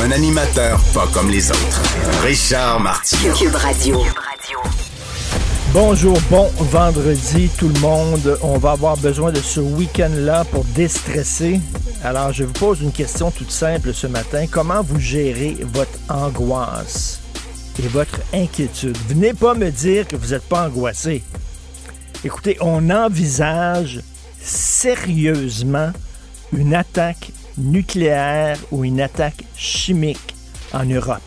Un animateur pas comme les autres. Richard Martineau. Cube Radio. Bonjour, bon vendredi tout le monde. On va avoir besoin de ce week-end-là pour déstresser. Alors, je vous pose une question toute simple ce matin. Comment vous gérez votre angoisse et votre inquiétude? Venez pas me dire que vous n'êtes pas angoissé. Écoutez, on envisage sérieusement une attaque nucléaire ou une attaque chimique en Europe.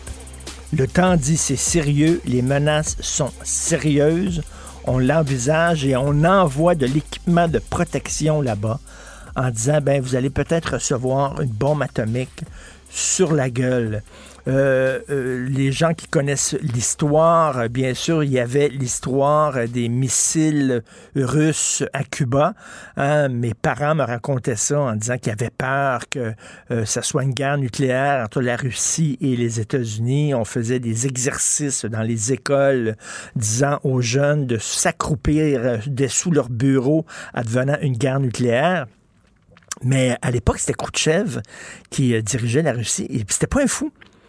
Le temps dit c'est sérieux, les menaces sont sérieuses, on l'envisage et on envoie de l'équipement de protection là-bas en disant ben vous allez peut-être recevoir une bombe atomique sur la gueule. Euh, euh, les gens qui connaissent l'histoire, euh, bien sûr, il y avait l'histoire des missiles russes à Cuba. Hein. Mes parents me racontaient ça en disant qu'ils avaient peur que ça soit une guerre nucléaire entre la Russie et les États-Unis. On faisait des exercices dans les écoles disant aux jeunes de s'accroupir dessous leur bureau advenant une guerre nucléaire. Mais à l'époque, c'était Khrouchtchev qui dirigeait la Russie. Et c'était pas un fou.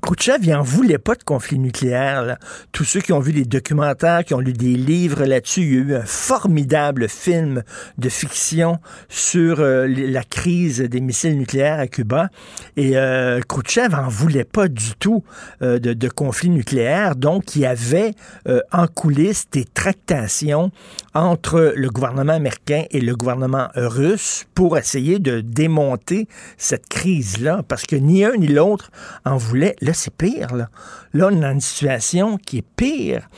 Khrouchtchev, n'en voulait pas de conflit nucléaire. Tous ceux qui ont vu des documentaires, qui ont lu des livres là-dessus, il y a eu un formidable film de fiction sur euh, la crise des missiles nucléaires à Cuba. Et euh, n'en voulait pas du tout euh, de, de, conflit nucléaire. Donc, il y avait euh, en coulisses des tractations entre le gouvernement américain et le gouvernement russe pour essayer de démonter cette crise-là, parce que ni un ni l'autre en voulait. Là, c'est pire. Là. là, on est dans une situation qui est pire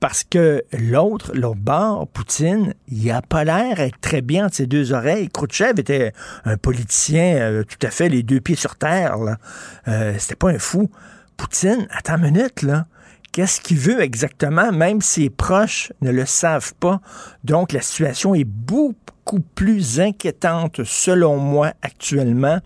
parce que l'autre, l'autre bord, Poutine, il a pas l'air être très bien de ses deux oreilles. Khrouchtchev était un politicien euh, tout à fait les deux pieds sur terre. Euh, C'était pas un fou. Poutine, attends une minute, là. Qu'est-ce qu'il veut exactement, même ses proches ne le savent pas. Donc, la situation est beaucoup plus inquiétante, selon moi, actuellement,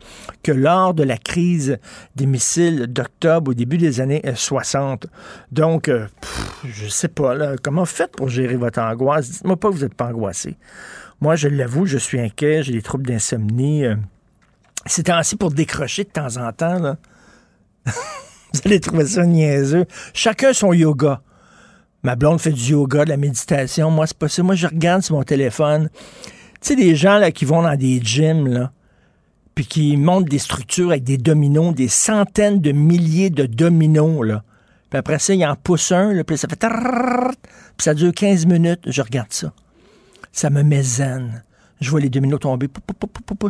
que lors de la crise des missiles d'octobre au début des années 60. Donc, euh, pff, je sais pas, là, comment faites pour gérer votre angoisse? Dites-moi pas que vous n'êtes pas angoissé. Moi, je l'avoue, je suis inquiet, j'ai des troubles d'insomnie. Euh, C'est ainsi pour décrocher de temps en temps, là. Vous allez trouver ça niaiseux. Chacun son yoga. Ma blonde fait du yoga, de la méditation. Moi, c'est pas ça. Moi, je regarde sur mon téléphone. Tu sais, des gens là, qui vont dans des gyms, là, puis qui montent des structures avec des dominos, des centaines de milliers de dominos, là. Puis après ça, il en pousse un, là, puis ça fait... Puis ça dure 15 minutes. Je regarde ça. Ça me zen. Je vois les dominos tomber.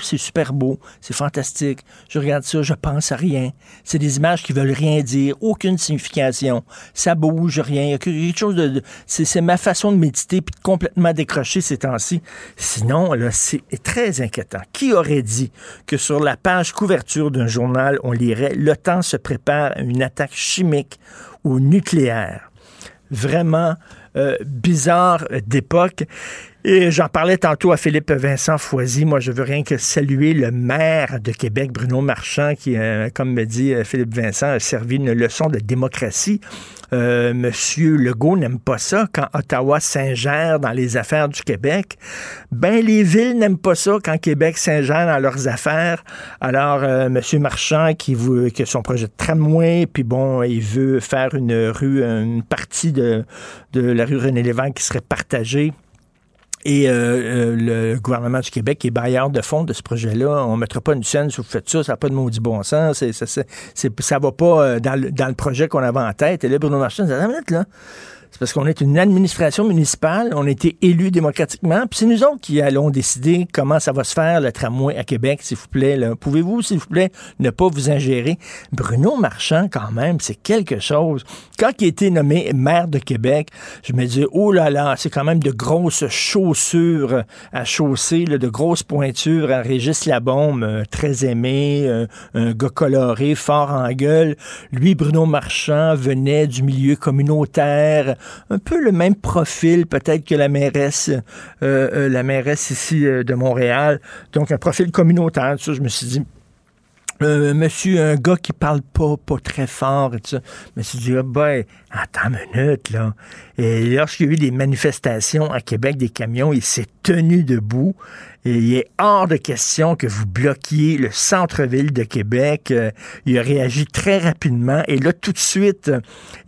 C'est super beau. C'est fantastique. Je regarde ça, je pense à rien. C'est des images qui veulent rien dire, aucune signification. Ça bouge, rien. Quelque chose de. de c'est ma façon de méditer puis de complètement décrocher ces temps-ci. Sinon, là, c'est très inquiétant. Qui aurait dit que sur la page couverture d'un journal, on lirait Le temps se prépare à une attaque chimique ou nucléaire? Vraiment euh, bizarre d'époque. Et j'en parlais tantôt à Philippe Vincent Foisy. Moi, je veux rien que saluer le maire de Québec, Bruno Marchand, qui, euh, comme me dit Philippe Vincent, a servi une leçon de démocratie. Euh, Monsieur Legault n'aime pas ça quand Ottawa s'ingère dans les affaires du Québec. Ben, les villes n'aiment pas ça quand Québec s'ingère dans leurs affaires. Alors, euh, Monsieur Marchand qui veut que son projet de tramway, puis bon, il veut faire une rue, une partie de, de la rue René Lévesque qui serait partagée. Et euh, euh, le gouvernement du Québec est bailleur de fonds de ce projet-là. On ne mettra pas une scène si vous faites ça, ça n'a pas de maudit bon sens. C'est, ça, ça va pas euh, dans le, dans le projet qu'on avait en tête. Et là, Bruno Marchand dit, minute, là, parce qu'on est une administration municipale, on a été élus démocratiquement, puis c'est nous autres qui allons décider comment ça va se faire, le tramway à Québec, s'il vous plaît. Pouvez-vous, s'il vous plaît, ne pas vous ingérer? Bruno Marchand, quand même, c'est quelque chose. Quand il a été nommé maire de Québec, je me dis, oh là là, c'est quand même de grosses chaussures à chausser, de grosses pointures à Régis Labombe, euh, très aimé, euh, un gars coloré, fort en gueule. Lui, Bruno Marchand, venait du milieu communautaire, un peu le même profil peut-être que la mairesse, euh, la mairesse ici de Montréal. Donc, un profil communautaire. Ça, je me suis dit, euh, monsieur, un gars qui parle pas, pas très fort et tout ça. Je me suis dit, ah ben, attends une minute, là. Et lorsqu'il y a eu des manifestations à Québec, des camions, il s'est tenu debout. Il est hors de question que vous bloquiez le centre-ville de Québec. Euh, il a réagi très rapidement. Et là, tout de suite,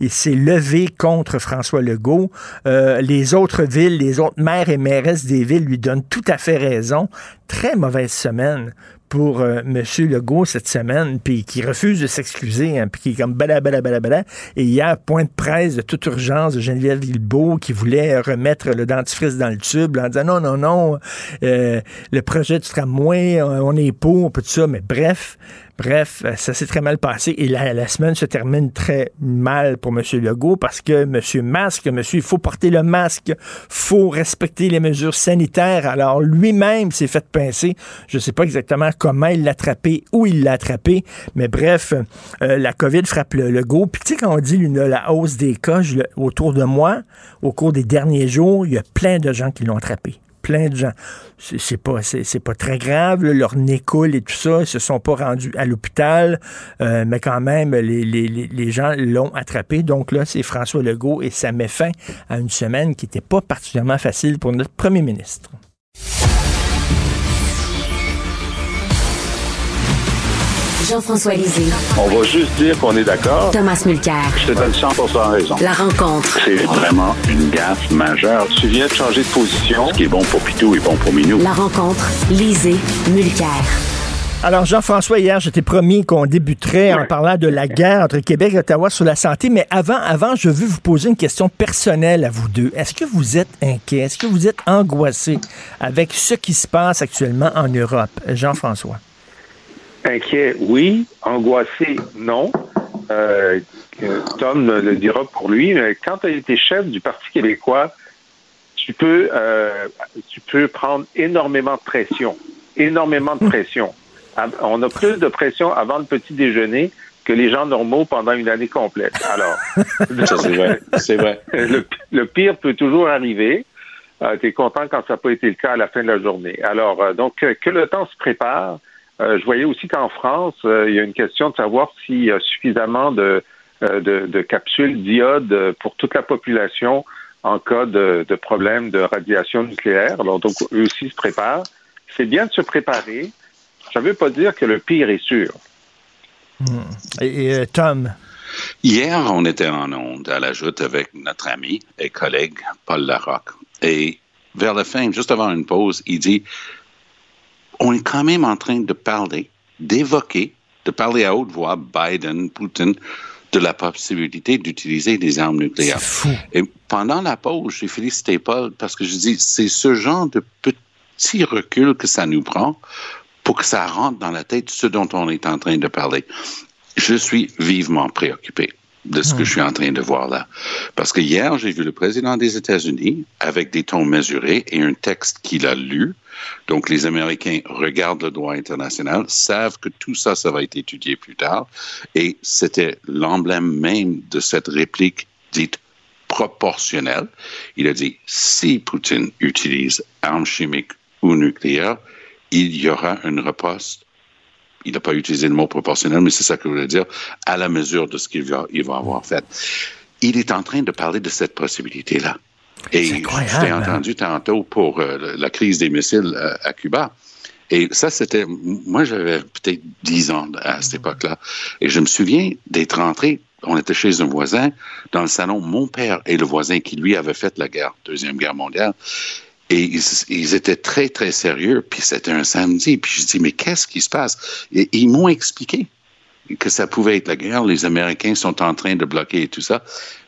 il s'est levé contre François Legault. Euh, les autres villes, les autres maires et mairesses des villes lui donnent tout à fait raison. Très mauvaise semaine pour euh, M. Legault cette semaine, puis qui refuse de s'excuser, hein, puis qui est comme bala, bala, bala, bala. Et a point de presse de toute urgence de Geneviève Guilbeault qui voulait remettre le dentifrice dans le tube en disant non, non, non, euh, le projet du tramway, on est pour, tout ça, mais bref, Bref, euh, ça s'est très mal passé et la, semaine se termine très mal pour M. Legault parce que M. Masque, monsieur, il faut porter le masque, faut respecter les mesures sanitaires. Alors lui-même s'est fait pincer. Je ne sais pas exactement comment il l'a attrapé, où il l'a attrapé, mais bref, euh, la COVID frappe le Legault. Puis tu sais, quand on dit la hausse des cas autour de moi, au cours des derniers jours, il y a plein de gens qui l'ont attrapé plein de gens. C'est pas, c'est pas très grave, leur nez coule et tout ça. Ils se sont pas rendus à l'hôpital, euh, mais quand même, les, les, les gens l'ont attrapé. Donc là, c'est François Legault et ça met fin à une semaine qui n'était pas particulièrement facile pour notre premier ministre. Jean-François Lisée. On va juste dire qu'on est d'accord. Thomas Mulcair. Je te donne 100 raison. La rencontre. C'est vraiment une gaffe majeure. Tu viens de changer de position. Ce qui est bon pour Pitou est bon pour Minou. La rencontre. Lisée. Mulcair. Alors, Jean-François, hier, j'étais promis qu'on débuterait en parlant de la guerre entre Québec et Ottawa sur la santé, mais avant, avant, je veux vous poser une question personnelle à vous deux. Est-ce que vous êtes inquiet? Est-ce que vous êtes angoissé avec ce qui se passe actuellement en Europe? Jean-François. Inquiet, oui. Angoissé, non. Euh, Tom le dira pour lui. Mais quand tu as été chef du Parti québécois, tu peux, euh, tu peux prendre énormément de pression. Énormément de pression. On a plus de pression avant le petit déjeuner que les gens normaux pendant une année complète. Alors, c'est vrai. C'est vrai. Le, pire peut toujours arriver. Euh, tu es content quand ça n'a pas été le cas à la fin de la journée. Alors, euh, donc, que le temps se prépare. Euh, je voyais aussi qu'en France, euh, il y a une question de savoir s'il y a suffisamment de, euh, de, capsules d'iode pour toute la population en cas de, de problème de radiation nucléaire. Alors, donc, eux aussi se préparent. C'est bien de se préparer. Ça ne veut pas dire que le pire est sûr. Hmm. Et, Tom? Hier, on était en onde à la joute avec notre ami et collègue Paul Larocque. Et vers la fin, juste avant une pause, il dit on est quand même en train de parler, d'évoquer, de parler à haute voix, Biden, Putin, de la possibilité d'utiliser des armes nucléaires. Fou. Et pendant la pause, j'ai félicité Paul parce que je dis, c'est ce genre de petit recul que ça nous prend pour que ça rentre dans la tête ce dont on est en train de parler. Je suis vivement préoccupé de ce que je suis en train de voir là. Parce que hier, j'ai vu le président des États-Unis avec des tons mesurés et un texte qu'il a lu. Donc, les Américains regardent le droit international, savent que tout ça, ça va être étudié plus tard. Et c'était l'emblème même de cette réplique dite proportionnelle. Il a dit, si Poutine utilise armes chimiques ou nucléaires, il y aura une riposte il n'a pas utilisé le mot proportionnel, mais c'est ça que je voulais dire, à la mesure de ce qu'il va, il va avoir fait. Il est en train de parler de cette possibilité-là. Et je t'ai hein? entendu tantôt pour euh, la crise des missiles euh, à Cuba. Et ça, c'était, moi, j'avais peut-être 10 ans à cette époque-là. Et je me souviens d'être rentré, on était chez un voisin, dans le salon, mon père et le voisin qui, lui, avait fait la guerre, Deuxième Guerre mondiale. Et ils, étaient très, très sérieux. Puis c'était un samedi. Puis je dis, mais qu'est-ce qui se passe? Et ils m'ont expliqué. que ça pouvait être la guerre, les Américains sont en train de bloquer et tout ça.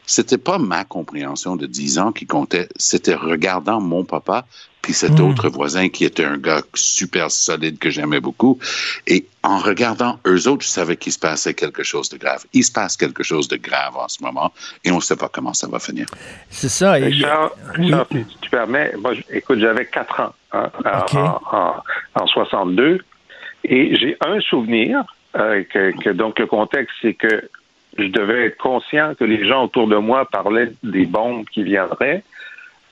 C'était pas ma compréhension de 10 ans qui comptait, c'était regardant mon papa puis cet Hmm. autre voisin qui était un gars super solide que j'aimais beaucoup. Et en regardant eux autres, je savais qu'il se passait quelque chose de grave. Il se passe quelque chose de grave en ce moment et on ne sait pas comment ça va finir. C'est ça. Et- oui. Charles, si tu permets, moi, écoute, j'avais 4 ans hein, en- OK. en, en, en 62 et j'ai un souvenir euh, que, que donc le contexte, c'est que je devais être conscient que les gens autour de moi parlaient des bombes qui viendraient.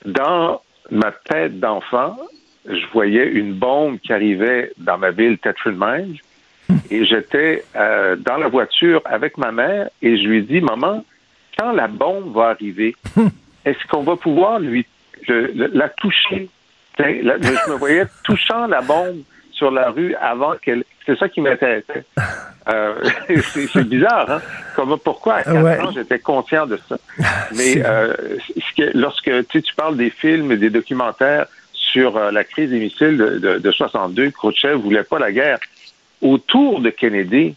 Dans ma tête d'enfant, je voyais une bombe qui arrivait dans ma ville, Tetford Mines, et j'étais euh, dans la voiture avec ma mère et je lui dis, maman, quand la bombe va arriver, est-ce qu'on va pouvoir lui le- la toucher? La- je me voyais touchant la bombe sur la rue avant qu'elle. C'est ça qui m'intéressait. Euh, c'est bizarre, hein? Comment, pourquoi à 4 Ouais. ans j'étais conscient de ça? Mais euh, lorsque tu, parles des films et des documentaires sur euh, la crise des missiles de, de, de 62, Khrouchtchev voulait pas la guerre. Autour de Kennedy,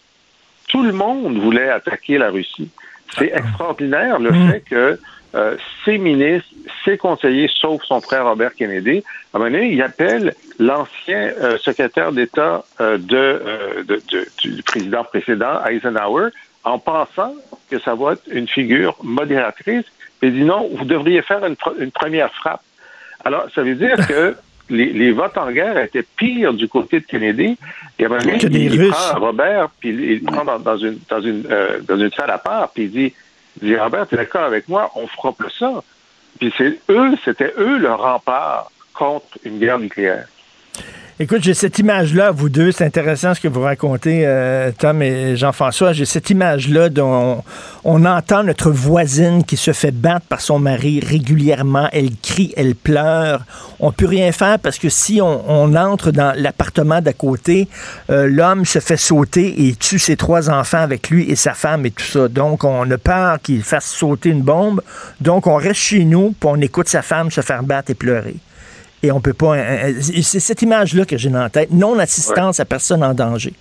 tout le monde voulait attaquer la Russie. C'est extraordinaire le fait que euh, ses ministres, ses conseillers, sauf son frère Robert Kennedy, à un moment donné, il appelle l'ancien euh, secrétaire d'État euh, de, euh, de- de- du président précédent, Eisenhower, en pensant que ça va être une figure modératrice. Il dit non, vous devriez faire une, pr- une première frappe. Alors, ça veut dire que les, les votes en guerre étaient pires du côté de Kennedy. Un moment donné, Que des il, il Russes. prend Robert, puis il, il prend dans, dans une, dans, une, euh, dans une salle à part, puis il dit, il dit Robert, tu es d'accord avec moi, on fera plus ça. Puis c'est eux, c'était eux le rempart contre une guerre nucléaire. Écoute, j'ai cette image-là, vous deux, c'est intéressant ce que vous racontez, euh, Tom et Jean-François. J'ai cette image-là dont on, entend notre voisine qui se fait battre par son mari régulièrement. Elle crie, elle pleure. On peut rien faire parce que si on, on entre dans l'appartement d'à côté, euh, l'homme se fait sauter et tue ses trois enfants avec lui et sa femme et tout ça. Donc, on a peur qu'il fasse sauter une bombe. Donc, on reste chez nous, puis on écoute sa femme se faire battre et pleurer. Et on peut pas. euh, euh, C'est cette image-là que j'ai dans la tête. Non-assistance à personne en danger.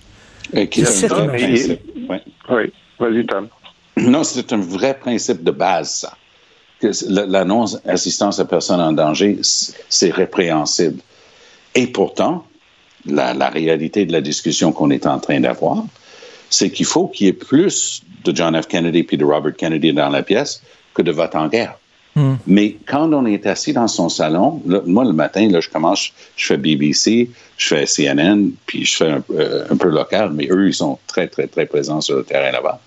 Et qui C'est est un vrai principe. Oui, vas-y, Tom. Non, c'est un vrai principe de base, ça. La, non-assistance à personne en danger, c'est répréhensible. Et pourtant, la, la réalité de la discussion qu'on est en train d'avoir, c'est qu'il faut qu'il y ait plus de John F. Kennedy puis de Robert Kennedy dans la pièce que de vote en guerre. Mais quand on est assis dans son salon, moi le matin, là, je commence, je fais BBC, je fais CNN, puis je fais un, euh, un peu local, mais eux, ils sont très, très, très présents sur le terrain là-bas.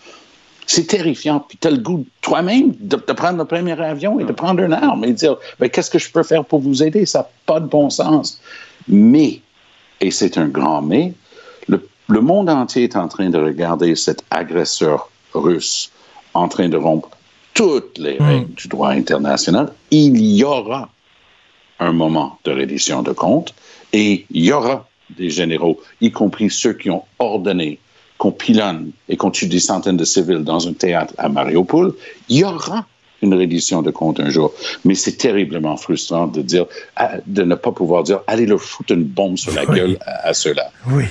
C'est terrifiant. Puis tu as le goût toi-même de, de prendre le premier avion et de prendre une arme et de dire ben, qu'est-ce que je peux faire pour vous aider? Ça n'a pas de bon sens. Mais, et c'est un grand mais, le monde entier est en train de regarder cet agresseur russe en train de rompre toutes les règles du droit international. Il y aura un moment de reddition de comptes et il y aura des généraux, y compris ceux qui ont ordonné qu'on pilonne et qu'on tue des centaines de civils dans un théâtre à Mariupol, il y aura une reddition de comptes un jour. Mais c'est terriblement frustrant de dire, de ne pas pouvoir dire, allez leur foutre une bombe sur la gueule à, à ceux-là. Oui.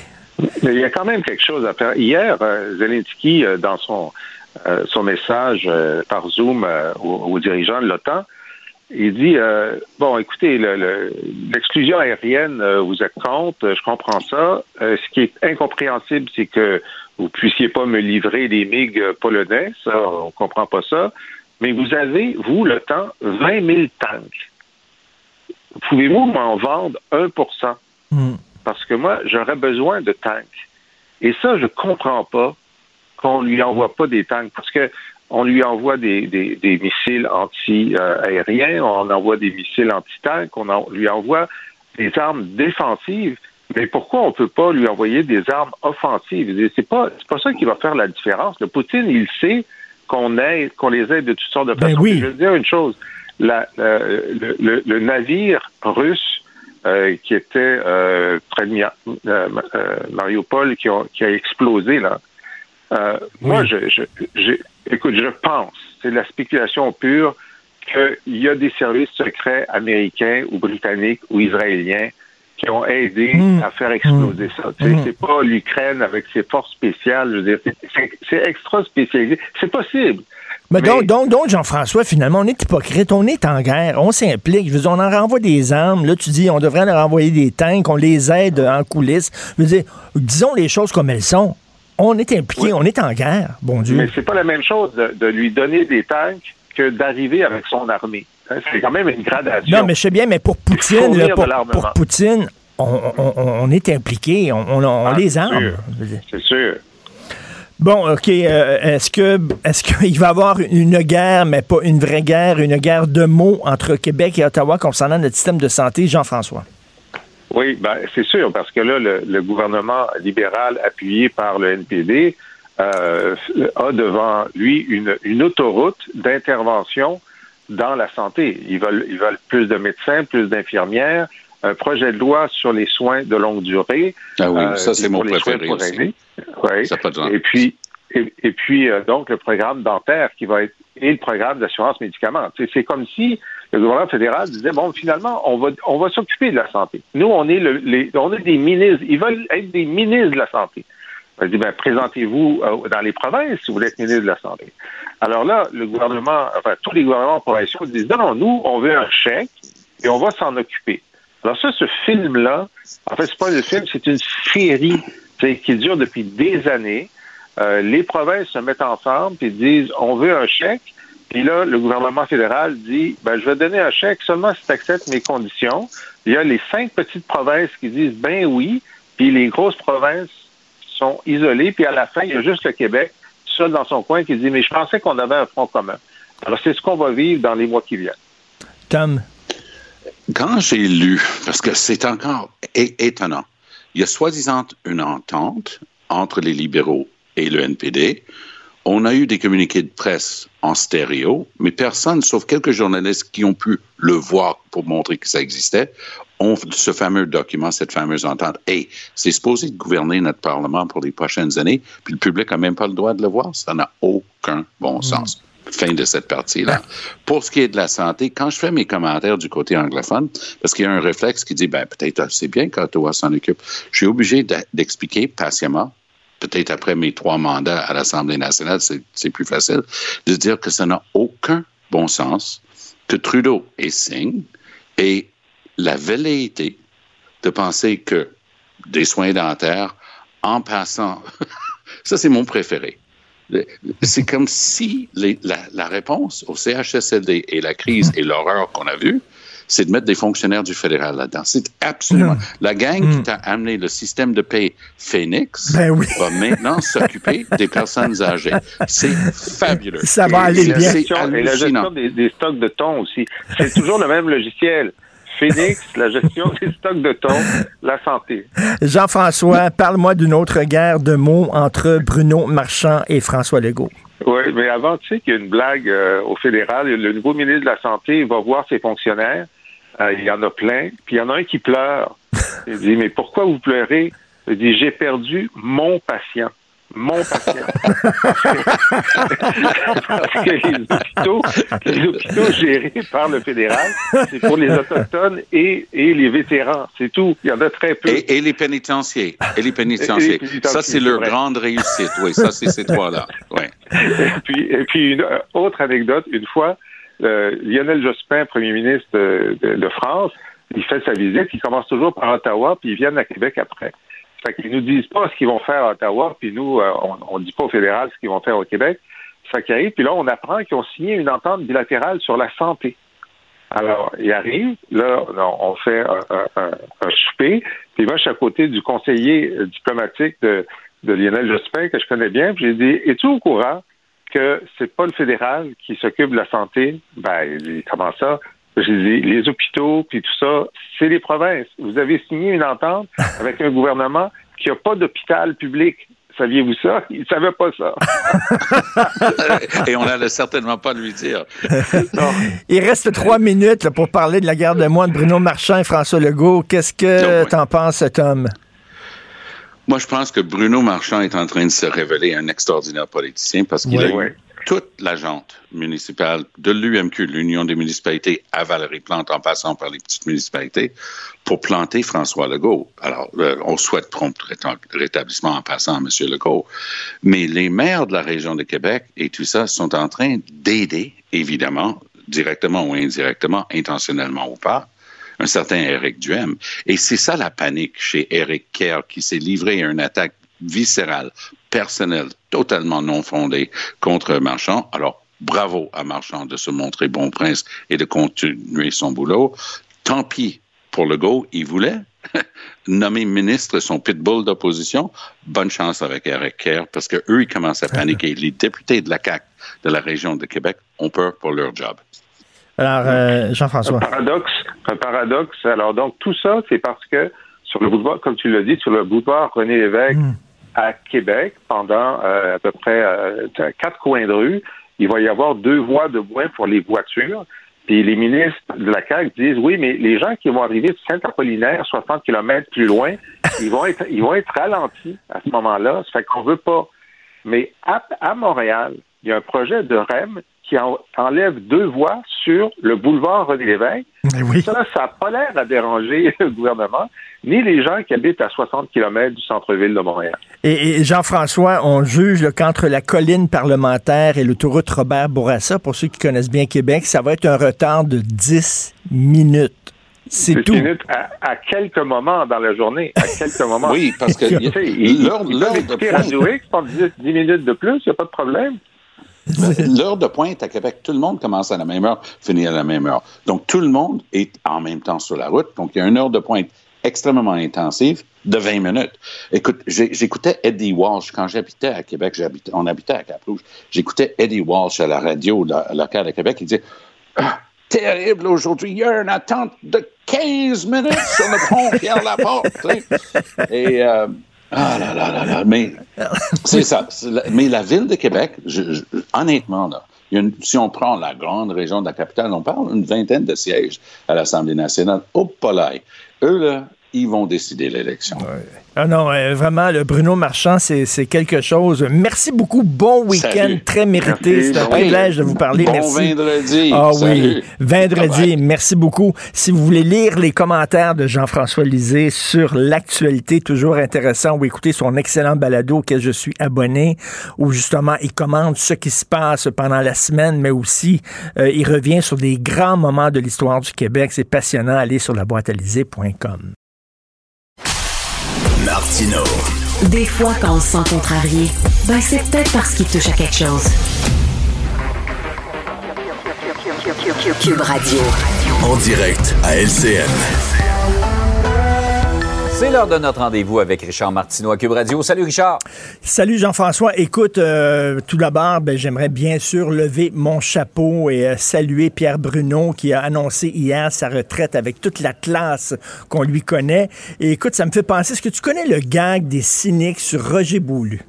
Mais il y a quand même quelque chose à faire. Hier, euh, Zelensky, euh, dans son, son message euh, par Zoom euh, aux, aux dirigeants de l'OTAN, il dit euh, bon, écoutez, le- le- l'exclusion aérienne, euh, vous êtes contre, euh, je comprends ça. Euh, ce qui est incompréhensible, c'est que vous puissiez pas me livrer des MiG euh, polonais, ça, on comprend pas ça. Mais vous avez, vous, le temps, 20 000 tanks. Pouvez-vous m'en vendre 1% Hmm. Parce que moi, j'aurais besoin de tanks. Et ça, je comprends pas qu'on lui envoie pas des tanks. Parce que on lui envoie des, des, des missiles anti-aériens, on envoie des missiles anti-tanks, on en- lui envoie des armes défensives. Mais pourquoi on peut pas lui envoyer des armes offensives? C'est pas, c'est pas ça qui va faire la différence. Le Poutine, il sait qu'on aide, qu'on les aide de toutes sortes de Ben façons. oui. Je veux dire une chose. La- le, le- le navire russe euh, qui était euh, près de euh, euh, Mariupol, qui, ont- qui a explosé là. Euh, Moi, je, je, je- écoute, je pense, c'est de la spéculation pure, qu'il y a des services secrets américains ou britanniques ou israéliens qui ont aidé Mm. à faire exploser ça. Tu sais, Mm. C'est pas l'Ukraine avec ses forces spéciales. Je veux dire, c'est- extra spécialisé. C'est possible. Mais, Mais- donc, donc, donc, Jean-François, finalement, on est hypocrite, on est en guerre, on s'implique. Je veux dire, on en renvoie des armes. Là, tu dis, on devrait leur envoyer des tanks, on les aide en coulisses. Je veux dire, disons les choses comme elles sont. On est impliqué, Oui. on est en guerre, bon Dieu. Mais c'est pas la même chose de, de lui donner des tanks que d'arriver avec son armée. Hein, C'est quand même une gradation. Non, mais je sais bien, mais pour Poutine, là, pour, Poutine, on, on- on- on est impliqué, on, Ah, les arme. C'est sûr. Bon, OK. euh, est-ce que est-ce qu'il va y avoir une guerre, mais pas une vraie guerre, une guerre de mots entre Québec et Ottawa concernant notre système de santé, Jean-François? Oui, ben, c'est sûr, parce que là, le, le gouvernement libéral appuyé par le NPD euh, a devant lui une, une autoroute d'intervention dans la santé. Ils veulent, ils veulent plus de médecins, plus d'infirmières, un projet de loi sur les soins de longue durée. Ah oui, euh, ça c'est mon préféré aussi. Ouais. Ça pas de. Et puis, et, et puis euh, donc, le programme dentaire qui va être et le programme d'assurance médicaments. C'est comme si le gouvernement fédéral disait bon, finalement, on va on va s'occuper de la santé. Nous, on est le, les, on est des ministres. Ils veulent être des ministres de la santé. On dit ben présentez-vous euh, dans les provinces si vous voulez être ministre de la santé. Alors là, le gouvernement, enfin tous les gouvernements provinciaux disent non, non, nous, on veut un chèque et on va s'en occuper. Alors ça, ce film-là, en fait, c'est pas un film, c'est une série qui dure depuis des années. Euh, les provinces se mettent ensemble et disent on veut un chèque. Puis là, le gouvernement fédéral dit ben, je vais donner un chèque seulement si tu acceptes mes conditions. Il y a les cinq petites provinces qui disent ben oui, puis les grosses provinces sont isolées, puis à la fin, il y a juste le Québec, seul dans son coin, qui dit mais je pensais qu'on avait un front commun. Alors c'est ce qu'on va vivre dans les mois qui viennent. Tom. Quand j'ai lu, parce que c'est encore étonnant, il y a soi-disant une entente entre les libéraux et le NPD. On a eu des communiqués de presse en stéréo, mais personne, sauf quelques journalistes qui ont pu le voir pour montrer que ça existait, ont ce fameux document, cette fameuse entente. Et c'est supposé gouverner notre Parlement pour les prochaines années, puis le public n'a même pas le droit de le voir. Ça n'a aucun bon sens. Fin de cette partie-là. Pour ce qui est de la santé, quand je fais mes commentaires du côté anglophone, parce qu'il y a un réflexe qui dit, ben, peut-être c'est bien qu'Ottawa s'en occupe, je suis obligé de- d'expliquer patiemment, peut-être après mes trois mandats à l'Assemblée nationale, c'est plus facile, de dire que ça n'a aucun bon sens que Trudeau et Singh aient la velléité de penser que des soins dentaires, en passant, ça c'est mon préféré. C'est comme si les- la réponse au CHSLD et la crise et l'horreur qu'on a vue, c'est de mettre des fonctionnaires du fédéral là-dedans. C'est absolument. La gang qui t'a amené le système de paix Phoenix Ben oui. va maintenant s'occuper des personnes âgées. C'est fabuleux. Ça va aller bien. et la gestion des, des stocks de thon aussi. C'est toujours le même logiciel. Phoenix, la gestion des stocks de thon, la santé. Jean-François, parle-moi d'une autre guerre de mots entre Bruno Marchand et François Legault. Oui, mais avant, tu sais qu'il y a une blague euh, au fédéral. Le nouveau ministre de la Santé va voir ses fonctionnaires. Euh, il y en a plein. Puis il y en a un qui pleure. Il dit, mais pourquoi vous pleurez? Il dit, j'ai perdu mon patient. Mon patient. Parce que les hôpitaux, les hôpitaux gérés par le fédéral, c'est pour les Autochtones et, et les vétérans. C'est tout. Il y en a très peu. Et, et les pénitenciers. Et les pénitenciers. Et les pénitenciers, ça, c'est leur vrai. grande réussite. Oui, ça, c'est ces trois-là. Oui. Et puis, et puis une autre anecdote, une fois, euh, Lionel Jospin, premier ministre de, de- de France, il fait sa visite, il commence toujours par Ottawa, puis ils viennent à Québec après. Fait qu'ils nous disent pas ce qu'ils vont faire à Ottawa, puis nous, euh, on ne dit pas au fédéral ce qu'ils vont faire au Québec. Fait qu'ils arrivent, puis là, on apprend qu'ils ont signé une entente bilatérale sur la santé. Alors, il arrive, là, on fait un, un, un, souper, puis moi, je suis à côté du conseiller diplomatique de, de Lionel Jospin, que je connais bien, puis j'ai dit, es-tu au courant que c'est pas le fédéral qui s'occupe de la santé? Ben, il dit, comment ça? J'ai dit, les hôpitaux, puis tout ça, c'est les provinces. Vous avez signé une entente avec un gouvernement qui n'a pas d'hôpital public. Saviez-vous ça? Il ne savait pas ça. Et on n'allait certainement pas lui dire. Il reste trois minutes là, pour parler de la guerre de de Bruno Marchand et François Legault. Qu'est-ce que t'en penses, Tom? Moi, je pense que Bruno Marchand est en train de se révéler un extraordinaire politicien parce qu'il Oui. a eu Oui. Toute la jante municipale de l'UMQ, l'Union des municipalités, à Valérie Plante, en passant par les petites municipalités, pour planter François Legault. Alors, euh, on souhaite prompt rétablissement en passant à M. Legault. Mais les maires de la région de Québec et tout ça sont en train d'aider, évidemment, directement ou indirectement, intentionnellement ou pas, un certain Eric Duhem. Et c'est ça la panique chez Eric Kerr qui s'est livré à une attaque viscérale, personnelle, totalement non fondée contre Marchand. Alors, bravo à Marchand de se montrer bon prince et de continuer son boulot. Tant pis pour le go, il voulait nommer ministre son pitbull d'opposition. Bonne chance avec Eric Kerr parce que eux, ils commencent à paniquer. Les députés de la CAQ de la région de Québec ont peur pour leur job. Alors, euh, Jean-François. Un paradoxe, un paradoxe. Alors, donc, tout ça, c'est parce que sur le boulevard, comme tu l'as dit, sur le boulevard René Lévesque hmm. À Québec, pendant euh, à peu près euh, quatre coins de rue, il va y avoir deux voies de moins pour les voitures. Puis les ministres de la CAQ disent oui, mais les gens qui vont arriver de Saint-Apollinaire, 60 km plus loin, ils vont être, ils vont être ralentis à ce moment-là. Ça fait qu'on veut pas. Mais à, à Montréal, il y a un projet de REM qui enlève deux voies sur le boulevard René Lévesque. Ça, ça n'a pas l'air à déranger le gouvernement, ni les gens qui habitent à 60 km du centre-ville de Montréal. Et, Jean-François, on juge qu'entre la colline parlementaire et l'autoroute Robert Bourassa, pour ceux qui connaissent bien Québec, ça va être un retard de 10 minutes. C'est tout. minutes à, quelques moments dans la journée. À quelques moments. oui, parce que l'heure de pointe... 10, 10 minutes de plus, il n'y a pas de problème. L'heure de pointe à Québec, tout le monde commence à la même heure, finit à la même heure. Donc, tout le monde est en même temps sur la route. Donc, il y a une heure de pointe extrêmement intensive de 20 minutes. Écoute, j'écoutais Eddie Walsh quand j'habitais à Québec, on habitait à Cap-Rouge. J'écoutais Eddie Walsh à la radio locale à Québec. Il disait ah, Terrible aujourd'hui, il y a une attente de 15 minutes sur le pont Pierre-Laporte. Ah là là là là, mais c'est ça. Mais la ville de Québec, honnêtement, là, si on prend la grande région de la capitale, on parle d'une vingtaine de sièges à l'Assemblée nationale. Au Polaï. Eux, là, ils vont décider l'élection. Ah non, euh, vraiment, le Bruno Marchand, c'est quelque chose. Merci beaucoup. Bon week-end, très mérité. C'est un privilège de vous parler. Bon Merci. vendredi. Ah oui, vendredi. Merci beaucoup. Si vous voulez lire les commentaires de Jean-François Lisée sur l'actualité, toujours intéressant, ou écouter son excellent balado auquel je suis abonné, où justement il commente ce qui se passe pendant la semaine, mais aussi euh, il revient sur des grands moments de l'histoire du Québec. C'est passionnant. Allez sur la laboîtealisée.com. Des fois, quand on se sent contrarié, ben c'est peut-être parce qu'il touche à quelque chose. Cube Radio. En direct à LCN. C'est l'heure de notre rendez-vous avec Richard Martineau à Cube Radio. Salut Richard. Salut Jean-François. Écoute, euh, tout d'abord, ben, j'aimerais bien sûr lever mon chapeau et euh, saluer Pierre Bruno qui a annoncé hier sa retraite avec toute la classe qu'on lui connaît. Et écoute, ça me fait penser, est-ce que tu connais le gag des cyniques sur Roger Boulu?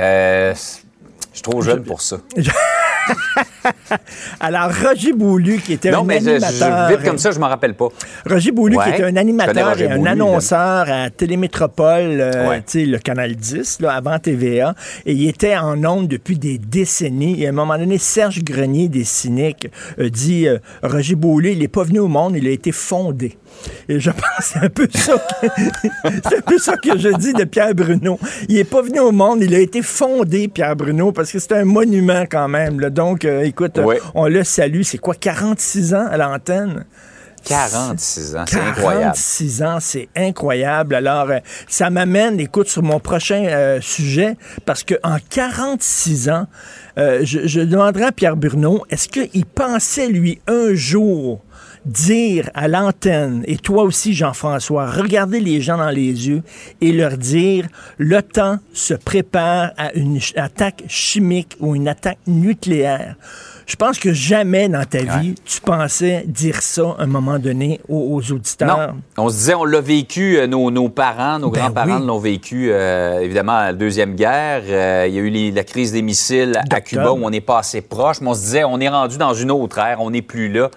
Euh, je suis trop jeune pour ça. Alors, Roger Boulu, qui était un animateur... vite comme ça, je m'en rappelle pas. Roger Boulu, qui était un animateur et un annonceur à Télémétropole, euh, le Canal 10, là, avant TVA, et il était en ondes depuis des décennies. Et à un moment donné, Serge Grenier, des Cyniques, dit euh, Roger Boulu, il n'est pas venu au monde, il a été fondé. Et je pense que c'est un peu ça que, c'est un peu ça que je dis de Pierre Bruno. Il n'est pas venu au monde, il a été fondé, Pierre Bruno, parce que c'est un monument quand même. Donc, euh, écoute, on le salue. C'est quoi, 46 ans à l'antenne? 46 ans, c'est incroyable. 46 ans, c'est incroyable. Alors, euh, ça m'amène, écoute, sur mon prochain euh, sujet, parce qu'en 46 ans, je, je demanderai à Pierre Bruno, est-ce qu'il pensait, lui, un jour dire à l'antenne, et toi aussi Jean-François, regarder les gens dans les yeux et leur dire, le temps se prépare à une attaque chimique ou une attaque nucléaire. Je pense que jamais dans ta vie, tu pensais dire ça à un moment donné aux, auditeurs. Non. On se disait, on l'a vécu, euh, nos, parents, nos ben grands-parents l'ont vécu, euh, évidemment, à la Deuxième Guerre. Euh, il y a eu la crise des missiles à Cuba où on n'est pas assez proche, mais on se disait, on est rendu dans une autre ère, on n'est plus là.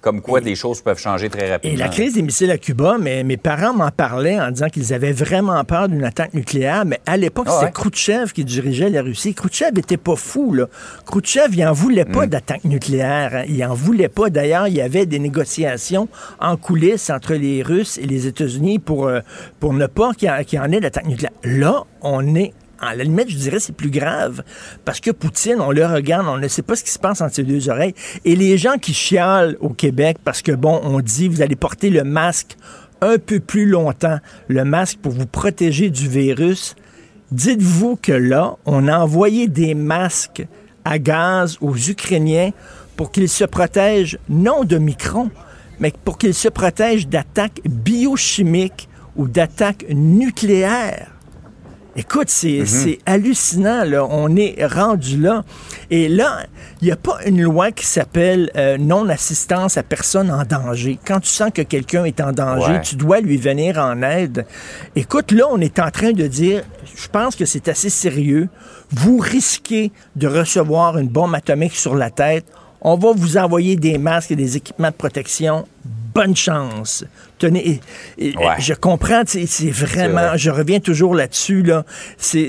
Comme quoi des choses peuvent changer très rapidement. Et la crise des missiles à Cuba, mais mes parents m'en parlaient en disant qu'ils avaient vraiment peur d'une attaque nucléaire, mais à l'époque, Ah ouais? c'était Khrouchtchev qui dirigeait la Russie. Khrouchtchev était pas fou, là. Khrouchtchev, il en voulait pas Mm. d'attaque nucléaire. hein. Il en voulait pas. D'ailleurs, il y avait des négociations en coulisses entre les Russes et les États-Unis pour, euh, pour ne pas qu'il y, en- qu'il y en ait d'attaque nucléaire. Là, on est à la limite, je dirais, c'est plus grave. Parce que Poutine, on le regarde, on ne sait pas ce qui se passe entre ses deux oreilles. Et les gens qui chialent au Québec parce que, bon, on dit, vous allez porter le masque un peu plus longtemps, le masque pour vous protéger du virus. Dites-vous que là, on a envoyé des masques à gaz aux Ukrainiens pour qu'ils se protègent non de microns, mais pour qu'ils se protègent d'attaques biochimiques ou d'attaques nucléaires. Écoute, c'est c'est hallucinant, là. On est rendu là. Et là, il n'y a pas une loi qui s'appelle euh, non-assistance à personne en danger. Quand tu sens que quelqu'un est en danger, Ouais. tu dois lui venir en aide. Écoute, là, on est en train de dire, je pense que c'est assez sérieux. Vous risquez de recevoir une bombe atomique sur la tête. On va vous envoyer des masques et des équipements de protection. Bonne chance. Tenez, et- et- Ouais. je comprends, c'est vraiment, vrai. je reviens toujours là-dessus, là. C'est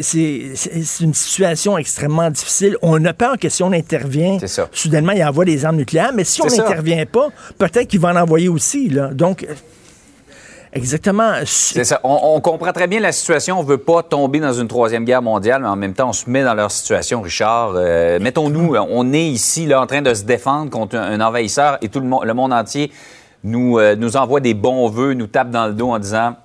une situation extrêmement difficile. On a peur que si on intervient, soudainement, il envoie des armes nucléaires, mais si on n'intervient pas, peut-être qu'il va en envoyer aussi, là. Donc, exactement. C'est ça. On, on comprend très bien la situation. On veut pas tomber dans une troisième guerre mondiale, mais en même temps, on se met dans leur situation, Richard. Euh, Mettons-nous, on est ici là, en train de se défendre contre un, un envahisseur et tout le, monde, le monde entier nous, euh, nous envoie des bons vœux, nous tape dans le dos en disant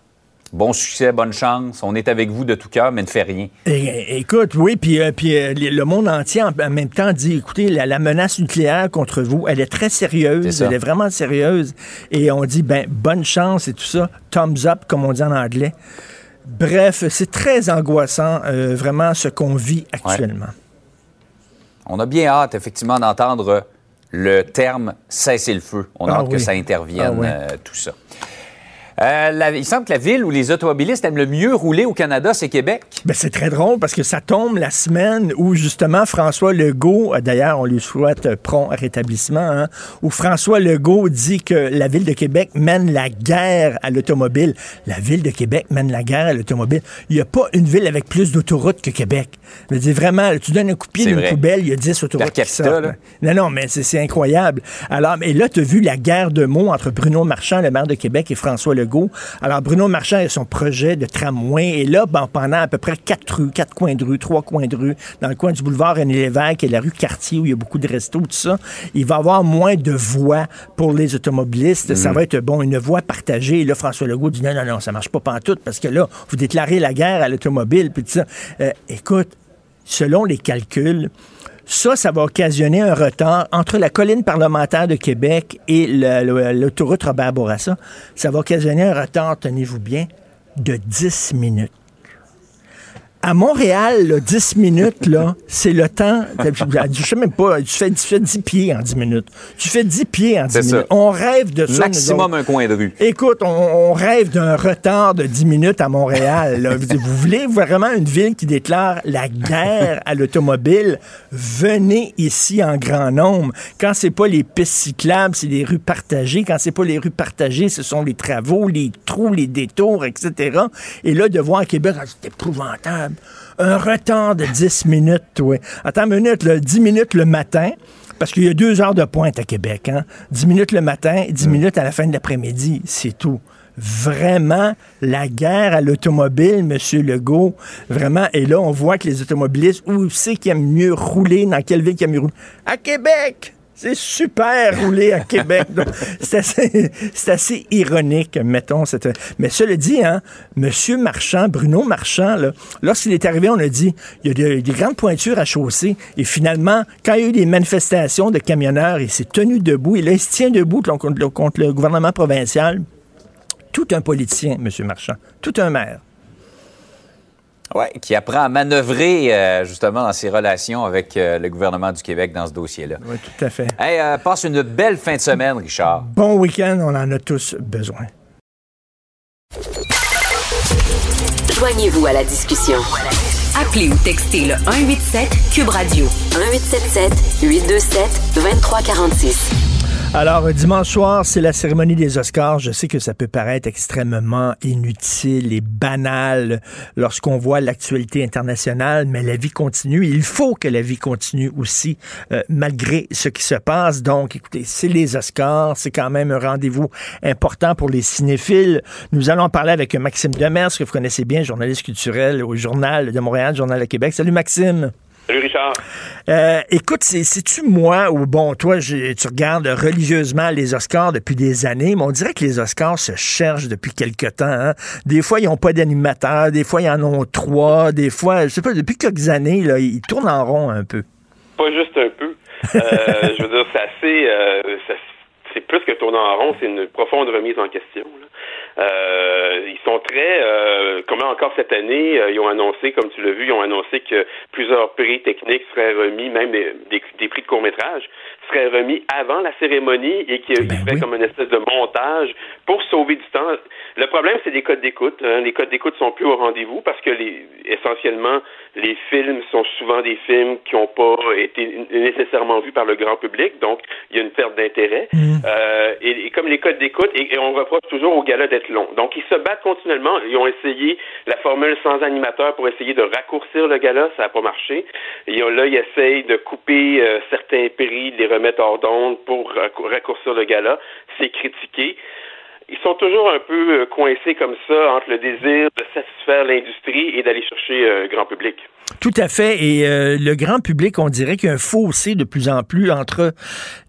bon succès, bonne chance, on est avec vous de tout cœur, mais ne fait rien. É- Écoute, oui, puis, euh, puis euh, le monde entier en, en même temps dit, écoutez, la, la menace nucléaire contre vous, elle est très sérieuse, elle est vraiment sérieuse. Et on dit, ben, bonne chance et tout ça, thumbs up, comme on dit en anglais. Bref, c'est très angoissant, euh, vraiment, ce qu'on vit actuellement. On a bien hâte, effectivement, d'entendre le terme cesser le feu. On a Ah hâte que ça intervienne, Ah euh, tout ça. Euh, la- il semble que la ville où les automobilistes aiment le mieux rouler au Canada, c'est Québec. Ben, c'est très drôle parce que ça tombe la semaine où justement François Legault, euh, d'ailleurs on lui souhaite euh, prompt rétablissement, hein, où François Legault dit que la ville de Québec mène la guerre à l'automobile. La ville de Québec mène la guerre à l'automobile. Il n'y a pas une ville avec plus d'autoroutes que Québec. Je veux dire, vraiment, tu donnes un coup de pied d'une poubelle, il y a 10 autoroutes qui capita, sortent. là. Non, non, mais c'est- incroyable. Alors, mais là, tu as vu la guerre de mots entre Bruno Marchand, le maire de Québec, et François Legault. Alors, Bruno Marchand a son projet de tramway. Et là, ben, pendant à peu près quatre rues, quatre coins de rue, trois coins de rue, dans le coin du boulevard René Lévesque et la rue Cartier, où il y a beaucoup de restos, tout ça, il va y avoir moins de voies pour les automobilistes. Ça va être, bon, une voie partagée. Et là, François Legault dit non, non, non, ça marche pas pantoute parce que là, vous déclarez la guerre à l'automobile, puis tout ça. Euh, écoute, selon les calculs, ça, ça va occasionner un retard entre la colline parlementaire de Québec et l'autoroute Robert Bourassa. Ça va occasionner un retard, tenez-vous bien, de 10 minutes. À Montréal, là, 10 minutes, là, c'est le temps. Je sais même pas, tu fais, tu fais 10 pieds en 10 minutes. Tu fais 10 pieds en 10 C'est ça. minutes. On rêve de ça. Maximum un coin de rue. Écoute, on, on rêve d'un retard de 10 minutes à Montréal. là. Vous, vous voulez vraiment une ville qui déclare la guerre à l'automobile? Venez ici en grand nombre. Quand c'est pas les pistes cyclables, c'est les rues partagées. Quand c'est pas les rues partagées, ce sont les travaux, les trous, les détours, etc. Et là, de voir à Québec, ah, c'est épouvantable. Un retard de 10 minutes, toi. Attends une minute, là, 10 minutes le matin. Parce qu'il y a deux heures de pointe à Québec. Hein? 10 minutes le matin, 10 minutes à la fin de l'après-midi. C'est tout. Vraiment, la guerre à l'automobile, M. Legault, vraiment. Et là, on voit que les automobilistes, où c'est qu'ils aiment mieux rouler, dans quelle ville qu'ils aiment mieux rouler? À Québec! C'est super rouler à Québec. C'est assez, ironique, mettons. Mais cela dit, hein, M. Marchand, Bruno Marchand, lorsqu'il est arrivé, on a dit il y a des, des grandes pointures à chausser. Et finalement, quand il y a eu des manifestations de camionneurs, il s'est tenu debout. Et là, il se tient debout contre, contre le gouvernement provincial. Tout un politicien, M. Marchand. Tout un maire. Ouais, qui apprend à manœuvrer euh, justement dans ses relations avec euh, le gouvernement du Québec dans ce dossier-là. Oui, tout à fait. Hey, euh, passe une belle fin de semaine, Richard. Bon week-end, on en a tous besoin. Joignez-vous à la discussion. Appelez ou textez le 187 Cube Radio 1877 827 2346. Alors, dimanche soir, c'est la cérémonie des Oscars. Je sais que ça peut paraître extrêmement inutile et banal lorsqu'on voit l'actualité internationale, mais la vie continue. Il faut que la vie continue aussi, euh, malgré ce qui se passe. Donc, écoutez, c'est les Oscars. C'est quand même un rendez-vous important pour les cinéphiles. Nous allons parler avec Maxime Demers, que vous connaissez bien, journaliste culturel au Journal de Montréal, Journal de Québec. Salut, Maxime. Salut Richard. Euh, écoute, c'est-tu moi ou bon, toi, tu regardes religieusement les Oscars depuis des années, mais on dirait que les Oscars se cherchent depuis quelque temps. Hein. Des fois, ils n'ont pas d'animateur, des fois, ils en ont trois, des fois, je sais pas, depuis quelques années, là, ils tournent en rond un peu. Pas juste un peu. Euh, je veux dire, c'est assez. Euh, c'est plus que tourner en rond, c'est une profonde remise en question. Là. Euh, ils sont très, euh, comme encore cette année, euh, ils ont annoncé, comme tu l'as vu, ils ont annoncé que plusieurs prix techniques seraient remis, même des, des prix de court métrage seraient remis avant la cérémonie et qu'il ben ferait comme une espèce de montage pour sauver du temps. Le problème, c'est les codes d'écoute. Hein. Les codes d'écoute sont plus au rendez-vous parce que les, essentiellement, les films sont souvent des films qui n'ont pas été nécessairement vus par le grand public, donc il y a une perte d'intérêt. Mm. Euh, et, comme les codes d'écoute, et, on reproche toujours au gala d'être long. Donc ils se battent continuellement. Ils ont essayé la formule sans animateur pour essayer de raccourcir le gala, ça n'a pas marché. Et là, ils essayent de couper euh, certains prix, de les remettre hors d'onde pour raccourcir le gala. C'est critiqué sont toujours un peu euh, coincés comme ça entre le désir de satisfaire l'industrie et d'aller chercher un grand public. Tout à fait. Et euh, le grand public, on dirait qu'il y a un fossé de plus en plus entre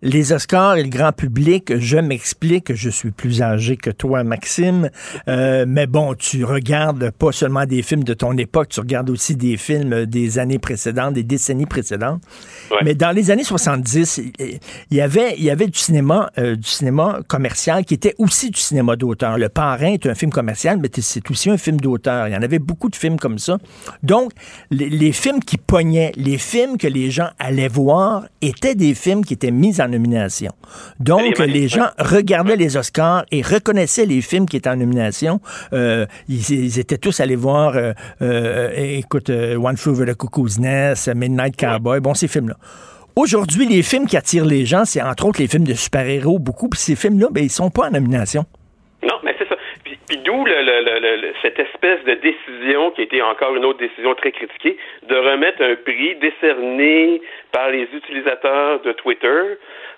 les Oscars et le grand public. Je m'explique, je suis plus âgé que toi, Maxime. Euh, mais bon, tu regardes pas seulement des films de ton époque, tu regardes aussi des films des années précédentes, des décennies précédentes. Mais dans les années 70, il y avait, il y avait du cinéma, euh, du cinéma commercial qui était aussi du cinéma d'auteur. Le Parrain est un film commercial, mais c'est aussi un film d'auteur. Il y en avait beaucoup de films comme ça. Donc, les les, films qui pognaient, les films que les gens allaient voir étaient des films qui étaient mis en nomination. Donc, les, gens regardaient les Oscars et reconnaissaient les films qui étaient en nomination. Euh, ils, étaient tous allés voir, euh, euh, écoute, One Flew Over the Cuckoo's Nest, Midnight Cowboy, bon, ces films-là. Aujourd'hui, les films qui attirent les gens, c'est entre autres les films de super-héros, beaucoup, puis ces films-là, ben, ils sont pas en nomination. Non, mais c'est ça. Puis d'où le, cette espèce de décision qui a été encore une autre décision très critiquée de remettre un prix décerné par les utilisateurs de Twitter,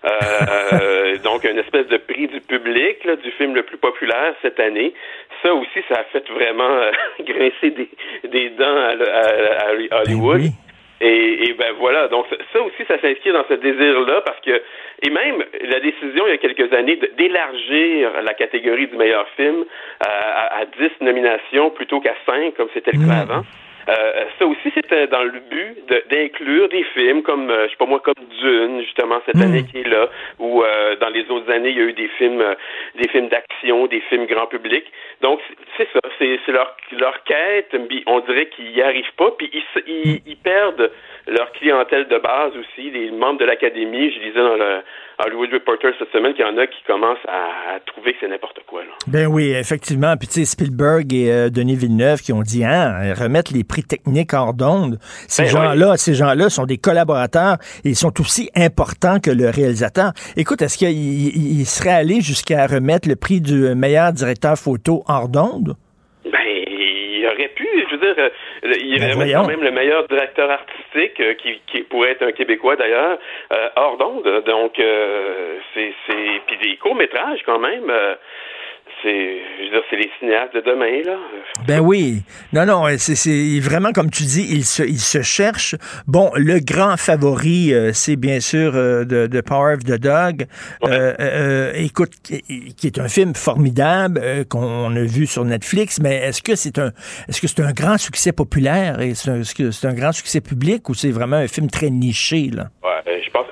euh, donc une espèce de prix du public du film le plus populaire cette année. Ça aussi, ça a fait vraiment euh, grincer des, des dents à, à, Hollywood. Ben et, et, ben voilà, donc ça aussi, ça s'inscrit dans ce désir-là parce que, et même la décision il y a quelques années d'élargir la catégorie du meilleur film à, à, 10 nominations plutôt qu'à 5 comme c'était le cas mmh. avant. Euh, ça aussi, c'était dans le but d'inclure des films comme, euh, je sais pas moi, comme Dune, justement, cette hmm. année qui est là, ou euh, dans les autres années, il y a eu des films, des films d'action, des films grand public. Donc, c'est ça, c'est leur, leur quête, on dirait qu'ils n'y arrivent pas, puis ils, ils, ils perdent leur clientèle de base aussi, les membres de l'académie. Je disais dans le Hollywood Reporter cette semaine qu'il y en a qui commencent à, trouver que c'est n'importe quoi. Là. Ben oui, effectivement. Puis tu sais, Spielberg et euh, Denis Villeneuve qui ont dit, hein, remettre les prix techniques hors d'onde. Ces ben gens-là, ces gens-là sont des collaborateurs et ils sont aussi importants que le réalisateur. Écoute, est-ce qu'il serait allé jusqu'à remettre le prix du meilleur directeur photo hors d'onde? Il aurait pu. Je veux dire, euh, il ben remet quand même le meilleur directeur artistique, euh, qui, qui, pourrait être un Québécois d'ailleurs, euh, hors d'onde. Donc, c'est, c'est, puis des courts métrages quand même c'est, je veux dire, c'est les cinéastes de demain, là. Ben oui. Non, non, c'est, vraiment, comme tu dis, ils se, ils se cherchent. Bon, le grand favori, euh, c'est bien sûr euh, de, de, Power of the Dog. Euh, écoute, qui est un film formidable qu'on a vu sur Netflix, mais est-ce que c'est un, est-ce que c'est un grand succès populaire? Est-ce que c'est un grand succès public ou c'est vraiment un film très niché, là? Ouais, je pense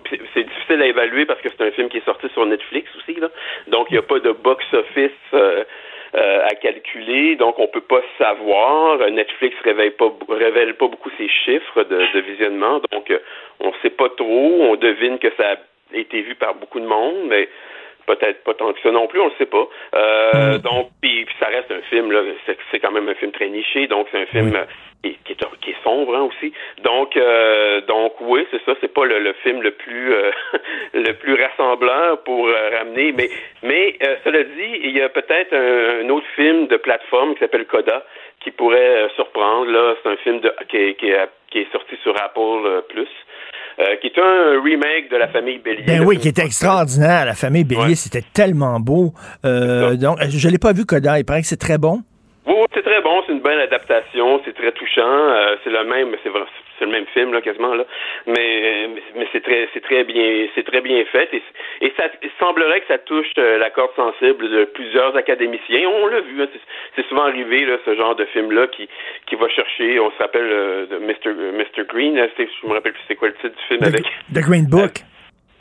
à évaluer parce que c'est un film qui est sorti sur Netflix aussi. Là. Donc, il n'y a pas de box-office euh, euh, à calculer. Donc, on peut pas savoir. Netflix révèle pas, révèle pas beaucoup ses chiffres de, visionnement. Donc, euh, on ne sait pas trop. On devine que ça a été vu par beaucoup de monde, mais peut-être pas tant que ça non plus, on le sait pas. Euh, donc, puis, ça reste un film là, c'est quand même un film très niché, donc c'est un film qui, qui, est, qui, est, sombre hein, aussi. Donc, euh, donc oui, c'est ça, c'est pas le, film le plus euh, le plus rassemblant pour euh, ramener, mais mais cela dit, il y a peut-être un, autre film de plateforme qui s'appelle Coda qui pourrait surprendre. Là, c'est un film de, qui, qui, qui est sorti sur Apple Plus. Euh, qui est un remake de la famille Bélier. Ben oui, qui était extraordinaire. La famille Bélier, c'était tellement beau. Euh, donc, je ne l'ai pas vu, Coda. Il paraît que c'est très bon. Oui, c'est très bon, c'est une bonne adaptation, c'est très touchant, euh, c'est le même, c'est vrai, c'est le même film là quasiment là, mais mais c'est très c'est très bien c'est très bien fait. Et, et ça il semblerait que ça touche euh, la corde sensible de plusieurs académiciens. On l'a vu, hein, c'est souvent arrivé là ce genre de film là qui qui va chercher, on s'appelle euh, Mr Mr Green, je me rappelle plus c'est quoi le titre du film avec. The Green Book.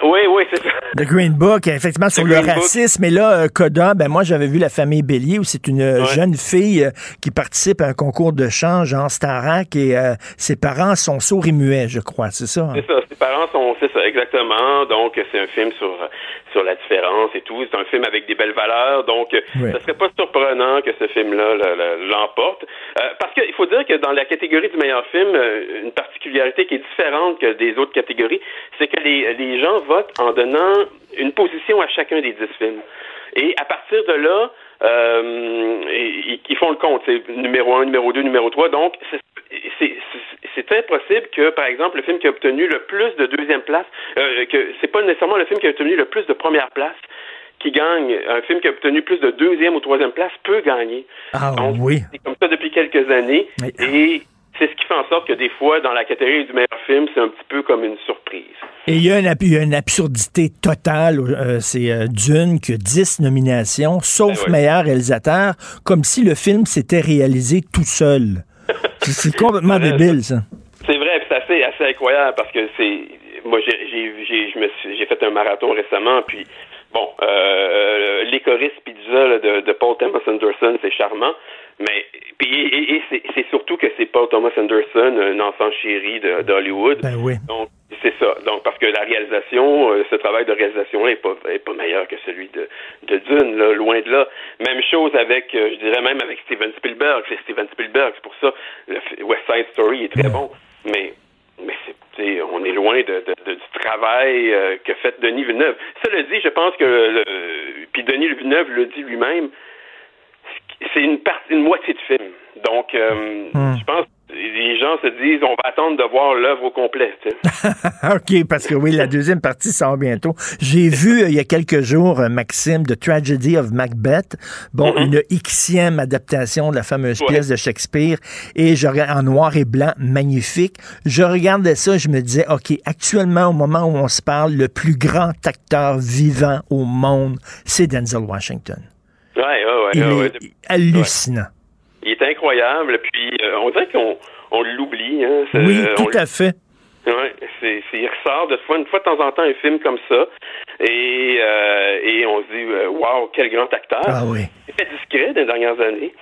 Oui, oui, c'est ça. The Green Book, effectivement, sur le racisme. Et là, euh, Coda, ben moi, j'avais vu La famille Bélier, où c'est une euh, jeune fille euh, qui participe à un concours de chant, Jean Starac, et ses parents sont sourds et muets, je crois, c'est ça? Hein? C'est ça, ses parents sont, c'est ça, exactement. Donc, c'est un film sur sur la différence et tout. C'est un film avec des belles valeurs, donc ce ça serait pas surprenant que ce film-là l'emporte. parce qu'il faut dire que dans la catégorie du meilleur film, une particularité qui est différente que des autres catégories, c'est que les, les gens vote en donnant une position à chacun des dix films. Et à partir de là, euh, ils, font le compte. C'est numéro un, numéro deux, numéro trois. Donc, c'est très possible que, par exemple, le film qui a obtenu le plus de deuxième place, euh, que c'est pas nécessairement le film qui a obtenu le plus de première place qui gagne. Un film qui a obtenu plus de deuxième ou troisième place peut gagner. Ah oui. C'est comme ça depuis quelques années. Et c'est ce qui fait en sorte que des fois, dans la catégorie du meilleur film, c'est un petit peu comme une surprise. Et il y a une, absurdité totale. Euh, c'est euh, Dune qui a 10 nominations, sauf ben meilleur réalisateur, comme si le film s'était réalisé tout seul. C'est complètement débile, ça. C'est vrai, c'est assez, assez incroyable parce que c'est. Moi, j'ai fait un marathon récemment, puis bon, euh, Pizza de, de Paul Thomas Anderson, c'est charmant. Mais et, c'est surtout que c'est pas Thomas Anderson, un enfant chéri d'Hollywood. Ben oui. Donc c'est ça. Donc parce que la réalisation, euh, ce travail de réalisation est pas est pas meilleur que celui de, de Dune, là, loin de là. Même chose avec, euh, je dirais même avec Steven Spielberg. C'est Steven Spielberg, c'est pour ça le West Side Story est très bon. Mais mais c'est on est loin de, du travail euh, que fait Denis Villeneuve. Cela dit, je pense que puis Denis Villeneuve le dit lui-même c'est une partie, une moitié de film. Donc, euh, hmm. je pense que les gens se disent, on va attendre de voir l'œuvre au complet. OK, parce que oui, la deuxième partie sort bientôt. J'ai vu euh, il y a quelques jours, euh, Maxime, The Tragedy of Macbeth. Bon, mm-hmm. une xième adaptation de la fameuse pièce de Shakespeare. Et je regarde en noir et blanc, magnifique. Je regardais ça, je me disais, OK, actuellement, au moment où on se parle, le plus grand acteur vivant au monde, c'est Denzel Washington. Ouais, ouais, il est hallucinant. Il est incroyable, puis euh, on dirait qu'on on l'oublie. Hein, oui, tout à fait. C'est, il ressort de fois, une fois de temps en temps un film comme ça, et, euh, et on se dit, euh, waouh, quel grand acteur. Ah oui. Il fait discret les dernières années.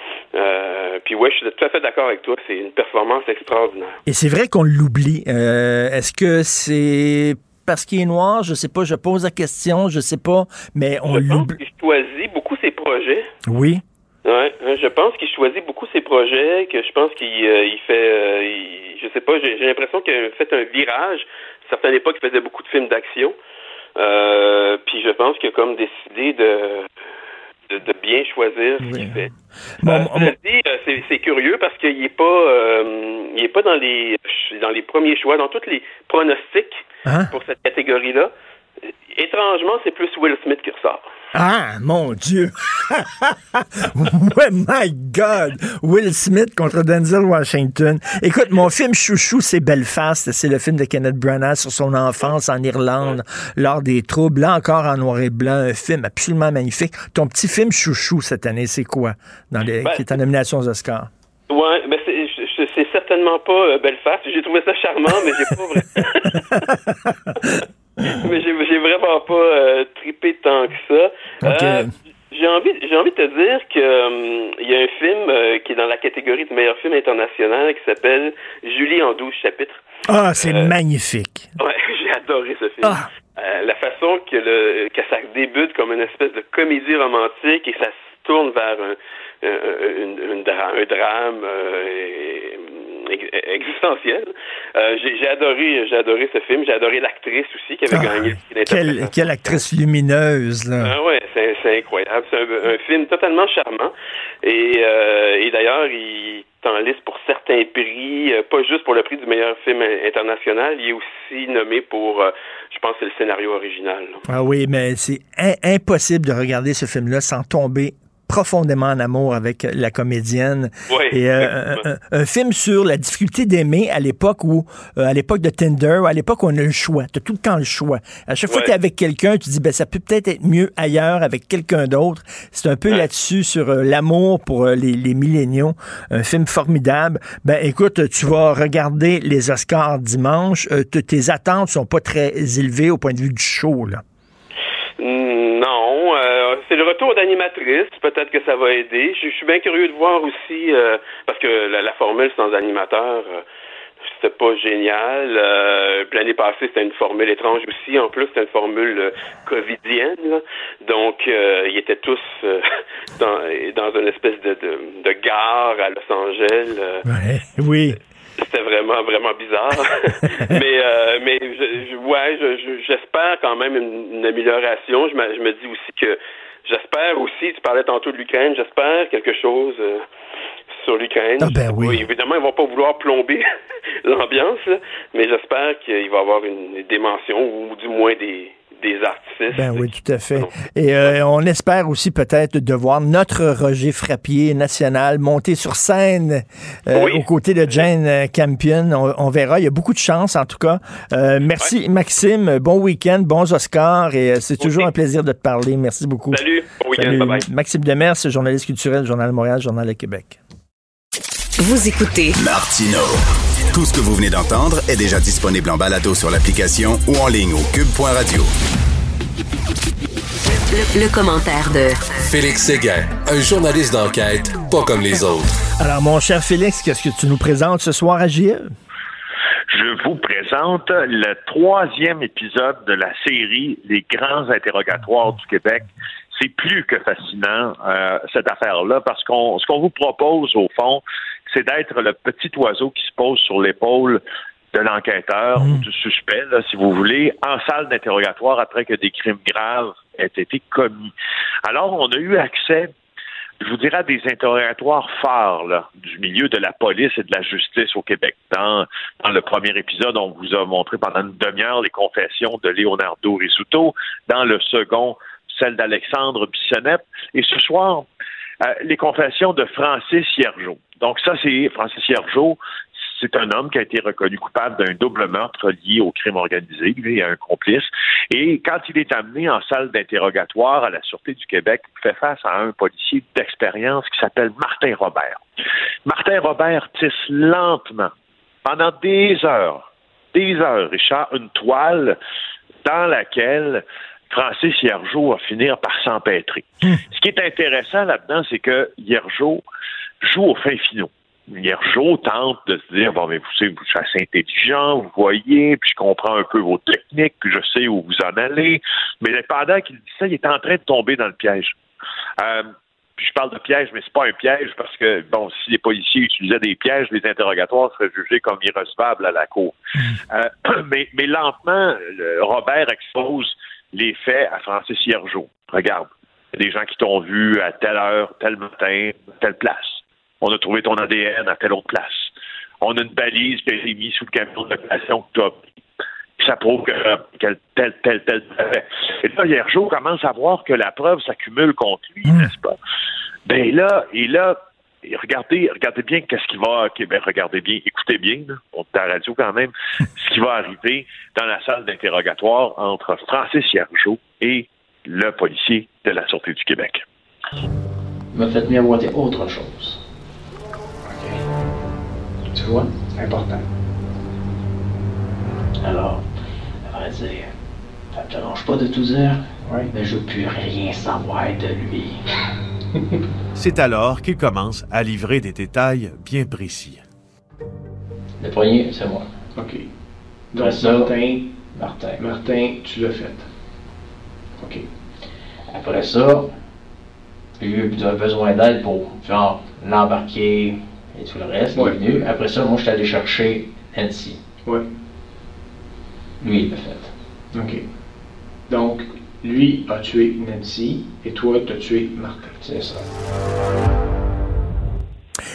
puis ouais, je suis tout à fait d'accord avec toi, c'est une performance extraordinaire. Et c'est vrai qu'on l'oublie. est-ce que c'est parce qu'il est noir, je sais pas, je pose la question, je sais pas, mais on l'oublie. Il choisit beaucoup ses projets. Oui. Ouais, je pense qu'il choisit beaucoup ses projets, que je pense qu'il euh, il fait, euh, je sais pas, j'ai l'impression qu'il a fait un virage. À certaines époques, il faisait beaucoup de films d'action. Euh, puis je pense qu'il a comme décidé de, de, bien choisir ce qu'il fait. Bon, c'est curieux parce qu'il est pas, il est pas dans les dans les premiers choix, dans tous les pronostics hein? pour cette catégorie-là. Étrangement, c'est plus Will Smith qui ressort. Ah, mon Dieu! ouais, my God! Will Smith contre Denzel Washington. Écoute, mon film chouchou, c'est Belfast. C'est le film de Kenneth Branagh sur son enfance en Irlande lors des troubles. Là encore en noir et blanc, un film absolument magnifique. Ton petit film chouchou cette année, c'est quoi? Dans les, ben, qui est en nomination aux Oscars? Ouais, mais c'est certainement pas euh, Belfast. J'ai trouvé ça charmant, mais j'ai pas. Mais j'ai vraiment pas euh, tripé tant que ça. Euh, j'ai envie, j'ai envie de te dire que euh, il y a un film qui est dans la catégorie de meilleur film international qui s'appelle Julie en 12 chapitres. Ah, c'est magnifique. Ouais, j'ai adoré ce film. Ah. la façon que, le, que ça débute comme une espèce de comédie romantique et ça se tourne vers un, un, un drame. Euh, j'ai adoré, j'ai adoré ce film. J'ai adoré l'actrice aussi qui avait ah, gagné. Quelle, quelle actrice lumineuse là. Ah ouais, c'est incroyable. C'est un, film totalement charmant. Et, euh, et d'ailleurs, il est en liste pour certains prix, euh, pas juste pour le prix du meilleur film international. Il est aussi nommé pour, je pense, c'est le scénario original. Ah oui, mais c'est impossible de regarder ce film-là sans tomber profondément en amour avec la comédienne. et euh, un, film sur la difficulté d'aimer à l'époque où, euh, à l'époque de Tinder, à l'époque où on a le choix. Tu as tout le temps le choix. À chaque fois que tu es avec quelqu'un, tu dis, ben, ça peut peut-être être mieux ailleurs avec quelqu'un d'autre. C'est un peu là-dessus sur euh, l'amour pour les, les milléniaux. Un film formidable. Ben, écoute, tu vas regarder les Oscars dimanche. tes attentes sont pas très élevées au point de vue du show, là. Non, euh, c'est le retour d'animatrice. Peut-être que ça va aider. Je, suis bien curieux de voir aussi, euh, parce que la, formule sans animateur, euh, c'était pas génial. L'année passée, c'était une formule étrange aussi. En plus, c'était une formule covidienne. Donc, ils étaient tous dans, une espèce de, de, gare à Los Angeles. Oui. C'était vraiment, vraiment bizarre. mais, euh, mais je, ouais, j'espère quand même une, amélioration. Je me, je me dis aussi que j'espère aussi, tu parlais tantôt de l'Ukraine, j'espère quelque chose euh, sur l'Ukraine. Ah ben oui. Évidemment, ils vont pas vouloir plomber l'ambiance, mais j'espère qu'il va y avoir une dimension ou du moins des des artistes. Ben oui, tout à fait. Et euh, on espère aussi peut-être de voir notre Roger Frappier national monter sur scène euh, aux côtés de Jane euh, Campion. On, verra. Il y a beaucoup de chance, en tout cas. merci, Maxime. Bon week-end, bons Oscars. Et c'est toujours un plaisir de te parler. Merci beaucoup. Salut. Bon week-end. Bye bye. Maxime Demers, journaliste culturel, Journal de Montréal, Journal de Québec. Vous écoutez Martino. Tout ce que vous venez d'entendre est déjà disponible en balado sur l'application ou en ligne au cube.radio. Le, commentaire de Félix Séguin, un journaliste d'enquête pas comme les autres. Alors, mon cher Félix, qu'est-ce que tu nous présentes ce soir à JL? Je vous présente le troisième épisode de la série Les grands interrogatoires du Québec. C'est plus que fascinant, euh, cette affaire-là, parce qu'on ce qu'on vous propose, au fond, c'est d'être le petit oiseau qui se pose sur l'épaule de l'enquêteur ou mm. du suspect, si vous voulez, en salle d'interrogatoire après que des crimes graves aient été commis. Alors, on a eu accès, je vous dirais, à des interrogatoires phares du milieu de la police et de la justice au Québec. Dans, dans le premier épisode, on vous a montré pendant une demi-heure les confessions de Leonardo Risuto. Dans le second, celle d'Alexandre Bissonnette. Et ce soir, euh, les confessions de Francis Hiergeau. Donc ça, c'est Francis Hiergeau, c'est un homme qui a été reconnu coupable d'un double meurtre lié au crime organisé, lui et un complice. Et quand il est amené en salle d'interrogatoire à la Sûreté du Québec, il fait face à un policier d'expérience qui s'appelle Martin Robert. Martin Robert tisse lentement, pendant des heures, des heures, Richard, une toile dans laquelle Francis Hiergeau va finir par s'empêtrer. Hmm. Ce qui est intéressant là-dedans, c'est que Hiergeau joue au fin finaux. Hiergeau tente de se dire bon mais vous savez vous êtes assez intelligent, vous voyez, puis je comprends un peu vos techniques, puis je sais où vous en allez, mais pendant qu'il dit ça, il est en train de tomber dans le piège. Euh, puis je parle de piège, mais c'est pas un piège parce que bon, si les policiers utilisaient des pièges, les interrogatoires seraient jugés comme irrecevables à la cour. Hmm. Euh, mais, mais lentement, Robert expose les faits à Francis Hiergeau. Regarde, il y a des gens qui t'ont vu à telle heure, tel matin, telle place. On a trouvé ton ADN à telle autre place. On a une balise qui a été mise sous le camion de location que tu as ça prouve que, tel, tel, tel, tel. Et là, Hiergeau commence à voir que la preuve s'accumule contre lui, hmm. n'est-ce pas? Ben là, et là, regardez, regardez bien qu'est-ce qui va. ben regardez bien, écoutez bien, on est à la radio quand même, ce qui va arriver dans la salle d'interrogatoire entre Francis Hiergeau et le policier de la Sûreté du Québec. Me faites miroiter autre chose. Tu vois, important. Alors, à vrai dire, ça te dérange pas de tout dire? Oui. Mais je veux plus rien savoir de lui. C'est alors qu'il commence à livrer des détails bien précis. Le premier, c'est moi. OK. Donc, ça, Martin, Martin. Martin, tu l'as fait. OK. Après ça, il a eu besoin d'aide pour, genre, l'embarquer et tout le reste. Ouais. Il est venu. Après ça, moi, je suis allé chercher Nancy. Ouais. Lui, il l'a fait. OK. Donc, lui a tué Nancy et toi, tu as tué Martin. C'est ça.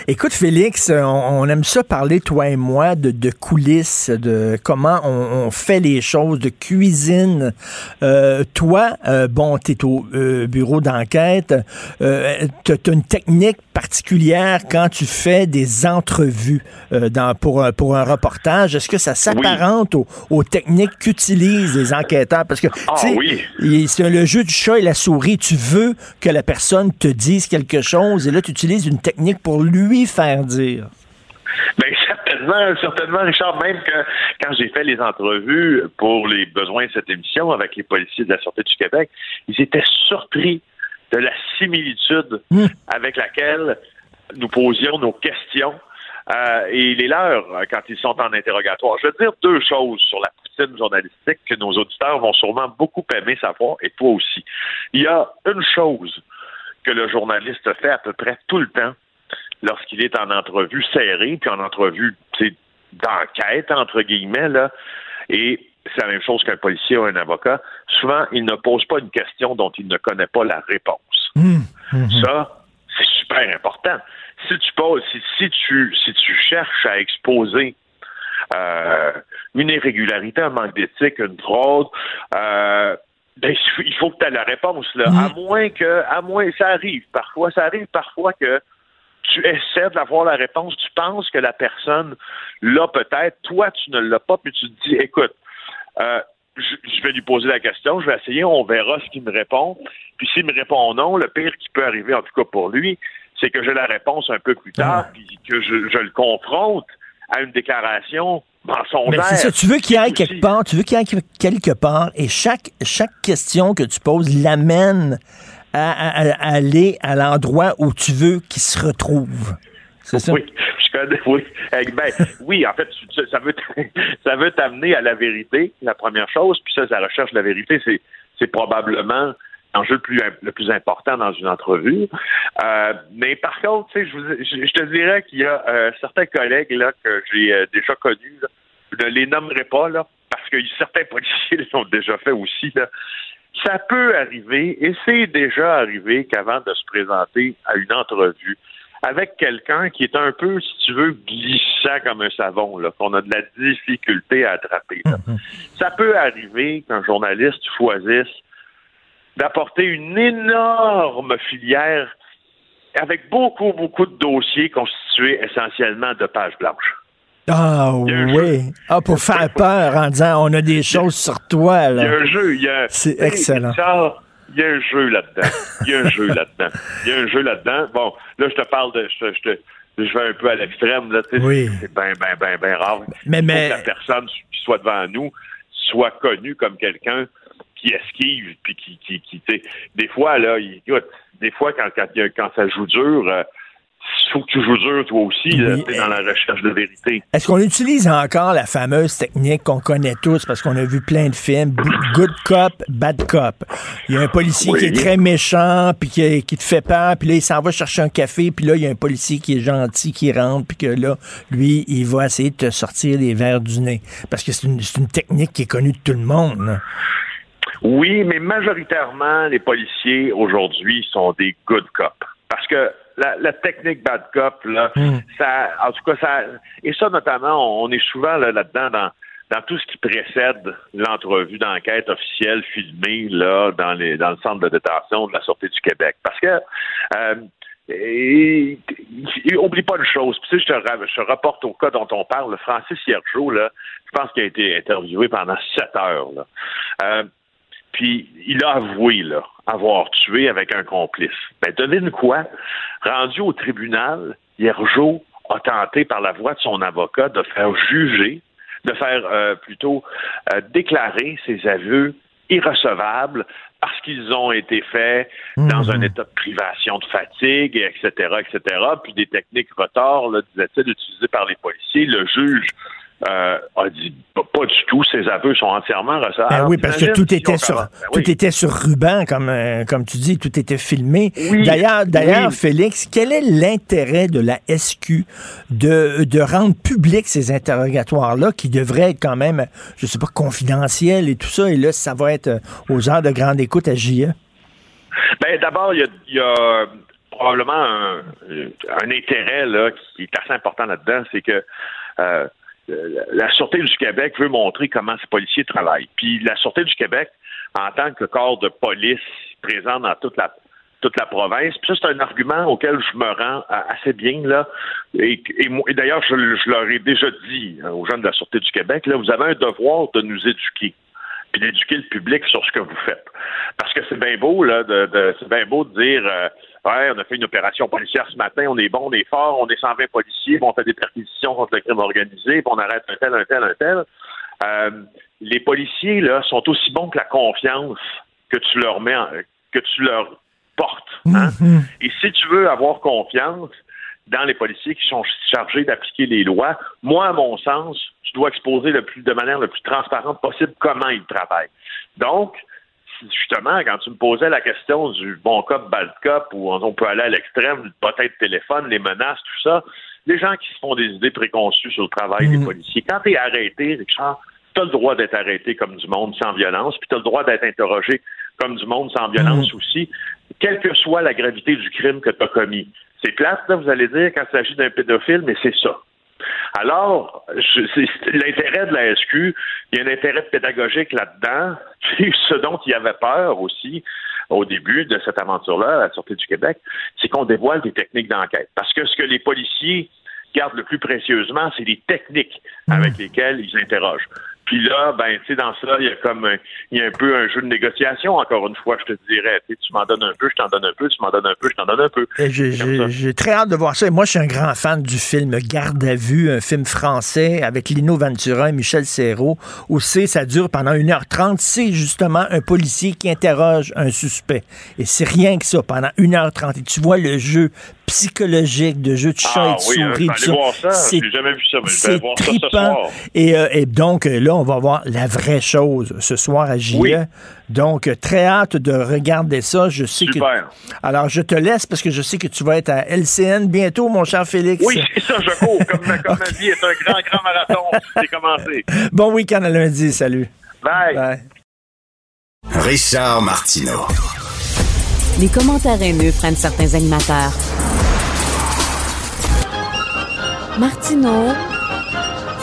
Écoute, Félix, on, on aime ça parler, toi et moi, de, de coulisses, de comment on, on fait les choses, de cuisine. Euh, toi, euh, bon, tu es au euh, bureau d'enquête. Euh, tu as une technique particulière quand tu fais des entrevues euh, dans, pour, un- pour un reportage. Est-ce que ça s'apparente aux, aux techniques qu'utilisent les enquêteurs? Parce que, Ah oui. c'est le jeu du chat et la souris. Tu veux que la personne te dise quelque chose et là, tu utilises une technique pour lui faire dire? Ben, certainement, certainement, Richard, même que quand j'ai fait les entrevues pour les besoins de cette émission avec les policiers de la Sûreté du Québec, ils étaient surpris de la similitude avec laquelle nous posions nos questions euh, et les leurs euh, quand ils sont en interrogatoire. Je veux dire deux choses sur la poutine journalistique que nos auditeurs vont sûrement beaucoup aimer savoir, et toi aussi. Il y a une chose que le journaliste fait à peu près tout le temps lorsqu'il est en entrevue serrée, puis en entrevue d'enquête, entre guillemets, là, et c'est la même chose qu'un policier ou un avocat, souvent, il ne pose pas une question dont il ne connaît pas la réponse. Ça, c'est super important. Si tu poses, si, si tu si tu cherches à exposer euh, une irrégularité, un manque d'éthique, une fraude, euh, ben, il faut que tu aies la réponse là. À moins que, à moins, ça arrive parfois, ça arrive parfois que tu essaies d'avoir la réponse, tu penses que la personne l'a peut-être, toi tu ne l'as pas, puis tu te dis, écoute, euh, je, vais lui poser la question, je vais essayer, on verra ce qu'il me répond. Puis s'il me répond non, le pire qui peut arriver, en tout cas pour lui, c'est que j'ai la réponse un peu plus tard, puis que je, je le confronte à une déclaration mensongère. Mais c'est ça, tu veux qu'il aille quelque part, tu veux qu'il aille quelque part, et chaque, chaque question que tu poses l'amène à, aller à l'endroit où tu veux qu'il se retrouve. C'est ça? Oui, oui. Eh Ben, oui, en fait, ça veut ça veut t'amener à la vérité, la première chose, puis ça, la recherche de la vérité, c'est c'est probablement l'enjeu le plus, le plus important dans une entrevue. Euh, mais par contre, je, je- te dirais qu'il y a euh, certains collègues là que j'ai euh, déjà connus, je ne les nommerai pas là, parce que certains policiers l'ont déjà fait aussi là. Ça peut arriver, et c'est déjà arrivé qu'avant de se présenter à une entrevue, avec quelqu'un qui est un peu, si tu veux, glissant comme un savon, qu'on a de la difficulté à attraper. là. Ça peut arriver qu'un journaliste choisisse d'apporter une énorme filière avec beaucoup, beaucoup de dossiers constitués essentiellement de pages blanches. Ah oui. Ah, pour faire peur en disant on a des choses sur toi. Il y a Là. un jeu, il y a. C'est excellent. Il y a un jeu là-dedans. Il y a un jeu là-dedans. Il y a un jeu là-dedans. Bon, là, je te parle de. Je, je, te- je vais un peu à l'extrême, là. tu sais, Oui. C'est bien, bien, bien, bien rare. Mais- mais- que la personne qui soit devant nous soit connue comme quelqu'un qui esquive, puis qui, qui, qui tu sais, des fois, là, il- écoute, des fois, quand, quand, quand ça joue dur, euh, faut que tu joues dur toi aussi, Oui, tu sais, dans la recherche de vérité. Est-ce qu'on utilise encore la fameuse technique qu'on connaît tous parce qu'on a vu plein de films, good cop, bad cop. Il y a un policier Oui. qui est très méchant puis qui, qui te fait peur, puis là il s'en va chercher un café, puis là il y a un policier qui est gentil qui rentre puis que là lui il va essayer de te sortir les verres du nez parce que c'est une, c'est une technique qui est connue de tout le monde. là. Oui, mais majoritairement, les policiers aujourd'hui sont des good cops. Parce que la, la technique bad cop, là, ça, en tout cas, ça, et ça notamment, on est souvent là, là-dedans dans, dans tout ce qui précède l'entrevue d'enquête officielle filmée là dans les dans le centre de détention de la Sûreté du Québec. Parce que euh, et, et oublie pas une chose, puis tu sais, je te, je te rapporte au cas dont on parle, le Francis Hiergeau, là, je pense qu'il a été interviewé pendant sept heures. Là. Euh, puis il a avoué là, avoir tué avec un complice. Ben, devine quoi? Rendu au tribunal, Hiergeau a tenté par la voix de son avocat de faire juger, de faire euh, plutôt euh, déclarer ses aveux irrecevables parce qu'ils ont été faits dans un état de privation de fatigue, etc., etc., puis des techniques retors, là, disait-il, utilisées par les policiers. Le juge euh, a dit pas du tout. Ses aveux sont entièrement recevables. Ben oui, parce que tout était sur Ben oui. tout était sur ruban, comme euh, comme tu dis, tout était filmé. Oui, D'ailleurs, d'ailleurs, oui. Félix, quel est l'intérêt de la SQ de de rendre public ces interrogatoires-là, qui devraient être quand même, je sais pas, confidentiels et tout ça, et là, ça va être euh, aux heures de grande écoute à? JE. Ben, d'abord, il y a, il y a probablement un, un intérêt là, qui est assez important là-dedans, c'est que euh, la Sûreté du Québec veut montrer comment ces policiers travaillent. Puis la Sûreté du Québec, en tant que corps de police présent dans toute la province. Puis ça, c'est un argument auquel je me rends assez bien, là. Et, d'ailleurs, je, je leur ai déjà dit hein, aux gens de la Sûreté du Québec, là, vous avez un devoir de nous éduquer puis d'éduquer le public sur ce que vous faites. Parce que c'est bien beau, là, de, de- c'est bien beau de dire euh, Ouais, on a fait une opération policière ce matin, on est bon, on est fort, on est 120 policiers, on fait des perquisitions contre le crime organisé, puis on arrête un tel, un tel, un tel. Euh, les policiers, là, sont aussi bons que la confiance que tu leur mets en- que tu leur portes. hein? Et si tu veux avoir confiance dans les policiers qui sont chargés d'appliquer les lois, moi, à mon sens, tu dois exposer le plus, de manière la plus transparente possible comment ils travaillent. Donc, justement, quand tu me posais la question du bon cop, bad cop, où on peut aller à l'extrême, le potin de téléphone, les menaces, tout ça, les gens qui se font des idées préconçues sur le travail des policiers, quand tu es arrêté, Richard, tu as le droit d'être arrêté comme du monde sans violence, puis tu as le droit d'être interrogé comme du monde sans violence aussi, quelle que soit la gravité du crime que tu as commis. C'est plate, là, vous allez dire, quand il s'agit d'un pédophile, mais c'est ça. Alors, l'intérêt de la SQ, il y a un intérêt pédagogique là-dedans, puis ce dont il y avait peur aussi au début de cette aventure-là à la Sûreté du Québec, c'est qu'on dévoile des techniques d'enquête. Parce que ce que les policiers gardent le plus précieusement, c'est les techniques avec lesquelles ils interrogent. Puis là, ben, tu sais, dans ça, il y a comme un, il y a un peu un jeu de négociation, encore une fois, je te dirais. Tu m'en donnes un peu, je t'en donne un peu, tu m'en donnes un peu, je t'en donne un peu. J'ai très hâte de voir ça. Et moi, je suis un grand fan du film Garde à vue, un film français avec Lino Ventura et Michel Serrault, où c'est, ça dure pendant 1h30. C'est justement un policier qui interroge un suspect. Et c'est rien que ça, pendant 1h30. Et tu vois le jeu psychologique de jeu de chat Ah et de oui, souris. voir ça. C'est- J'ai jamais vu ça, mais je vais c'est aller voir ça ce trippant. soir. Et, euh, et donc, euh, là, on va voir la vraie chose ce soir à JE. Oui. Donc, euh, très hâte de regarder ça. Je sais Super. que. Alors, je te laisse parce que je sais que tu vas être à LCN bientôt, mon cher Félix. Oui, c'est ça, je cours. Comme, ma- comme ma vie est un grand, grand marathon. C'est commencé. Bon week-end à lundi. Salut. Bye. Bye. Richard Martineau. Les commentaires haineux prennent certains animateurs. Martineau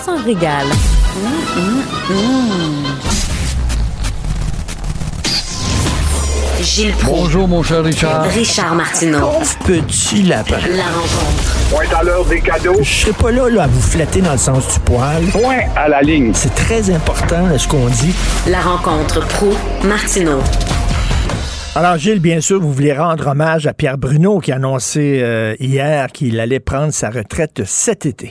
s'en régale. Gilles Proulx. Bonjour, mon cher Richard. Richard Martineau. Pauvre petit lapin. La rencontre. Point à l'heure des cadeaux. Je serai pas là, là à vous flatter dans le sens du poil. Point à la ligne. C'est très important là, ce qu'on dit. La rencontre pro martineau Alors, Gilles, bien sûr, vous voulez rendre hommage à Pierre Bruno qui a annoncé euh, hier qu'il allait prendre sa retraite cet été.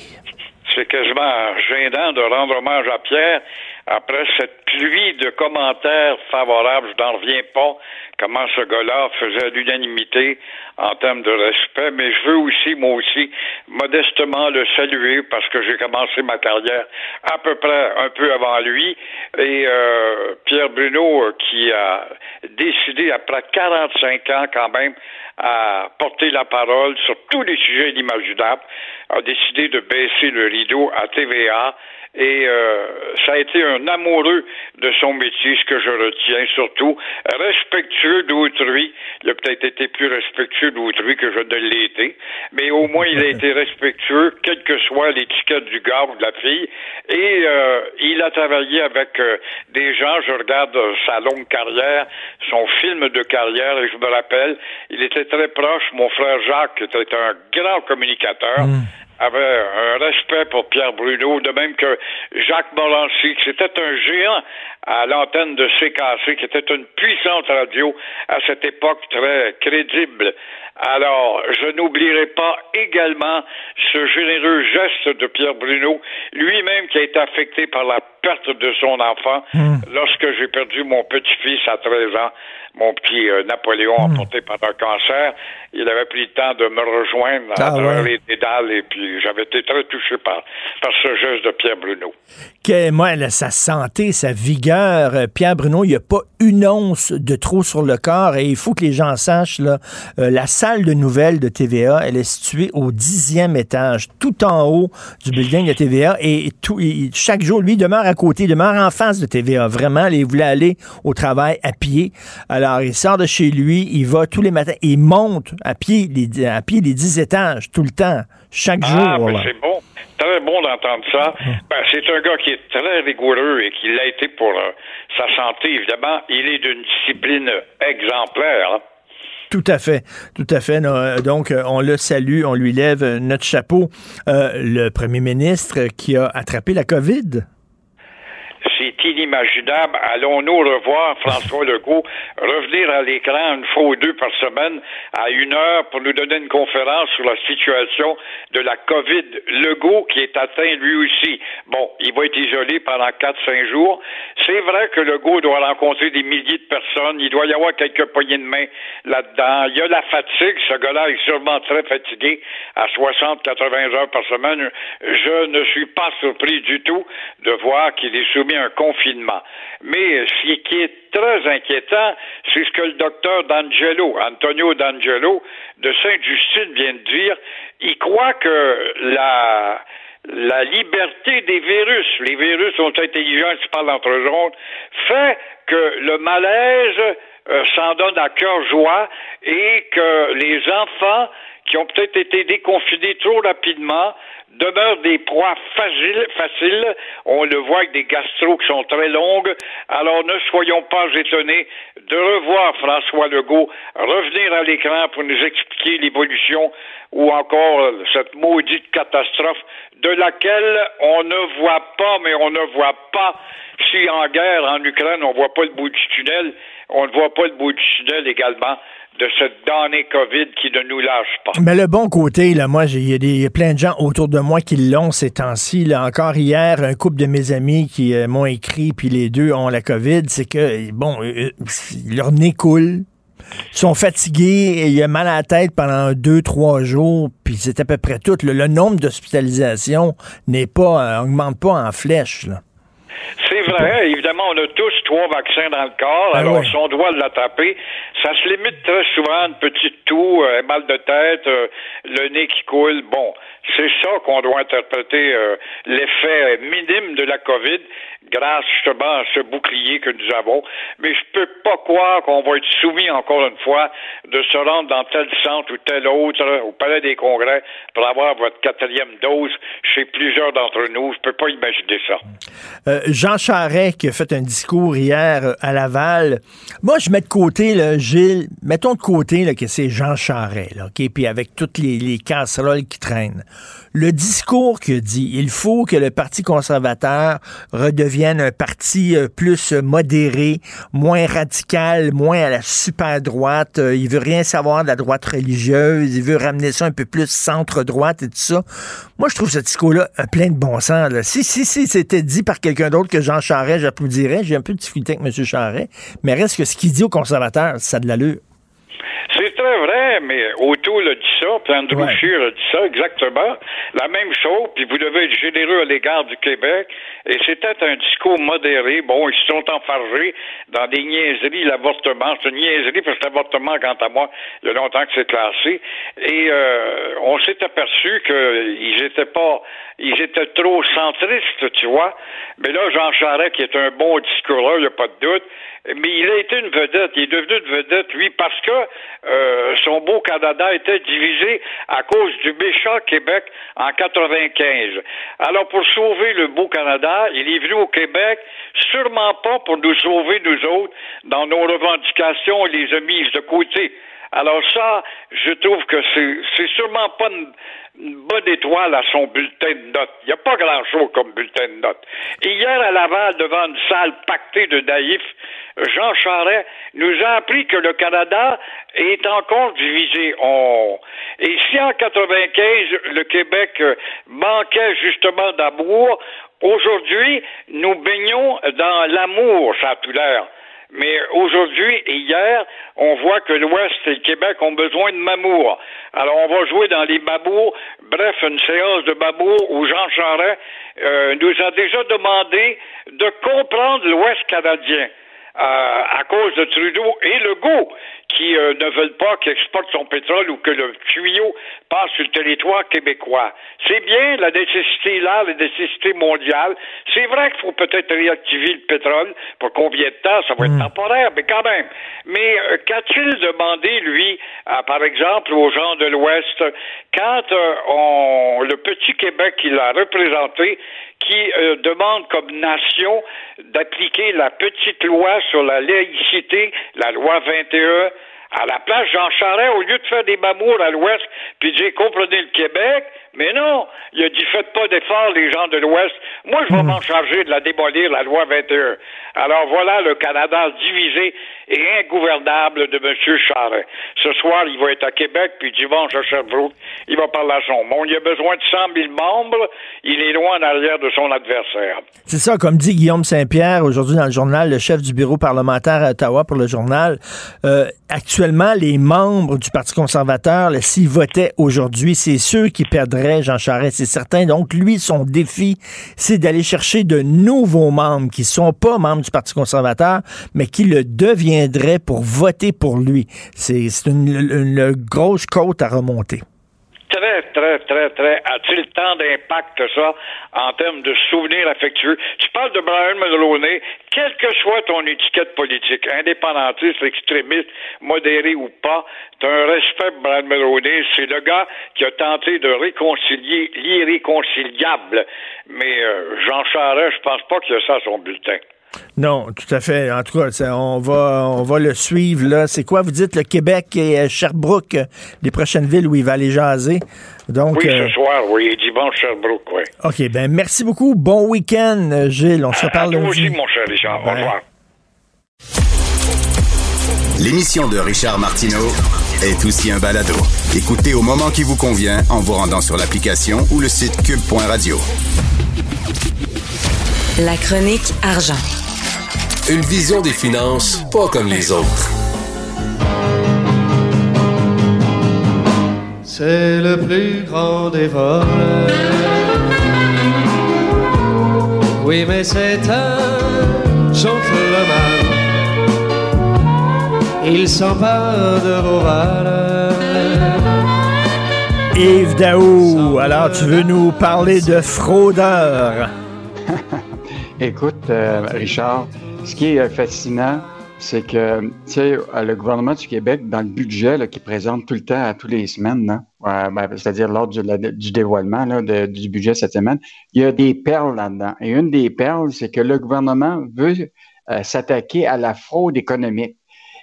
C'est quasiment gênant de rendre hommage à Pierre après cette pluie de commentaires favorables. Je n'en reviens pas comment ce gars-là faisait l'unanimité en termes de respect, mais je veux aussi, moi aussi, modestement le saluer parce que j'ai commencé ma carrière à peu près un peu avant lui. Et euh, Pierre Bruno, euh, qui a décidé après 45 ans quand même à porter la parole sur tous les sujets inimaginables, a décidé de baisser le rideau à TVA et euh, ça a été un amoureux de son métier, ce que je retiens surtout, respectueux d'autrui. Il a peut-être été plus respectueux d'autrui que je ne l'ai été, mais au moins il a été respectueux, quelle que soit l'étiquette du gars ou de la fille. Et euh, il a travaillé avec euh, des gens, je regarde sa longue carrière, son film de carrière, et je me rappelle, il était très proche, mon frère Jacques était un grand communicateur avait un respect pour Pierre Bruno, de même que Jacques Morancy, qui c'était un géant à l'antenne de CKC, qui était une puissante radio à cette époque très crédible. Alors, je n'oublierai pas également ce généreux geste de Pierre Bruno, lui-même qui a été affecté par la perte de son enfant lorsque j'ai perdu mon petit-fils à 13 ans, mon petit euh, Napoléon emporté par un cancer. Il avait pris le temps de me rejoindre à Ah, ouais. les pédales et puis j'avais été très touché par, par ce geste de Pierre Bruno. Que, moi, là, sa santé, sa vigueur, euh, Pierre Bruno, il n'y a pas une once de trop sur le corps et il faut que les gens sachent, là, euh, la salle de nouvelles de TVA, elle est située au dixième étage, tout en haut du building de TVA et tout, il- chaque jour, lui, il demeure à côté, il demeure en face de TVA, vraiment, il voulait aller au travail à pied. Alors, il sort de chez lui, il va tous les matins, il monte à pied les, à pied les dix étages, tout le temps, chaque Ah, jour. ben c'est bon. Très bon d'entendre ça. Ben, c'est un gars qui est très rigoureux et qui l'a été pour euh, sa santé, évidemment. Il est d'une discipline exemplaire. hein. Tout à fait, tout à fait. Euh, Donc, euh, on le salue, on lui lève notre chapeau. Euh, le premier ministre qui a attrapé la COVID. C'est inimaginable. Allons-nous revoir François Legault? Revenir à l'écran une fois ou deux par semaine à une heure pour nous donner une conférence sur la situation de la COVID. Legault qui est atteint lui aussi. Bon, il va être isolé pendant 4-5 jours. C'est vrai que Legault doit rencontrer des milliers de personnes. Il doit y avoir quelques poignées de main là-dedans. Il y a la fatigue. Ce gars-là est sûrement très fatigué à 60-80 heures par semaine. Je ne suis pas surpris du tout de voir qu'il est soumis à un confinement. Mais ce qui est très inquiétant, c'est ce que le docteur D'Angelo, Antonio D'Angelo, de Sainte-Justine vient de dire. Il croit que la, liberté des virus, les virus sont intelligents, ils se parlent entre eux autres, fait que le malaise euh, s'en donne à cœur joie et que les enfants qui ont peut-être été déconfinés trop rapidement demeurent des proies faciles, faciles. On le voit avec des gastros qui sont très longues. Alors ne soyons pas étonnés de revoir François Legault revenir à l'écran pour nous expliquer l'évolution ou encore euh, cette maudite catastrophe de laquelle on ne voit pas, mais on ne voit pas. Si en guerre en Ukraine, on voit pas le bout du tunnel, on ne voit pas le bout du tunnel également de cette damnée COVID qui ne nous lâche pas. Mais le bon côté, là, moi, il y a y plein de gens autour de moi qui l'ont ces temps-ci. Là. Encore hier, un couple de mes amis qui euh, m'ont écrit, puis les deux ont la COVID, c'est que, bon, euh, euh, leur nez coule. Ils sont fatigués, et il a mal à la tête pendant deux, trois jours, puis c'est à peu près tout. Le, le nombre d'hospitalisations n'est pas, euh, augmente pas en flèche. Là. C'est vrai, évidemment, on a tous trois vaccins dans le corps, Ah alors ouais. si on doit l'attraper, ça se limite très souvent à une petite toux, euh, un mal de tête, euh, le nez qui coule. Bon, c'est ça qu'on doit interpréter euh, l'effet minime de la COVID grâce justement à ce bouclier que nous avons. Mais je peux pas croire qu'on va être soumis encore une fois de se rendre dans tel centre ou tel autre euh, au Palais des Congrès pour avoir votre quatrième dose chez plusieurs d'entre nous. Je peux pas imaginer ça. Euh, Jean Charest qui a fait un discours hier euh, à Laval. Moi, je mets de côté, là, Gilles, mettons de côté là, que c'est Jean Charest, là, OK, puis avec toutes les casseroles qui traînent. Le discours qu'il dit, il faut que le Parti conservateur redevienne un parti euh, plus modéré, moins radical, moins à la super droite. Euh, il veut rien savoir de la droite religieuse. Il veut ramener ça un peu plus centre-droite et tout ça. Moi, je trouve ce discours-là plein de bon sens. Si, si, si c'était dit par quelqu'un d'autre que Jean Charest, j'applaudirais. J'ai un peu de difficulté avec M. Charest. Mais reste que ce qu'il dit aux conservateurs, ça de l'allure. C'est très vrai, mais O'Toole a dit ça, puis Andrew Scheer a dit ça, exactement. La même chose, puis vous devez être généreux à l'égard du Québec. Et c'était un discours modéré. Bon, ils se sont enfargés dans des niaiseries, l'avortement. C'est une niaiserie, parce que l'avortement, quant à moi, il y a longtemps que c'est classé. Et euh, on s'est aperçu qu'ils étaient pas, ils étaient trop centristes, tu vois. Mais là, Jean Charest, qui est un bon discoureur, il n'y a pas de doute, mais il a été une vedette. Il est devenu une vedette, lui, parce que euh, son beau Canada était divisé à cause du méchant Québec en 95. Alors, pour sauver le beau Canada, il est venu au Québec, sûrement pas pour nous sauver, nous autres, dans nos revendications, il les a mises de côté. Alors ça, je trouve que c'est, sûrement pas une, bonne étoile à son bulletin de notes. Il n'y a pas grand-chose comme bulletin de notes. Hier, à Laval, devant une salle pactée de naïfs, Jean Charest nous a appris que le Canada est encore divisé. On... Et si en 95, le Québec euh, manquait justement d'amour, aujourd'hui, nous baignons dans l'amour, ça a l'air. Mais aujourd'hui et hier, on voit que l'Ouest et le Québec ont besoin de mamour. Alors, on va jouer dans les babours. Bref, une séance de babours où Jean Charest euh, nous a déjà demandé de comprendre l'Ouest canadien. Euh, à cause de Trudeau et Legault qui euh, ne veulent pas qu'il exporte son pétrole ou que le tuyau passe sur le territoire québécois. C'est bien la nécessité là, la nécessité mondiale. C'est vrai qu'il faut peut-être réactiver le pétrole pour combien de temps, ça va être temporaire, mais quand même. Mais euh, qu'a-t-il demandé, lui, à, par exemple, aux gens de l'Ouest, quand euh, on, le petit Québec qu'il a représenté, qui euh, demande comme nation d'appliquer la petite loi sur la laïcité, la loi 21, à la place Jean Charest, au lieu de faire des mamours à l'Ouest, puis dire comprenez le Québec, mais non, il a dit faites pas d'efforts les gens de l'Ouest. Moi, je vais m'en charger de la démolir, la loi 21. Alors voilà le Canada divisé et ingouvernable de M. Charest. Ce soir, il va être à Québec, puis dimanche à Sherbrooke, il va parler à son monde. Il a besoin de 100 000 membres, il est loin en arrière de son adversaire. C'est ça, comme dit Guillaume Saint-Pierre aujourd'hui dans le journal, le chef du bureau parlementaire à Ottawa pour le journal. Euh, actuellement, les membres du Parti conservateur, s'ils votaient aujourd'hui, c'est ceux qui perdraient Jean Charest, c'est certain. Donc, lui, son défi, c'est d'aller chercher de nouveaux membres qui sont pas membres du Parti conservateur, mais qui le deviendraient pour voter pour lui. C'est une, grosse côte à remonter. Très, très, très. A-t-il tant d'impact que ça en termes de souvenirs affectueux? Tu parles de Brian Mulroney, quelle que soit ton étiquette politique, indépendantiste, extrémiste, modéré ou pas, tu as un respect pour Brian Mulroney. C'est le gars qui a tenté de réconcilier l'irréconciliable. Mais euh, Jean Charest, je pense pas qu'il a ça à son bulletin. Non, tout à fait. En tout cas, on va, on va le suivre. là. C'est quoi, vous dites, le Québec et euh, Sherbrooke, les prochaines villes où il va aller jaser? Donc, oui, euh, ce soir, oui, dimanche, Sherbrooke, oui. OK, ben merci beaucoup. Bon week-end, euh, Gilles. On se toi lundi. aussi, mon cher Richard. Au Ben. revoir. L'émission de Richard Martineau est aussi un balado. Écoutez au moment qui vous convient en vous rendant sur l'application ou le site cube.radio. La chronique argent. Une vision des finances pas comme les autres. C'est le plus grand des vols. Oui, mais c'est un gentleman. Il s'empare de vos valeurs. Yves Daou, alors tu veux nous parler de fraudeurs? Écoute, euh, Richard, ce qui est euh, fascinant, c'est que, tu sais, euh, le gouvernement du Québec, dans le budget là, qu'il présente tout le temps, à tous les semaines, ben, c'est-à-dire lors du, dévoilement du budget cette semaine, il y a des perles là-dedans. Et une des perles, c'est que le gouvernement veut euh, s'attaquer à la fraude économique.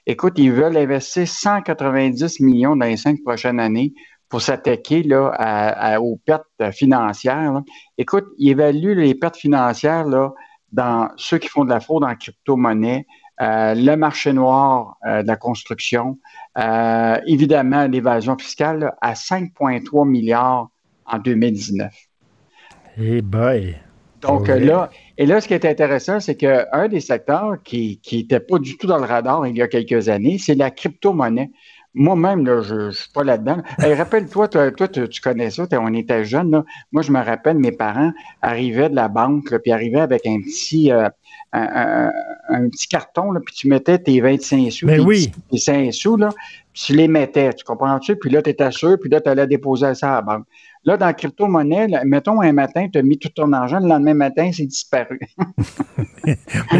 Écoute, ils veulent investir 190 millions dans les cinq prochaines années pour s'attaquer là, aux pertes financières. Écoute, ils évaluent les pertes financières là, dans ceux qui font de la fraude en crypto-monnaie, euh, le marché noir euh, de la construction, euh, évidemment l'évasion fiscale là, à 5,3 milliards en 2019. Eh boy. Donc Oui. là, et là, ce qui est intéressant, c'est qu'un des secteurs qui qui était pas du tout dans le radar il y a quelques années, c'est la crypto-monnaie. Moi-même, là, je ne suis pas là-dedans. Hey, Rappelle-toi, toi, toi tu, tu connais ça, on était jeunes. Là. Moi, je me rappelle, mes parents arrivaient de la banque, là, puis arrivaient avec un petit, euh, un, un- un petit carton, là, puis tu mettais tes 25 sous, Mais tes, oui. tes 5 sous, là, puis tu les mettais, tu comprends-tu? Puis là, tu étais sûr, puis là, tu allais déposer ça à la banque. Là, dans la crypto-monnaie, mettons un matin, tu as mis tout ton argent, le lendemain matin, c'est disparu.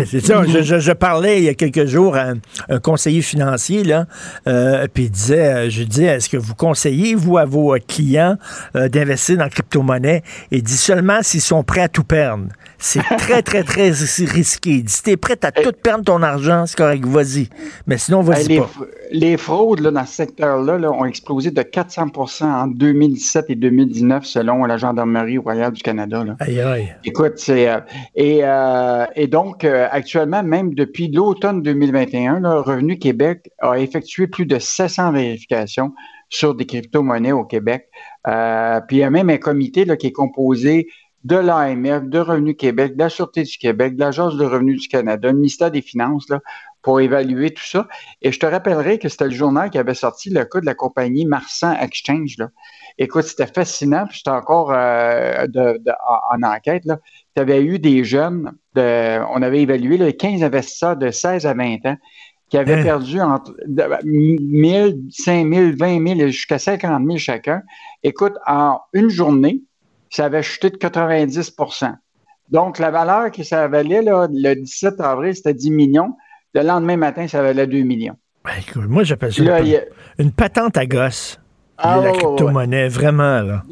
C'est ça. Je, je- je parlais il y a quelques jours à un, conseiller financier, là, euh, puis il disait, euh, je disais, est-ce que vous conseillez, vous, à vos clients euh, d'investir dans la crypto-monnaie? Et il dit seulement s'ils sont prêts à tout perdre. C'est très, très, très ris- risqué. Il dit, si t'es prêt à tout perdre ton argent, c'est correct, vas-y. Mais sinon, vas-y les, pas. les fraudes là, dans ce secteur-là là, ont explosé de 400 en 2017 et 2019 selon la Gendarmerie royale du Canada. Là. Aïe, aïe. Écoute, c'est euh, et, euh, et donc euh, actuellement, même depuis l'automne 2021, là, Revenu Québec a effectué plus de 700 vérifications sur des crypto-monnaies au Québec. Euh, puis il y a même un comité là, qui est composé de l'AMF, de Revenu Québec, de la Sûreté du Québec, de l'Agence de revenus du Canada, du ministère des Finances, là, pour évaluer tout ça. Et je te rappellerai que c'était le journal qui avait sorti le cas de la compagnie Marsan Exchange. Là. Écoute, c'était fascinant, puis j'étais encore euh, de, de- en, en enquête. Tu avais eu des jeunes, de, on avait évalué là, 15 investisseurs de 16 à 20 ans qui avaient Hein? perdu entre de- 1000, 5000, 20 000 jusqu'à 50 000 chacun. Écoute, en une journée, ça avait chuté de 90% Donc, la valeur que ça valait là, le 17 avril, c'était 10 millions. Le lendemain matin, ça valait 2 millions. Ben, écoute, moi, j'appelle ça Là, une, il y a- une patente à gosse. Ah, la ouais, crypto-monnaie, vraiment, là.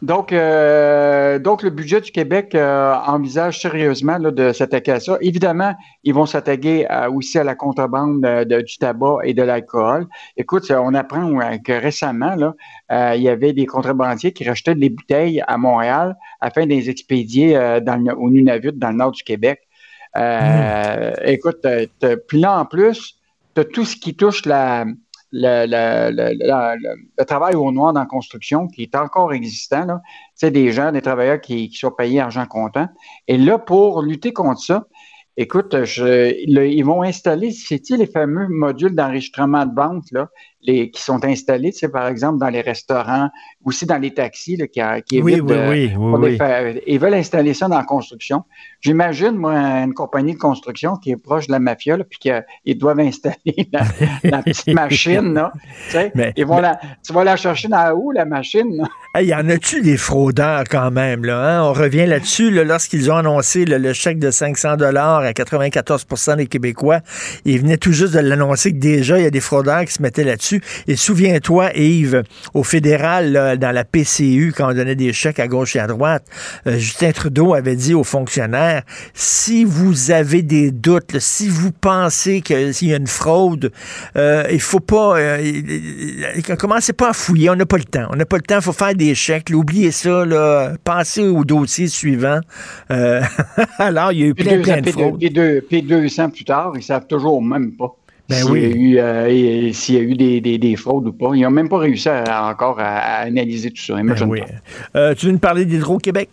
Donc, euh, donc, le budget du Québec euh, envisage sérieusement là, de s'attaquer à ça. Évidemment, ils vont s'attaquer à- aussi à la contrebande euh, de- du tabac et de l'alcool. Écoute, on apprend euh, que récemment, là, euh, il y avait des contrebandiers qui rachetaient des bouteilles à Montréal afin de les expédier euh, dans le- au Nunavut, dans le nord du Québec. Euh, Écoute, puis là, en plus, tu as tout ce qui touche la, le, travail au noir dans la construction qui est encore existant. Là. Des gens, des travailleurs qui, sont payés argent comptant. Et là, pour lutter contre ça, écoute, ils vont installer, c'est-tu les fameux modules d'enregistrement de vente là, les, qui sont installés, tu sais, par exemple, dans les restaurants, aussi dans les taxis, là, qui, qui Oui, oui, de- oui, pour des Ils veulent installer ça dans la construction. J'imagine, moi, une compagnie de construction qui est proche de la mafia, là, puis qu'ils doivent installer la, la petite machine, là. Tu sais, Mais- ils vont la, tu vas la chercher dans où, la machine? Hey, y en a-tu des fraudeurs quand même, là? hein? On revient là-dessus, là, lorsqu'ils ont annoncé le, le chèque de 500 dollars à 94% des Québécois. Ils venaient tout juste de l'annoncer que déjà, il y a des fraudeurs qui se mettaient là-dessus. Et souviens-toi, Yves, au fédéral, là, dans la PCU, quand on donnait des chèques à gauche et à droite, euh, Justin Trudeau avait dit aux fonctionnaires, si vous avez des doutes, là, si vous pensez qu'il y a une fraude, euh, il faut pas... euh, commencez pas à fouiller, on n'a pas le temps. On n'a pas le temps, il faut faire des chèques. là, oubliez ça, là, pensez au dossier suivant. Euh, alors, il y a eu plein, deux, plein de puis deux- fraudes. puis deux- puis 200 plus tard, ils savent toujours même pas. Ben s'il oui. y a eu, euh, s'il y a eu des, des- des fraudes ou pas. Ils n'ont même pas réussi à- encore à, analyser tout ça. Ben oui. Euh, tu veux nous parler d'Hydro-Québec?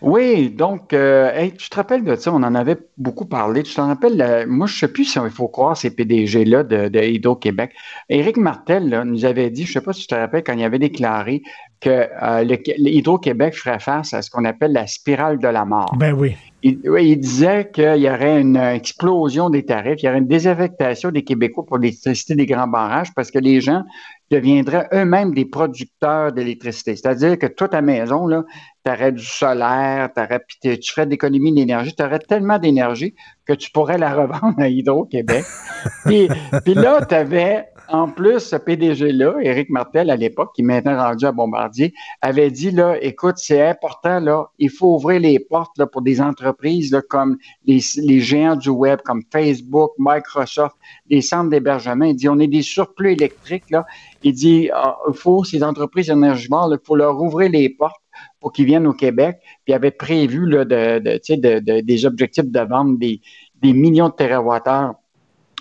Oui, donc, euh, hey, tu te rappelles de ça, on en avait beaucoup parlé. Tu t'en rappelles, euh, moi, je sais plus si il faut croire ces PDG-là de, de Hydro-Québec. Éric Martel là, nous avait dit, je sais pas si tu te rappelles, quand il avait déclaré que euh, le, le Hydro-Québec ferait face à ce qu'on appelle la spirale de la mort. Ben oui. Il, oui, il disait qu'il y aurait une explosion des tarifs, il y aurait une désaffectation des Québécois pour l'électricité des grands barrages parce que les gens deviendraient eux-mêmes des producteurs d'électricité. C'est-à-dire que toute ta maison, tu aurais du solaire, puis tu tu ferais d'économie d'énergie, tu aurais tellement d'énergie que tu pourrais la revendre à Hydro-Québec. puis, puis là, tu avais en plus ce PDG-là, Éric Martel à l'époque, qui est maintenant rendu à Bombardier, avait dit là, écoute, c'est important, là, il faut ouvrir les portes pour des entreprises comme les, géants du web, comme Facebook, Microsoft, les centres d'hébergement. Il dit, on est des surplus électriques, là. Il dit, ah, il faut, ces entreprises énergivores, il faut leur ouvrir les portes pour qu'ils viennent au Québec. Puis avait prévu là, de- des objectifs de vendre des, des millions de térawattheures,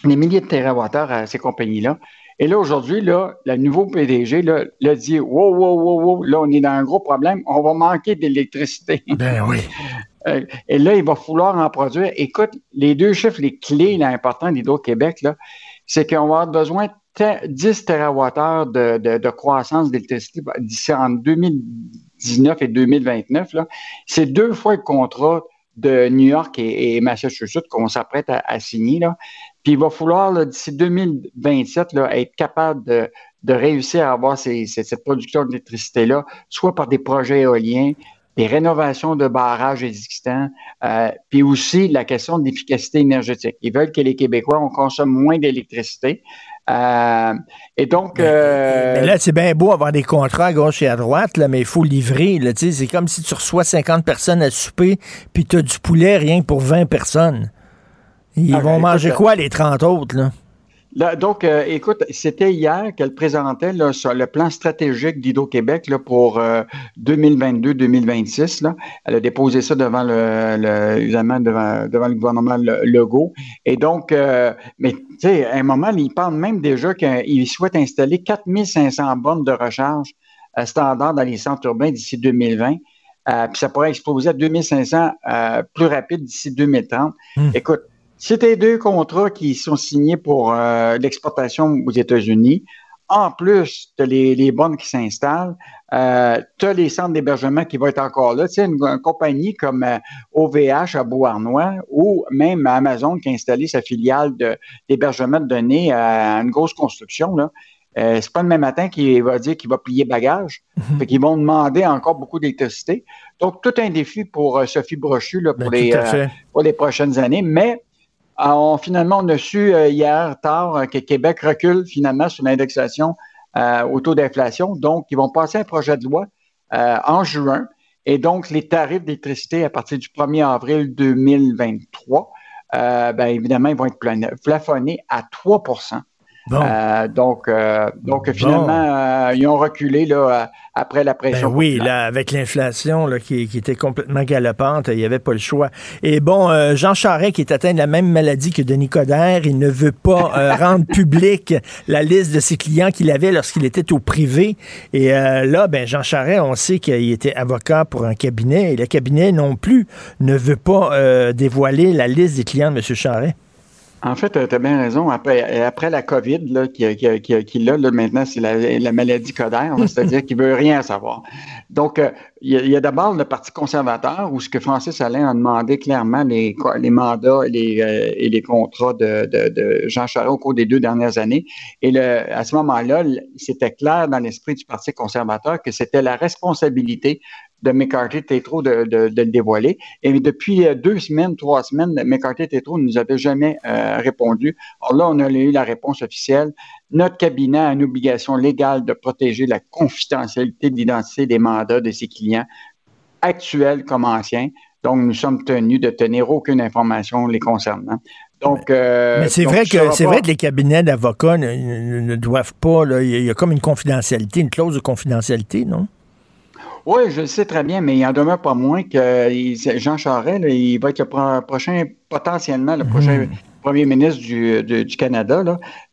des milliers de térawattheures à ces compagnies-là. Et là, aujourd'hui, là, le nouveau PDG là, dit Wow, wow, wow, wow, là, on est dans un gros problème, on va manquer d'électricité. Ben oui. Euh, Et là, il va falloir en produire. Écoute, les deux chiffres, les clés là, importants d'Hydro-Québec, là, c'est qu'on va avoir besoin de te- 10 TWh de, de, de croissance d'électricité d'ici en 2019 et 2029. là. C'est deux fois le contrat de New York et, Massachusetts qu'on s'apprête à, signer. Là. Puis il va falloir, d'ici 2027, là, être capable de, de réussir à avoir ces, cette production d'électricité-là, soit par des projets éoliens, des rénovations de barrages existants, euh, puis aussi la question de l'efficacité énergétique. Ils veulent que les Québécois on consomme moins d'électricité. Euh, et donc. Euh, mais, là, c'est bien beau avoir des contrats à gauche et à droite, là, mais il faut livrer. C'est comme si tu reçois 50 personnes à souper, puis tu as du poulet rien que pour 20 personnes. Ils ah, vont manger quoi, les 30 autres? Là? donc, euh, écoute, c'était hier qu'elle présentait là, sur le plan stratégique d'Hydro-Québec pour 2022-2026. Euh, elle a déposé ça devant le, le devant, devant, le gouvernement Legault. Et donc, euh, mais tu sais, à un moment, il parle même déjà qu'il souhaite installer 4500 bornes de recharge standard dans les centres urbains d'ici 2020. puis ça pourrait exploser à 2500 plus rapide d'ici 2030. Hmm. Écoute, c'était deux contrats qui sont signés pour euh, l'exportation aux États-Unis. En plus de les, les bonnes qui s'installent, euh, tu as les centres d'hébergement qui vont être encore là. Tu sais, une, compagnie comme OVH euh, à Beauharnois ou même Amazon qui a installé sa filiale d'hébergement de, données à une grosse construction. Là. Euh, c'est pas le même matin qu'il va dire qu'il va plier bagage. Mm Fait qu'ils vont demander encore beaucoup d'électricité. Donc, tout un défi pour Sophie Brochu là, pour, ben, les, pour les prochaines années. Mais finalement, on a su euh, hier tard euh, que Québec recule finalement sur l'indexation euh, au taux d'inflation. Donc, ils vont passer un projet de loi en juin. Et donc, les tarifs d'électricité à partir du 1er avril 2023, ben, évidemment, ils vont être plafonnés à 3 euh, donc, euh, donc finalement, euh, ils ont reculé là, après la pression. Ben oui, là, avec l'inflation qui, qui, était complètement galopante, il n'y avait pas le choix. Et bon, Jean Charest, qui est atteint de la même maladie que Denis Coderre, il ne veut pas rendre public la liste de ses clients qu'il avait lorsqu'il était au privé. Et là, ben, Jean Charest, on sait qu'il était avocat pour un cabinet, et le cabinet non plus ne veut pas dévoiler la liste des clients de M. Charest. En fait, tu as bien raison. Après, la COVID, qui, qui, qui, qui là, maintenant, c'est la, la, maladie codère, c'est-à-dire qu'il veut rien savoir. Donc, euh, il y a, d'abord le Parti conservateur, où ce que Francis Alain a demandé clairement les, mandats et les, euh, contrats de, Jean Charest au cours des deux dernières années. Et à ce moment-là, c'était clair dans l'esprit du Parti conservateur que c'était la responsabilité de McCarthy Tétro de, de, de, le dévoiler. Et depuis euh, deux semaines, trois semaines, McCarthy Tétro ne nous avait jamais euh, répondu. Alors là, on a eu la réponse officielle. Notre cabinet a une obligation légale de protéger la confidentialité de l'identité des mandats de ses clients, actuels comme anciens. Donc, nous sommes tenus de tenir aucune information les concernant. Donc, euh, mais c'est vrai que c'est vrai que les cabinets d'avocats ne, doivent pas. Là, il y a comme une confidentialité, une clause de confidentialité, non? Oui, je le sais très bien, mais il en demeure pas moins que Jean Charest, il va être le prochain, potentiellement le prochain hmm. premier ministre du, Canada.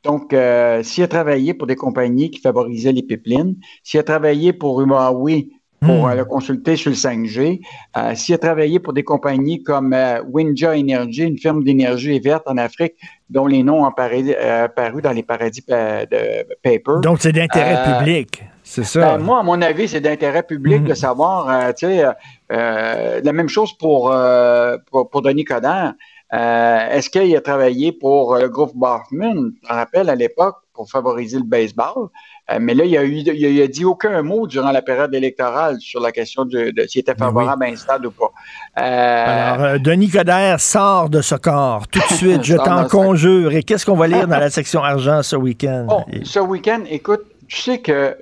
Donc, euh, s'il a travaillé pour des compagnies qui favorisaient les pipelines, s'il a travaillé pour Huawei pour hmm. euh, le consulter sur le 5G, euh, s'il a travaillé pour des compagnies comme Winja Energy, une firme d'énergie verte en Afrique, dont les noms ont apparu, dans les paradis de paper. Donc, c'est d'intérêt public. C'est ça. Ben, moi, à mon avis, c'est d'intérêt public de mm. savoir, euh, tu sais, euh, la même chose pour, euh, pour, Denis Coderre. Est-ce qu'il a travaillé pour le groupe Bachman, je me rappelle à l'époque, pour favoriser le baseball? mais là, il a, eu, il a, dit aucun mot durant la période électorale sur la question de, s'il était ben favorable à un stade ou pas. Alors, Denis Coderre sort de ce corps tout de suite. je t'en conjure. Et qu'est-ce qu'on va lire dans la section argent ce week-end? Oh, ce week-end, écoute, tu sais que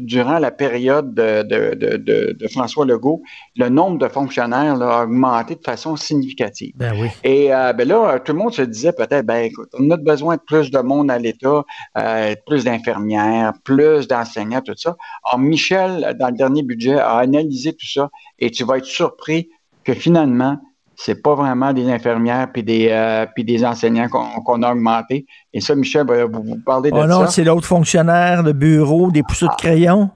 durant la période de, François Legault, le nombre de fonctionnaires a augmenté de façon significative. Ben oui. Et euh, ben là, tout le monde se disait peut-être, ben écoute, on a besoin de plus de monde à l'État, euh, plus d'infirmières, plus d'enseignants, tout ça. Alors, Michel, dans le dernier budget, a analysé tout ça et tu vas être surpris que finalement, c'est pas vraiment des infirmières puis des, euh, puis des enseignants qu'on a augmenté. Et ça, Michel, vous, vous parlez de oh non, c'est l'autre fonctionnaire, de bureau, des pousseux de crayon.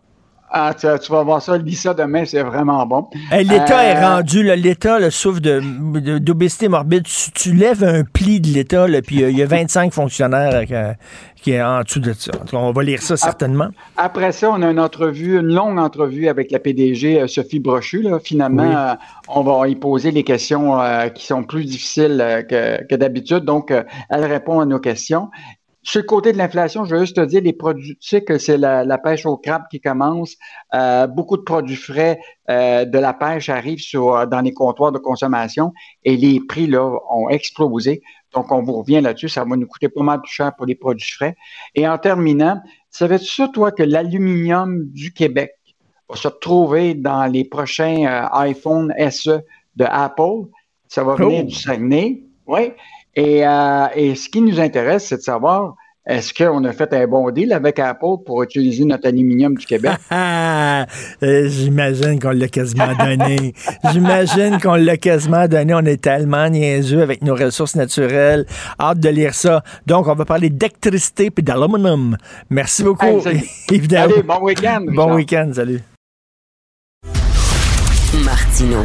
Ah, tu, tu vas voir ça, lis ça demain, c'est vraiment bon. L'État Euh, est rendu, là, l'État là, souffre de- de- d'obésité morbide. Tu, tu lèves un pli de l'État, puis euh, il y a 25 fonctionnaires euh, qui- qui est en dessous de ça. On va lire ça certainement. Après ça, on a une entrevue, une longue entrevue avec la PDG euh, Sophie Brochu. Là. Finalement, Oui. euh, on va y poser les questions euh, qui sont plus difficiles euh, que, que d'habitude. Donc, euh, elle répond à nos questions. Sur le côté de l'inflation, je veux juste te dire, les produits, tu sais que c'est la, la pêche au crabe qui commence. Euh, beaucoup de produits frais euh, de la pêche arrivent sur, euh, dans les comptoirs de consommation et les prix là ont explosé. Donc, on vous revient là-dessus. Ça va nous coûter pas mal plus cher pour les produits frais. Et en terminant, savais-tu ça, toi, que l'aluminium du Québec va se retrouver dans les prochains euh, iPhone SE de Apple? Ça va venir Oh. du Saguenay. Oui. Et, euh, et ce qui nous intéresse, c'est de savoir est-ce qu'on a fait un bon deal avec Apple pour utiliser notre aluminium du Québec? Ah, euh, J'imagine qu'on l'a quasiment donné. J'imagine qu'on l'a quasiment donné. On est tellement niaiseux avec nos ressources naturelles. Hâte de lire ça. Donc, on va parler d'électricité et d'aluminium. Merci beaucoup. Hey. Évidemment. Allez, bon week-end. Bon week-end. Salut. Martino.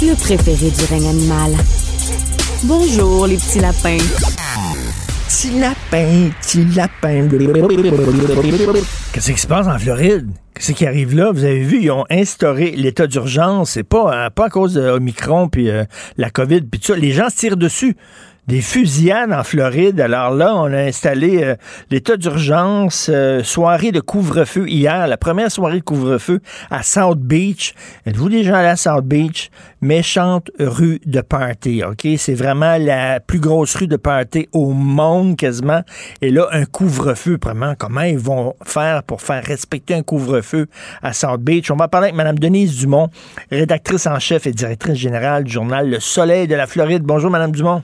Le préféré du règne animal. Bonjour, les petits lapins. Petit lapin, petit lapin. Qu'est-ce qui se passe en Floride? Qu'est-ce qui arrive là? Vous avez vu, ils ont instauré l'état d'urgence. C'est pas, euh, pas à cause de Omicron puis euh, la COVID puis tout ça. Les gens se tirent dessus. Des fusillades en Floride. Alors là, on a installé euh, l'état d'urgence, euh, soirée de couvre-feu hier, la première soirée de couvre-feu à South Beach. Êtes-vous déjà allé à South Beach? Méchante rue de party, OK? C'est vraiment la plus grosse rue de party au monde quasiment. Et là, un couvre-feu, vraiment, comment ils vont faire pour faire respecter un couvre-feu à South Beach? On va parler avec Mme Denise Dumont, rédactrice en chef et directrice générale du journal Le Soleil de la Floride. Bonjour, Mme Dumont.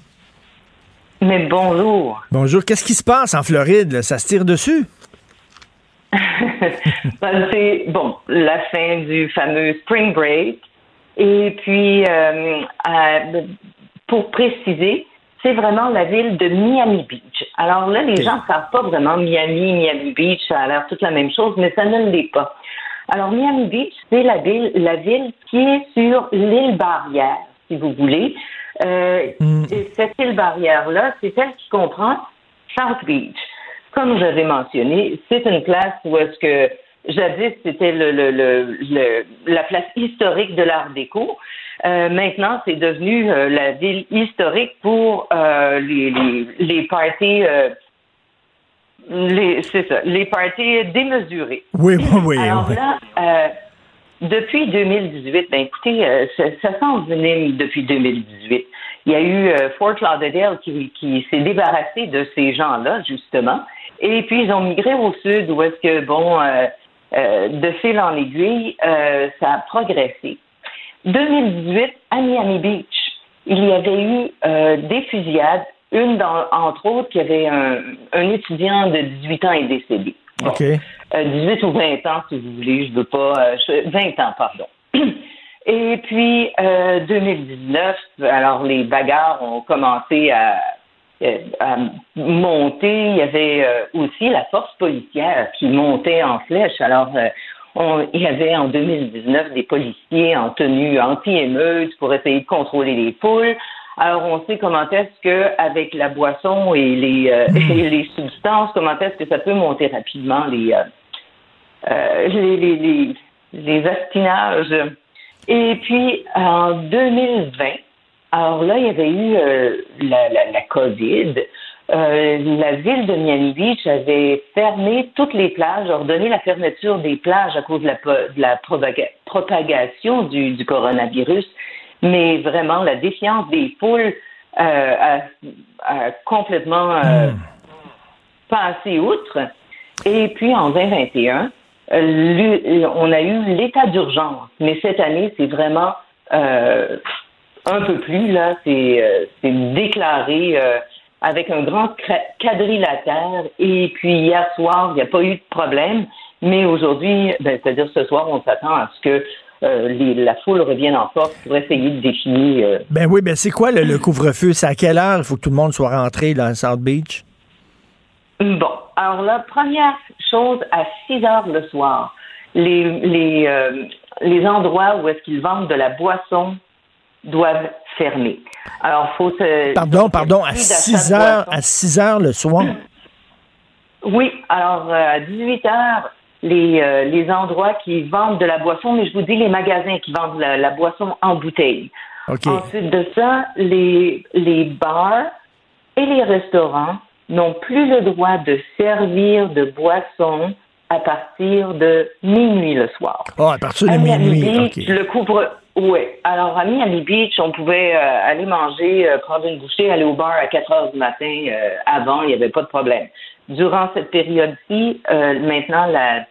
Mais bonjour. Bonjour. Qu'est-ce qui se passe en Floride? là? Ça se tire dessus? Ben, c'est bon, la fin du fameux spring break. Et puis, euh, euh, pour préciser, c'est vraiment la ville de Miami Beach. Alors là, les gens ne savent pas vraiment Miami, Miami Beach, ça a l'air toute la même chose, mais ça ne l'est pas. Alors, Miami Beach, c'est la ville, la ville qui est sur l'île barrière, si vous voulez. Euh, et cette île barrière-là, c'est celle qui comprend South Beach. Comme j'avais mentionné, c'est une place où est-ce que jadis c'était le, le, le, le- la place historique de l'Art déco. Euh, maintenant, c'est devenu euh, la ville historique pour euh, les, les, les parties. euh, les, c'est ça, les parties démesurées. Oui, oui, oui. Alors oui. là, depuis 2018, ben écoutez, euh, ça, ça s'envenime depuis 2018. Il y a eu euh, Fort Lauderdale qui, s'est débarrassé de ces gens-là, justement. Et puis, ils ont migré au sud où est-ce que, bon, euh, de fil en aiguille, ça a progressé. 2018, à Miami Beach, il y avait eu des fusillades. Une, dans- entre autres, qui avait un, étudiant de 18 ans est décédé. Euh, 18 ou 20 ans, si vous voulez, je veux pas. euh, je- 20 ans, pardon. Et puis, euh, 2019, alors les bagarres ont commencé à, euh, à monter. Il y avait euh, aussi la force policière qui montait en flèche. Alors, euh, on- il y avait en 2019 des policiers en tenue anti-émeute pour essayer de contrôler les foules. Alors, on sait comment est-ce que, avec la boisson et les, euh, et les substances, comment est-ce que ça peut monter rapidement les, euh, euh, les, les, les, les astinages. Et puis, en 2020, alors là, il y avait eu euh, la, la, la COVID. Euh, la ville de Miami Beach avait fermé toutes les plages, ordonné la fermeture des plages à cause de la, de la propaga- propagation du, du coronavirus. Mais vraiment, la défiance des foules euh, a, a complètement euh, passé outre. Et puis, en 2021, euh, l'u- on a eu l'état d'urgence. Mais cette année, c'est vraiment euh, un peu plus, là, c'est euh, déclaré euh, avec un grand quadrilatère. Et puis, hier soir, il n'y a pas eu de problème. Mais aujourd'hui, ben, c'est-à-dire ce soir, on s'attend à ce que euh, les- la foule revienne en force pour essayer de définir euh, Ben oui, ben c'est quoi le, le couvre-feu? C'est à quelle heure il faut que tout le monde soit rentré dans South Beach? Bon, alors la première chose, à 6 heures le soir, les, les, euh, les endroits où est-ce qu'ils vendent de la boisson doivent fermer. Alors, faut se... Pardon, pardon, à 6 heures, à 6 heures le soir? Oui, alors euh, à 18 heures, les, euh, les endroits qui vendent de la boisson, mais je vous dis les magasins qui vendent la, la boisson en bouteille. Ensuite de ça, les, les bars et les restaurants n'ont plus le droit de servir de boisson à partir de minuit le soir. Oh, à partir de Miami minuit, Beach, le couvre. Oui. Alors, à Miami Beach, on pouvait euh, aller manger, euh, prendre une bouchée, aller au bar à 4 heures du matin. euh, avant, il n'y avait pas de problème. Durant cette période-ci, maintenant, la,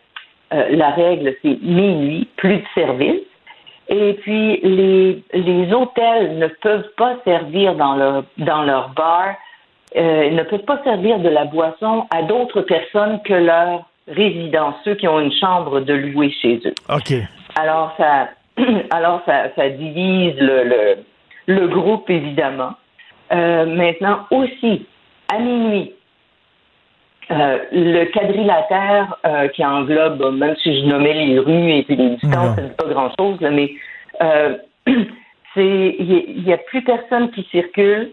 la règle, c'est minuit, plus de service. Et puis, les, les hôtels ne peuvent pas servir dans leur, dans leur bar, euh, ne peuvent pas servir de la boisson à d'autres personnes que leurs résidents, ceux qui ont une chambre de louer chez eux. OK. Alors, ça, alors ça, ça divise le, le, le groupe, évidemment. Euh, maintenant, aussi, à minuit, euh, le quadrilatère euh, qui englobe, même si je nommais les rues et puis les distances, dit pas grand-chose, mais euh, c'est il n'y a, plus personne qui circule.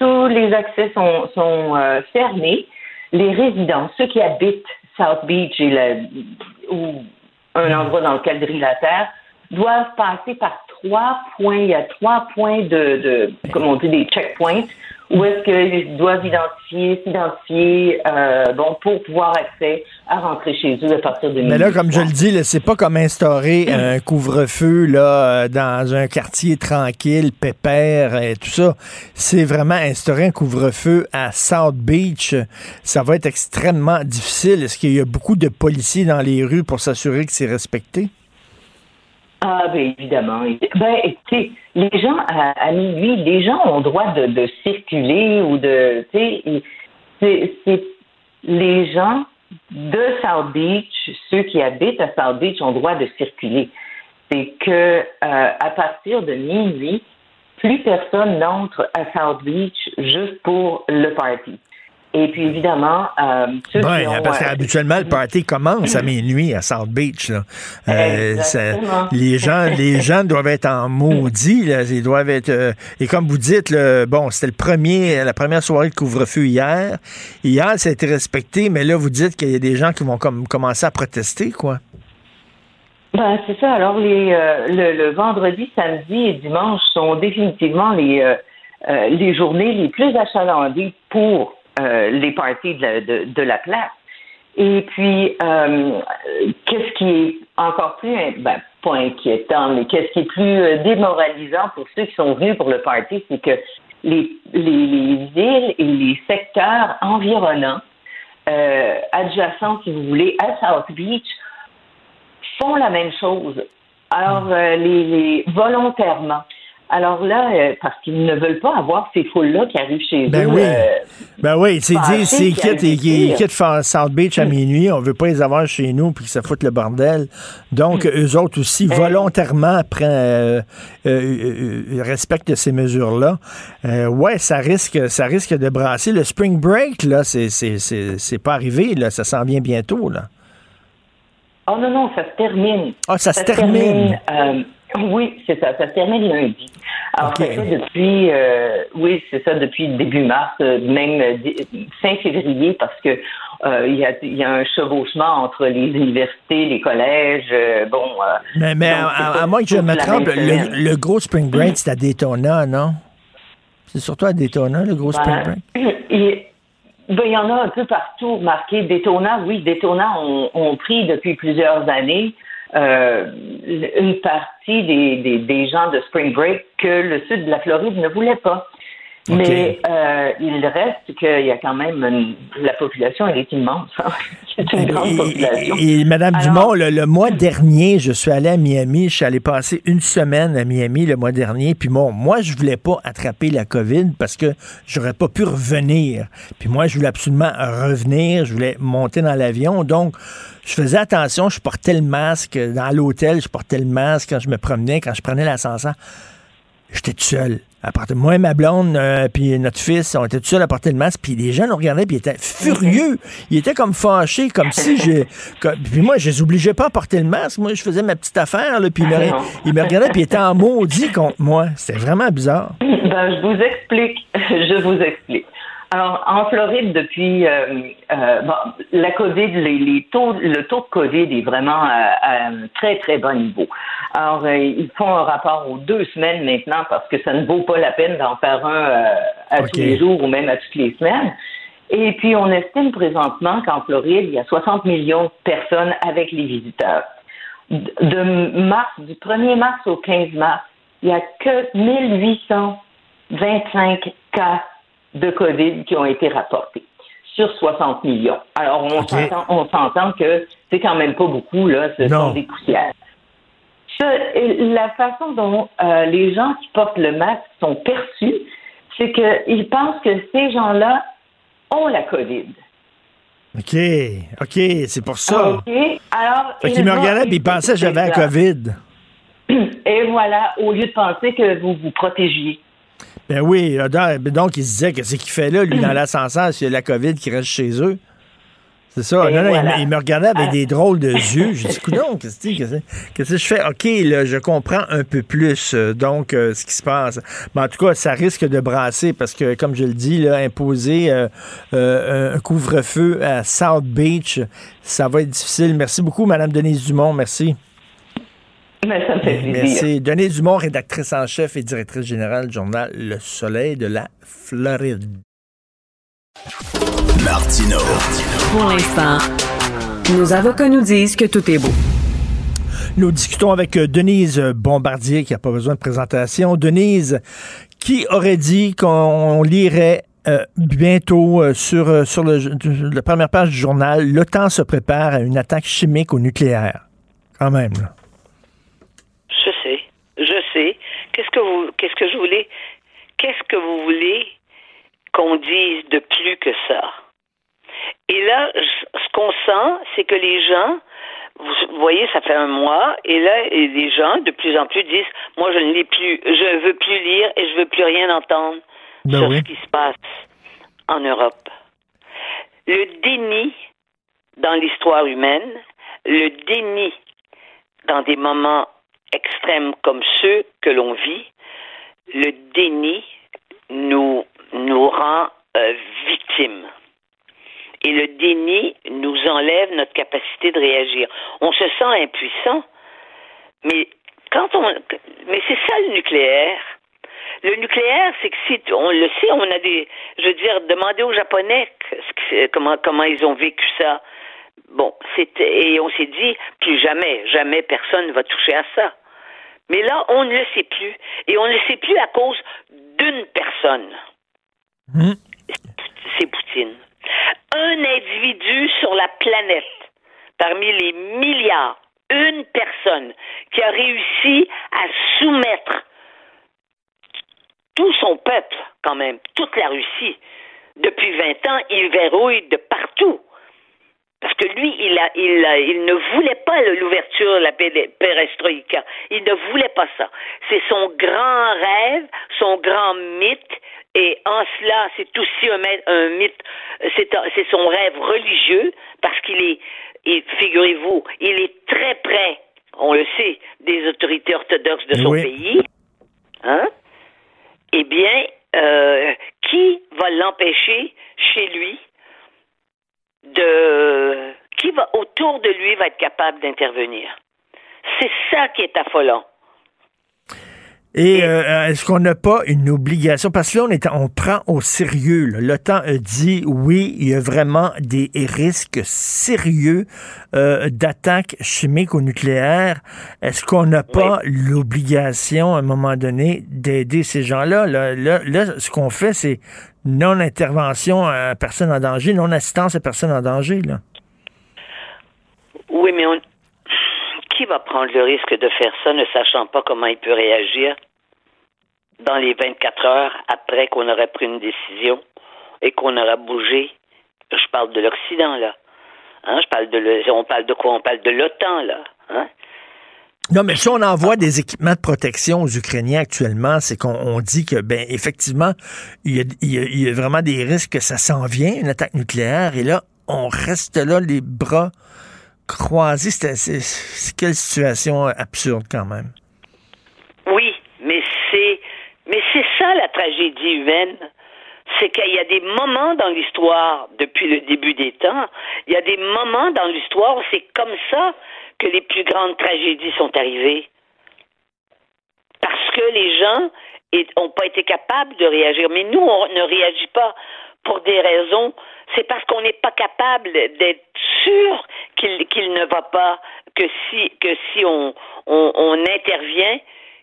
Tous les accès sont, sont euh, fermés. Les résidents, ceux qui habitent South Beach et la, ou un endroit dans le quadrilatère, doivent passer par trois points. Il y a trois points de, de comme on dit, des checkpoints où est-ce qu'ils doivent identifier, s'identifier, euh, bon, pour pouvoir accès à rentrer chez eux à partir de Mais là, comme je le dis, là, c'est pas comme instaurer un couvre-feu là, euh, dans un quartier tranquille, pépère et tout ça. C'est vraiment instaurer un couvre-feu à South Beach. Ça va être extrêmement difficile. Est-ce qu'il y a beaucoup de policiers dans les rues pour s'assurer que c'est respecté? Ah, ben évidemment. Ben, les gens, à, minuit, les gens ont droit de, de circuler ou de. Tu sais, c'est les gens de South Beach, ceux qui habitent à South Beach, ont droit de circuler. C'est que euh, à partir de minuit, plus personne n'entre à South Beach juste pour le party. Et puis évidemment, euh, ceux qui ont, parce euh, qu'habituellement, le party commence à minuit à South Beach. Là. Euh, ça- les, gens, les gens doivent être en maudit. Là. Ils doivent être. euh, et comme vous dites, le, bon, c'était le premier, la première soirée de couvre-feu hier. Hier, ça a été respecté, mais là, vous dites qu'il y a des gens qui vont comme, commencer à protester, quoi. Ben, c'est ça. Alors, les, euh, le, le vendredi, samedi et dimanche sont définitivement les, les journées les plus achalandées pour euh, les parties de la, de, de la place. Et puis, euh, qu'est-ce qui est encore plus, ben, pas inquiétant, mais qu'est-ce qui est plus euh, démoralisant pour ceux qui sont venus pour le party, c'est que les, les, les villes et les secteurs environnants, euh, adjacents, si vous voulez, à South Beach, font la même chose. Alors, euh, les, les volontairement. Alors là, euh, parce qu'ils ne veulent pas avoir ces foules-là qui arrivent chez Ben eux. oui. euh, Ben oui, c'est dit, c'est quitte, ils quittent South Beach à minuit, on veut pas les avoir chez nous puis que ça foute le bordel. Donc, eux autres aussi, volontairement, prennent, euh, respectent ces mesures-là. Ouais, ça risque, ça risque de brasser. Le spring break, là, c'est, c'est, c'est, c'est pas arrivé, là, ça s'en vient bientôt, là. Oh non, non, ça se termine. Ah, ça se termine. Oui, c'est ça, ça se termine lundi. Alors, ça fait depuis, euh, oui, c'est ça, depuis début mars, euh, même euh, fin février, parce que euh, il y, a, il y a un chevauchement entre les universités, les collèges, euh, bon. Mais, mais donc, à, moins que je me trompe, le, gros spring break, c'est à Daytona, non? C'est surtout à Daytona, le gros spring break? Ben, il ben, il y en a un peu partout marqué. Daytona, oui, Daytona ont, ont pris depuis plusieurs années euh, une partie des, des, des gens de Spring Break que le sud de la Floride ne voulait pas. Mais euh, il reste qu'il y a quand même une- la population, elle est immense. hein. C'est une grande population. Et, et Madame Alors- Dumont, le, le mois dernier, je suis allé à Miami. Je suis allé passer une semaine à Miami le mois dernier. Puis bon, moi, je voulais pas attraper la COVID parce que j'aurais pas pu revenir. Puis moi, je voulais absolument revenir. Je voulais monter dans l'avion. Donc, je faisais attention. Je portais le masque dans l'hôtel. Je portais le masque quand je me promenais, quand je prenais l'ascenseur. J'étais tout seul. Moi et ma blonde, euh, puis notre fils, on était tout seuls à porter le masque, puis les gens nous regardaient, puis ils étaient furieux. Ils étaient comme fâchés, comme si j'ai... puis moi, je les obligeais pas à porter le masque. Moi, je faisais ma petite affaire, là, puis ils me, ils me regardaient, puis ils étaient en maudit contre moi. C'était vraiment bizarre. Ben, je vous explique. Je vous explique. Alors, en Floride, depuis euh, euh, bon, la COVID, les, les taux, le taux de COVID est vraiment à, à un très, très bas niveau. Alors, euh, ils font un rapport aux deux semaines maintenant parce que ça ne vaut pas la peine d'en faire un euh, à tous les jours ou même à toutes les semaines. Et puis, on estime présentement qu'en Floride, il y a 60 millions de personnes avec les visiteurs. De de mars, du 1er mars au 15 mars, il n'y a que 1825 cas de COVID qui ont été rapportés sur 60 millions. Alors, on s'entend- que c'est quand même pas beaucoup, là, ce Non. sont des poussières. Ce- et la façon dont euh, les gens qui portent le masque sont perçus, c'est qu'ils pensent que ces gens-là ont la COVID. OK, OK, c'est pour ça. OK? Alors, Fait ils qu'ils me regardaient, puis ils pensaient que j'avais la. COVID. Et voilà, au lieu de penser que vous vous protégiez. Ben oui, là, donc, donc il se disait que c'est qu'il fait là, lui, dans l'ascenseur, s'il y a la COVID qui reste chez eux. C'est ça. Non, non, il voilà. me- il, me regardait avec Ah. des drôles de yeux. J'ai dit, coudonc, qu'est-ce que c'est- qu'est-ce que je fais? OK, là, je comprends un peu plus, euh, donc, euh, ce qui se passe. Mais en tout cas, ça risque de brasser parce que, comme je le dis, là, imposer euh, euh, un couvre-feu à South Beach, ça va être difficile. Merci beaucoup, Mme Denise Dumont. Merci. Mais ça me fait plaisir. Merci. Denise Dumont, rédactrice en chef et directrice générale du journal Le Soleil de la Floride. Martino. Pour l'instant, nos avocats nous disent que tout est beau. Nous discutons avec euh, Denise Bombardier, qui n'a pas besoin de présentation. Denise, qui aurait dit qu'on lirait euh, bientôt euh, sur, euh, sur le- la première page du journal, l'OTAN se prépare à une attaque chimique au nucléaire? Quand même. là. Je sais, je sais. Qu'est-ce que vous, qu'est-ce que je voulais, qu'est-ce que vous voulez qu'on dise de plus que ça? Et là, ce qu'on sent, c'est que les gens, vous voyez, ça fait un mois, et là, et les gens de plus en plus disent, moi, je ne lis plus, je veux plus lire et je veux plus rien entendre Ben sur oui. ce qui se passe en Europe. Le déni dans l'histoire humaine, le déni dans des moments extrêmes comme ceux que l'on vit, le déni nous, rend euh, victimes. Et le déni nous enlève notre capacité de réagir. On se sent impuissant, mais quand on, c'est ça le nucléaire. Le nucléaire, c'est que si on le sait, on a des, je veux dire, demandez aux Japonais comment comment ils ont vécu ça. Bon, c'était et on s'est dit plus jamais, jamais personne ne va toucher à ça. Mais là, on ne le sait plus et on ne le sait plus à cause d'une personne. C'est Poutine. Un individu sur la planète, parmi les milliards, une personne qui a réussi à soumettre tout son peuple, quand même, toute la Russie. Depuis 20 ans, il verrouille de partout. Parce que lui, il, a, il, a- il ne voulait pas l'ouverture de la perestroïka. Il ne voulait pas ça. C'est son grand rêve, son grand mythe. Et en cela, c'est aussi un, un mythe, c'est son rêve religieux, parce qu'il est, et figurez-vous, il est très près, on le sait, des autorités orthodoxes de son Oui. pays. Hein? Eh bien, euh, qui va l'empêcher chez lui de qui va autour de lui va être capable d'intervenir. C'est ça qui est affolant. Et euh, est-ce qu'on n'a pas une obligation? Parce que là, on, est, on prend au sérieux. là. L'OTAN a dit oui, il y a vraiment des risques sérieux euh, d'attaque chimique ou nucléaire. Est-ce qu'on n'a pas l'obligation, à un moment donné, d'aider ces gens-là? Là, là, là, ce qu'on fait, c'est non-intervention à personne en danger, non-assistance à personne en danger. Oui, mais qui va prendre le risque de faire ça ne sachant pas comment il peut réagir dans les 24 heures après qu'on aurait pris une décision et qu'on aura bougé? Je parle de l'Occident, là. Hein, je parle de le- on parle de quoi? On parle de l'OTAN, là. Hein? Non, mais si on envoie des équipements de protection aux Ukrainiens actuellement, c'est qu'on on dit que, ben, effectivement, il y, a, y a, vraiment des risques que ça s'en vient, une attaque nucléaire, et là, on reste là, les bras croisés. C'est quelle situation absurde quand même. Oui, mais c'est, mais c'est ça la tragédie humaine. C'est qu'il y a des moments dans l'histoire, depuis le début des temps, il y a des moments dans l'histoire où c'est comme ça que les plus grandes tragédies sont arrivées. Parce que les gens n'ont pas été capables de réagir. Mais nous, on ne réagit pas pour des raisons. C'est parce qu'on n'est pas capable d'être sûr qu'il ne va pas, que si, que si on, on, on intervient,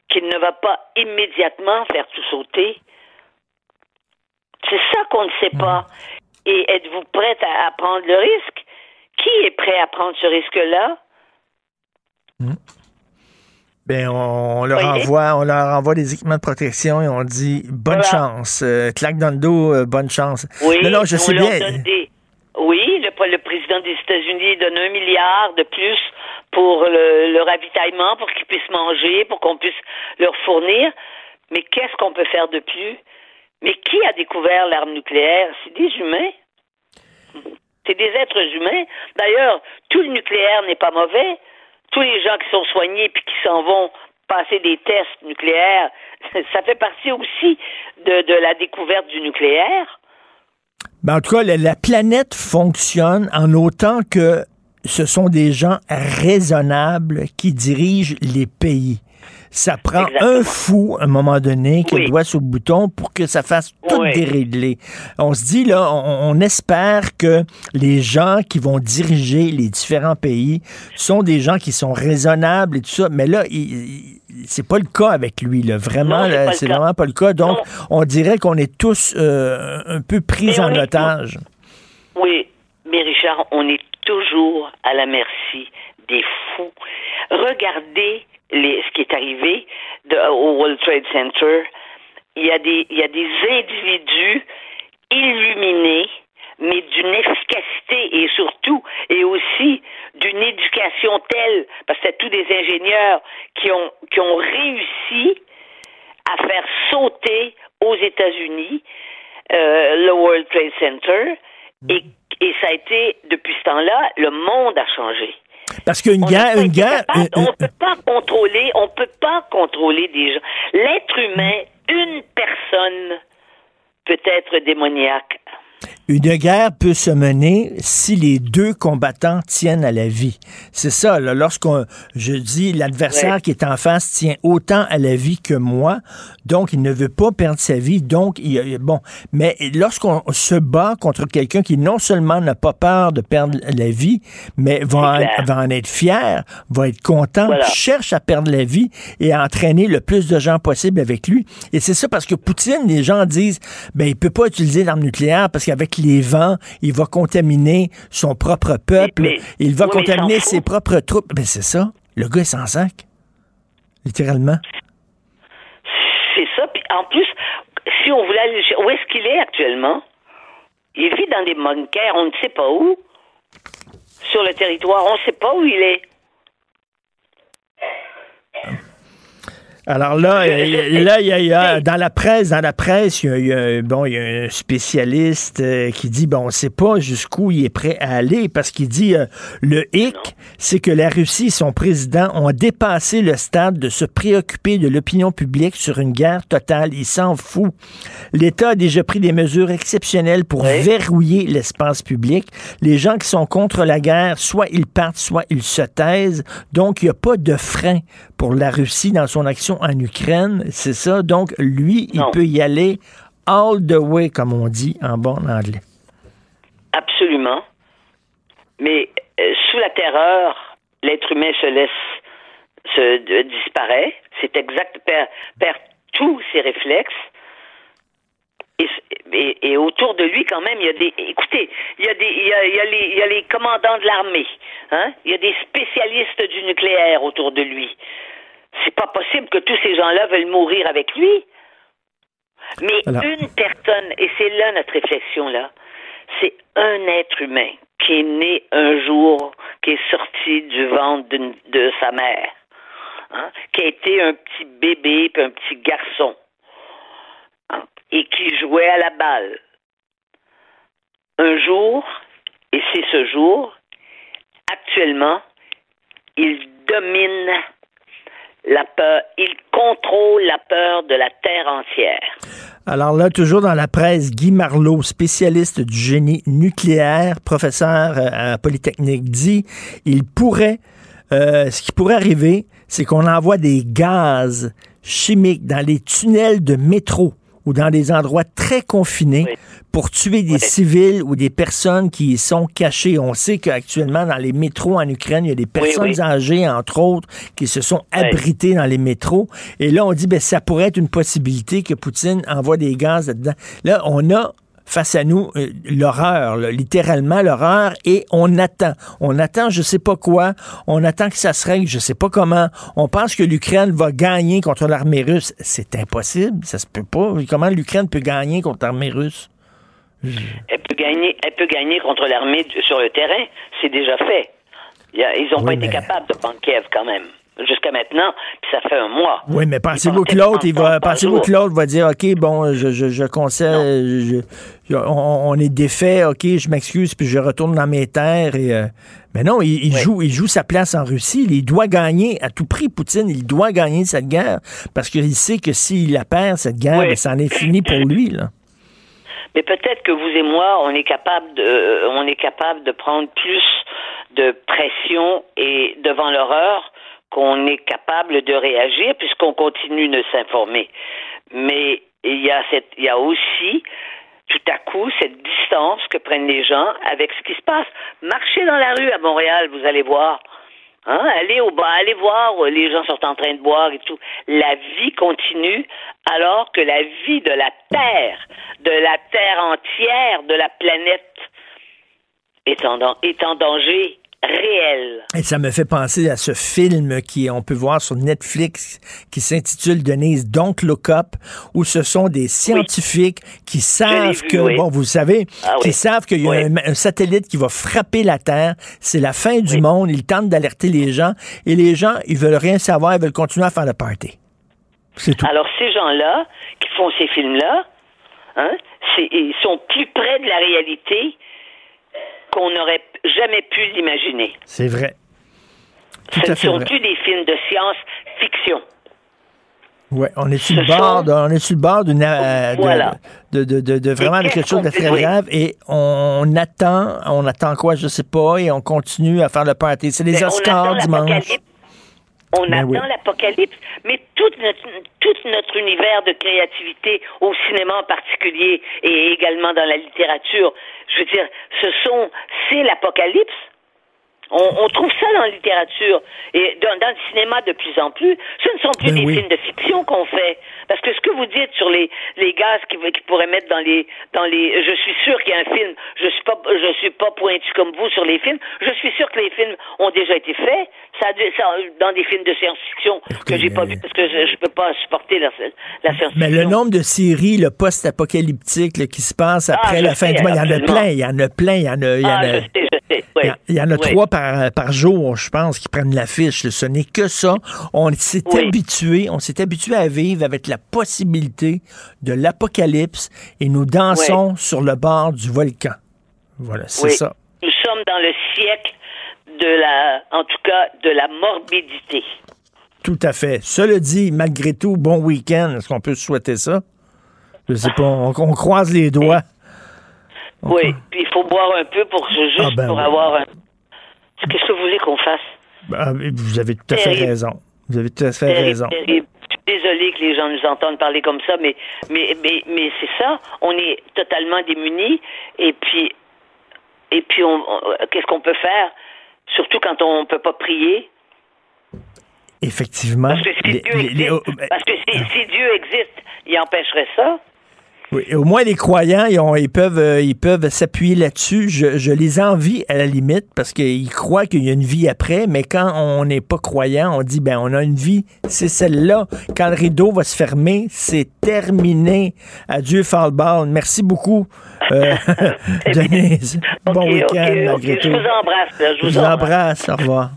qu'il ne va pas immédiatement faire tout sauter. C'est ça qu'on ne sait pas. Et êtes-vous prête à, à prendre le risque? Qui est prêt à prendre ce risque-là? Ben, on, on leur envoie, on leur envoie des équipements de protection et on dit bonne chance, euh, claque dans le dos, euh, bonne chance. Oui, non, non, je sais bien. des- Oui, le, le président des États-Unis donne un milliard de plus pour le, le ravitaillement, pour qu'ils puissent manger, pour qu'on puisse leur fournir. Mais qu'est-ce qu'on peut faire de plus? Mais qui a découvert l'arme nucléaire? C'est des humains. C'est des êtres humains. D'ailleurs, tout le nucléaire n'est pas mauvais. Tous les gens qui sont soignés puis qui s'en vont passer des tests nucléaires, ça fait partie aussi de, la découverte du nucléaire. Ben, en tout cas, la planète fonctionne en autant que ce sont des gens raisonnables qui dirigent les pays. Ça prend un fou, à un moment donné, qui a le doigt sur le bouton pour que ça fasse tout Oui. dérégler. On se dit, là, on, on espère que les gens qui vont diriger les différents pays sont des gens qui sont raisonnables et tout ça. Mais là, c'est pas le cas avec lui, là. Vraiment, c'est vraiment pas le cas. Donc, on dirait qu'on est tous euh, un peu pris Mais en est otage. Oui, mais Richard, on est toujours à la merci des fous. Regardez les, ce qui est arrivé de- au World Trade Center. Il y a des, il y a des individus illuminés, mais d'une efficacité et surtout, et aussi d'une éducation telle, parce que c'est tous des ingénieurs qui ont, qui ont réussi à faire sauter aux États-Unis euh, le World Trade Center. Et, et ça a été, depuis ce temps-là, le monde a changé. Parce qu'une guerre, une guerre, on peut pas contrôler, on peut pas contrôler des gens. L'être humain, une personne peut être démoniaque. Une guerre peut se mener si les deux combattants tiennent à la vie. C'est ça, là, lorsqu'on, je dis, l'adversaire Ouais. qui est en face tient autant à la vie que moi, donc il ne veut pas perdre sa vie, donc il, bon. Mais lorsqu'on se bat contre quelqu'un qui non seulement n'a pas peur de perdre la vie, mais va, en, clair. va en être fier, va être content, Voilà. cherche à perdre la vie et à entraîner le plus de gens possible avec lui. Et c'est ça parce que Poutine, les gens disent, ben il peut pas utiliser l'arme nucléaire parce qu'avec les vents, il va contaminer son propre peuple, Mais- mais- il va oui, contaminer ses propres troupes. Ben c'est ça. Le gars est sans sac. Littéralement. C'est ça. Puis en plus, si on voulait aller, où est-ce qu'il est actuellement? Il vit dans des bunkers, on ne sait pas où. Sur le territoire, on ne sait pas où il est. Alors là, là, il y a, il y a- dans la presse, dans la presse, il y a, il y a- bon, il y a un spécialiste euh, qui dit, bon, on ne sait pas jusqu'où il est prêt à aller parce qu'il dit, euh, le hic, c'est que la Russie et son président ont dépassé le stade de se préoccuper de l'opinion publique sur une guerre totale. Il s'en fout. L'État a déjà pris des mesures exceptionnelles pour verrouiller l'espace public. Les gens qui sont contre la guerre, soit ils partent, soit ils se taisent. Donc, il n'y a pas de frein pour la Russie dans son action en Ukraine. C'est ça? Donc, lui, il peut y aller all the way, comme on dit en bon anglais. Absolument. Mais euh, sous la terreur, l'être humain se laisse se de- disparaît. C'est exact, perd, perd tous ses réflexes. Et, et- et autour de lui, quand même, il y a des. Écoutez, il y a des, il y a, il y a les, il y a les commandants de l'armée. Hein? Il y a des spécialistes du nucléaire autour de lui. C'est pas possible que tous ces gens-là veulent mourir avec lui. Mais Alors- une personne, et c'est là notre réflexion là, c'est un être humain qui est né un jour, qui est sorti du ventre de sa mère. hein, qui a été un petit bébé puis un petit garçon hein, et qui jouait à la balle. Un jour, et c'est ce jour, actuellement, il domine la peur, il contrôle la peur de la terre entière. Alors là, toujours dans la presse, Guy Marlot, spécialiste du génie nucléaire, professeur euh, à Polytechnique, dit il pourrait, euh, ce qui pourrait arriver, c'est qu'on envoie des gaz chimiques dans les tunnels de métro ou dans des endroits très confinés pour tuer des civils ou des personnes qui y sont cachées. On sait qu'actuellement, dans les métros en Ukraine, il y a des personnes oui. âgées, entre autres, qui se sont abritées dans les métros. Et là, on dit, ben, ça pourrait être une possibilité que Poutine envoie des gaz là-dedans. Là, on a face à nous euh, l'horreur, littéralement l'horreur, et on attend. On attend je sais pas quoi, on attend que ça se règle, je sais pas comment. On pense que l'Ukraine va gagner contre l'armée russe. C'est impossible, ça se peut pas. Comment l'Ukraine peut gagner contre l'armée russe? Elle peut gagner, elle peut gagner contre l'armée sur le terrain. C'est déjà fait. Ils n'ont pas été capables de prendre Kiev quand même. Jusqu'à maintenant, puis ça fait un mois. Oui, mais pensez-vous que l'autre, il 30 va, pensez-vous que l'autre va dire, OK, bon, je, je, je conseille, je- je- on, on est défait, OK, je m'excuse, puis je retourne dans mes terres. Et, euh, mais non, il, il joue, il joue sa place en Russie. Il doit gagner à tout prix, Poutine. Il doit gagner cette guerre parce qu'il sait que s'il la perd, cette guerre, Oui. ben, c'en est fini pour lui. Là. Mais peut-être que vous et moi, on est capable de, euh, on est capable de prendre plus de pression et devant l'horreur qu'on est capable de réagir puisqu'on continue de s'informer. Mais il y a cette, il y a aussi tout à coup cette distance que prennent les gens avec ce qui se passe. Marchez dans la rue à Montréal, vous allez voir. Hein, allez au bar, allez voir, euh, les gens sont en train de boire et tout. La vie continue alors que la vie de la Terre, de la Terre entière, de la planète est en, est en danger réel. Et ça me fait penser à ce film qui on peut voir sur Netflix qui s'intitule Denise Don't Look Up où ce sont des scientifiques qui savent vu, que oui. bon vous savez Ah qui oui. savent qu'il y a un, un satellite qui va frapper la Terre, c'est la fin du monde, ils tentent d'alerter les gens et les gens ils veulent rien savoir, ils veulent continuer à faire le party. C'est tout. Alors ces gens-là qui font ces films-là, hein, c'est- ils sont plus près de la réalité qu'on n'aurait jamais pu l'imaginer. C'est vrai. Tout Ce ne sont vrai. plus des films de science-fiction? Ouais, on est sur le bord, on est sur le bord d'une de, de, de, vraiment quelque chose de très grave et on attend, on attend quoi, je sais pas, et on continue à faire le party. C'est les Mais Oscars dimanche. On Ben attend oui. l'apocalypse, mais tout notre, tout notre univers de créativité, au cinéma en particulier, et également dans la littérature, je veux dire, ce sont, c'est l'apocalypse. On, on trouve ça dans la littérature et dans, dans le cinéma de plus en plus. Ce ne sont plus Ben des oui. films de fiction qu'on fait, parce que ce que vous dites sur les, les gaz qu'ils qu'ils pourraient mettre dans les dans les, je suis sûr qu'il y a un film. Je suis pas je suis pas pointu comme vous sur les films. Je suis sûr que les films ont déjà été faits. Ça, ça dans des films de science-fiction que j'ai pas vu parce que je, je peux pas supporter la, la science-fiction. Mais le nombre de séries le post-apocalyptique qui se passe après Ah, je la fin sais, du mois, il y en a plein, il y en a plein, il y en a, il y en Ah, a- je sais. Il Oui. y en- il y en a trois par, par jour, je pense, qui prennent l'affiche. Ce n'est que ça. On s'est habitué, on s'est habitué à vivre avec la possibilité de l'apocalypse et nous dansons sur le bord du volcan. Voilà, c'est ça. Nous sommes dans le siècle de la, en tout cas, de la morbidité. Tout à fait. Cela dit, malgré tout, bon week-end. Est-ce qu'on peut souhaiter ça? Je sais pas. On, on croise les doigts. Oui, puis il faut boire un peu pour juste Ah, ben pour oui. avoir un. Qu'est-ce que vous voulez qu'on fasse? Ah, vous avez tout à fait Terrible. raison. Vous avez tout à fait Terrible, raison. terrible. Je suis désolée que les gens nous entendent parler comme ça, mais mais mais, mais c'est ça. On est totalement démunis et puis et puis on, on- qu'est-ce qu'on peut faire? Surtout quand on peut pas prier. Effectivement. Parce que si Les- Dieu les- existe, les- parce que si, si Dieu existe, il empêcherait ça. Oui, au moins les croyants, ils, ont- ils peuvent, euh, ils peuvent s'appuyer là-dessus. Je, je les envie à la limite parce qu'ils croient qu'il y a une vie après, mais quand on n'est pas croyant, on dit ben on a une vie, c'est celle-là. Quand le rideau va se fermer, c'est terminé. Adieu Fallball. Merci beaucoup, euh, Denise. bon week-end ok, ok. malgré Je tout. vous embrasse. là, je Je vous vous embrasse. embrasse. Au revoir.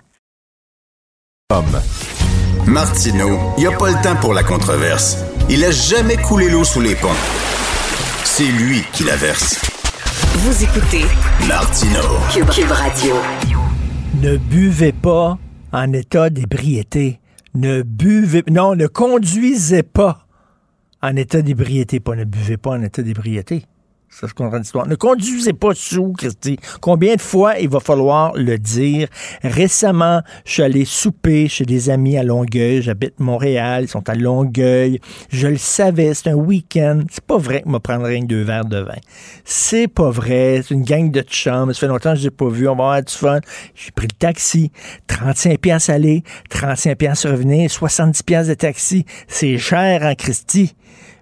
Martineau, il n'y a pas le temps pour la controverse. Il a jamais coulé l'eau sous les ponts. C'est lui qui la verse. Vous écoutez Martineau. Cube, Cube Radio. Ne buvez pas en état d'ébriété. Ne buvez, non, ne conduisez pas en état d'ébriété. Pas ne buvez pas en état d'ébriété. Ça se comprend l'histoire. Ne conduisez pas sous, Christy. Combien de fois il va falloir le dire? Récemment, je suis allé souper chez des amis à Longueuil. J'habite Montréal. Ils sont à Longueuil. Je le savais. C'est un week-end. C'est pas vrai que me prendrait un deux verres de vin. C'est pas vrai. C'est une gang de chums. Ça fait longtemps que je l'ai pas vu. On va avoir du fun. J'ai pris le taxi. 35 pièces aller, 35 pièces revenir, 70 pièces de taxi. C'est cher en Christy?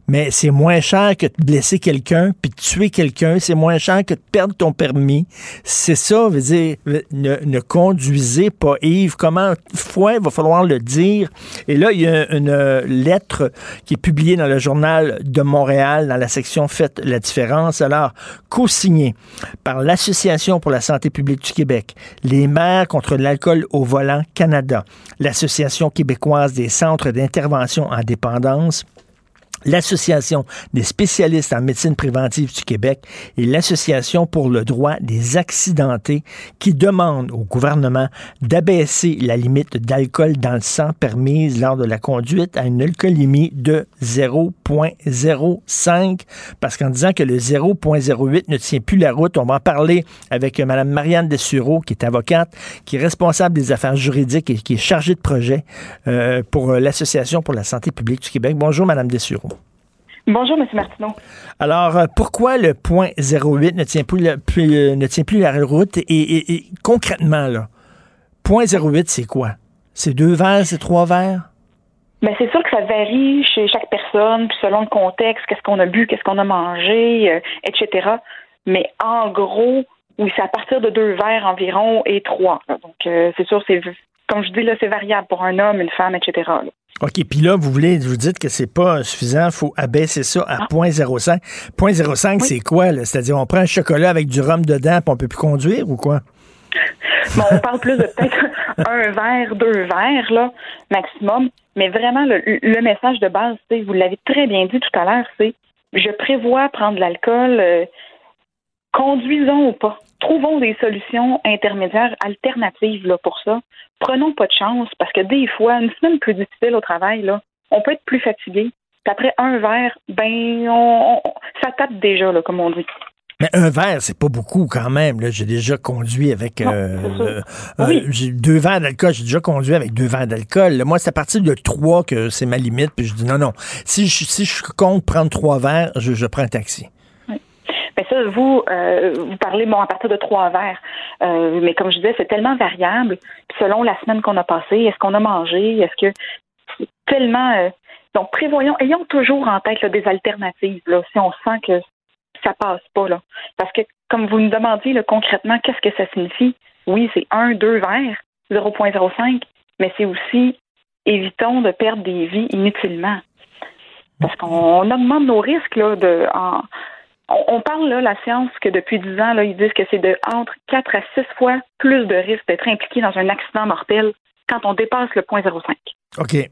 Mais c'est moins cher que de blesser quelqu'un puis de tuer quelqu'un. C'est moins cher que de perdre ton permis. C'est ça, veut dire, ne, conduisez pas Yves. Comment fois il va falloir le dire? Et là, il y a une lettre qui est publiée dans le journal de Montréal, dans la section Faites la différence. Alors, co-signée par l'Association pour la santé publique du Québec, les maires contre l'alcool au volant Canada, l'Association québécoise des centres d'intervention en dépendance, l'Association des spécialistes en médecine préventive du Québec et l'Association pour le droit des accidentés qui demandent au gouvernement d'abaisser la limite d'alcool dans le sang permise lors de la conduite à une alcoolémie de 0.05 parce qu'en disant que le 0.08 ne tient plus la route, on va en parler avec Mme Marianne Dessureau qui est avocate, qui est responsable des affaires juridiques et qui est chargée de projet euh, pour l'Association pour la santé publique du Québec. Bonjour Mme Dessureau. Bonjour, M. Martineau. Alors, euh, pourquoi le point 08 ne tient plus, la, plus euh, ne tient plus la route? Et, et, et concrètement, là, point 08, c'est quoi? C'est deux verres, c'est trois verres? Mais c'est sûr que ça varie chez chaque personne, puis selon le contexte, qu'est-ce qu'on a bu, qu'est-ce qu'on a mangé, euh, etc. Mais en gros, oui, c'est à partir de deux verres environ et trois. là. Donc, euh, c'est sûr, c'est comme je dis là, c'est variable pour un homme, une femme, etc. là. OK, puis là, vous voulez, vous dites que c'est pas suffisant, il faut abaisser ça à 0.05. 0.05, c'est quoi, là? C'est-à-dire, on prend un chocolat avec du rhum dedans, puis on peut plus conduire ou quoi? Bon, on parle plus de peut-être un verre, deux verres, là, maximum. Mais vraiment, le, le message de base, c'est, vous l'avez très bien dit tout à l'heure, c'est je prévois prendre de l'alcool, euh, conduisons ou pas. Trouvons des solutions intermédiaires, alternatives là, pour ça. Prenons pas de chance, parce que des fois, une semaine plus difficile au travail, là, on peut être plus fatigué. Puis après un verre, ben, on, on- ça tape déjà, là, comme on dit. Mais un verre, c'est pas beaucoup quand même. J'ai déjà conduit avec euh, euh, Oui. deux verres d'alcool. J'ai déjà conduit avec deux verres d'alcool. Moi, c'est à partir de trois que c'est ma limite. Puis je dis non, non. Si je, si je compte prendre trois verres, je, je prends un taxi. Mais ça, vous, euh, vous parlez bon à partir de trois verres. Euh, mais comme je disais, c'est tellement variable. Selon la semaine qu'on a passée, est-ce qu'on a mangé, est-ce que c'est tellement euh, donc prévoyons, ayons toujours en tête des alternatives là, si on sent que ça passe pas là. Parce que comme vous nous demandiez concrètement, qu'est-ce que ça signifie? Oui, c'est un, deux verres, 0.05, mais c'est aussi évitons de perdre des vies inutilement. Parce qu'on augmente nos risques là, de en, on, parle là, la science, que depuis 10 ans, là, ils disent que c'est de entre 4 à 6 fois plus de risque d'être impliqué dans un accident mortel quand on dépasse le point 0,5. OK. Puis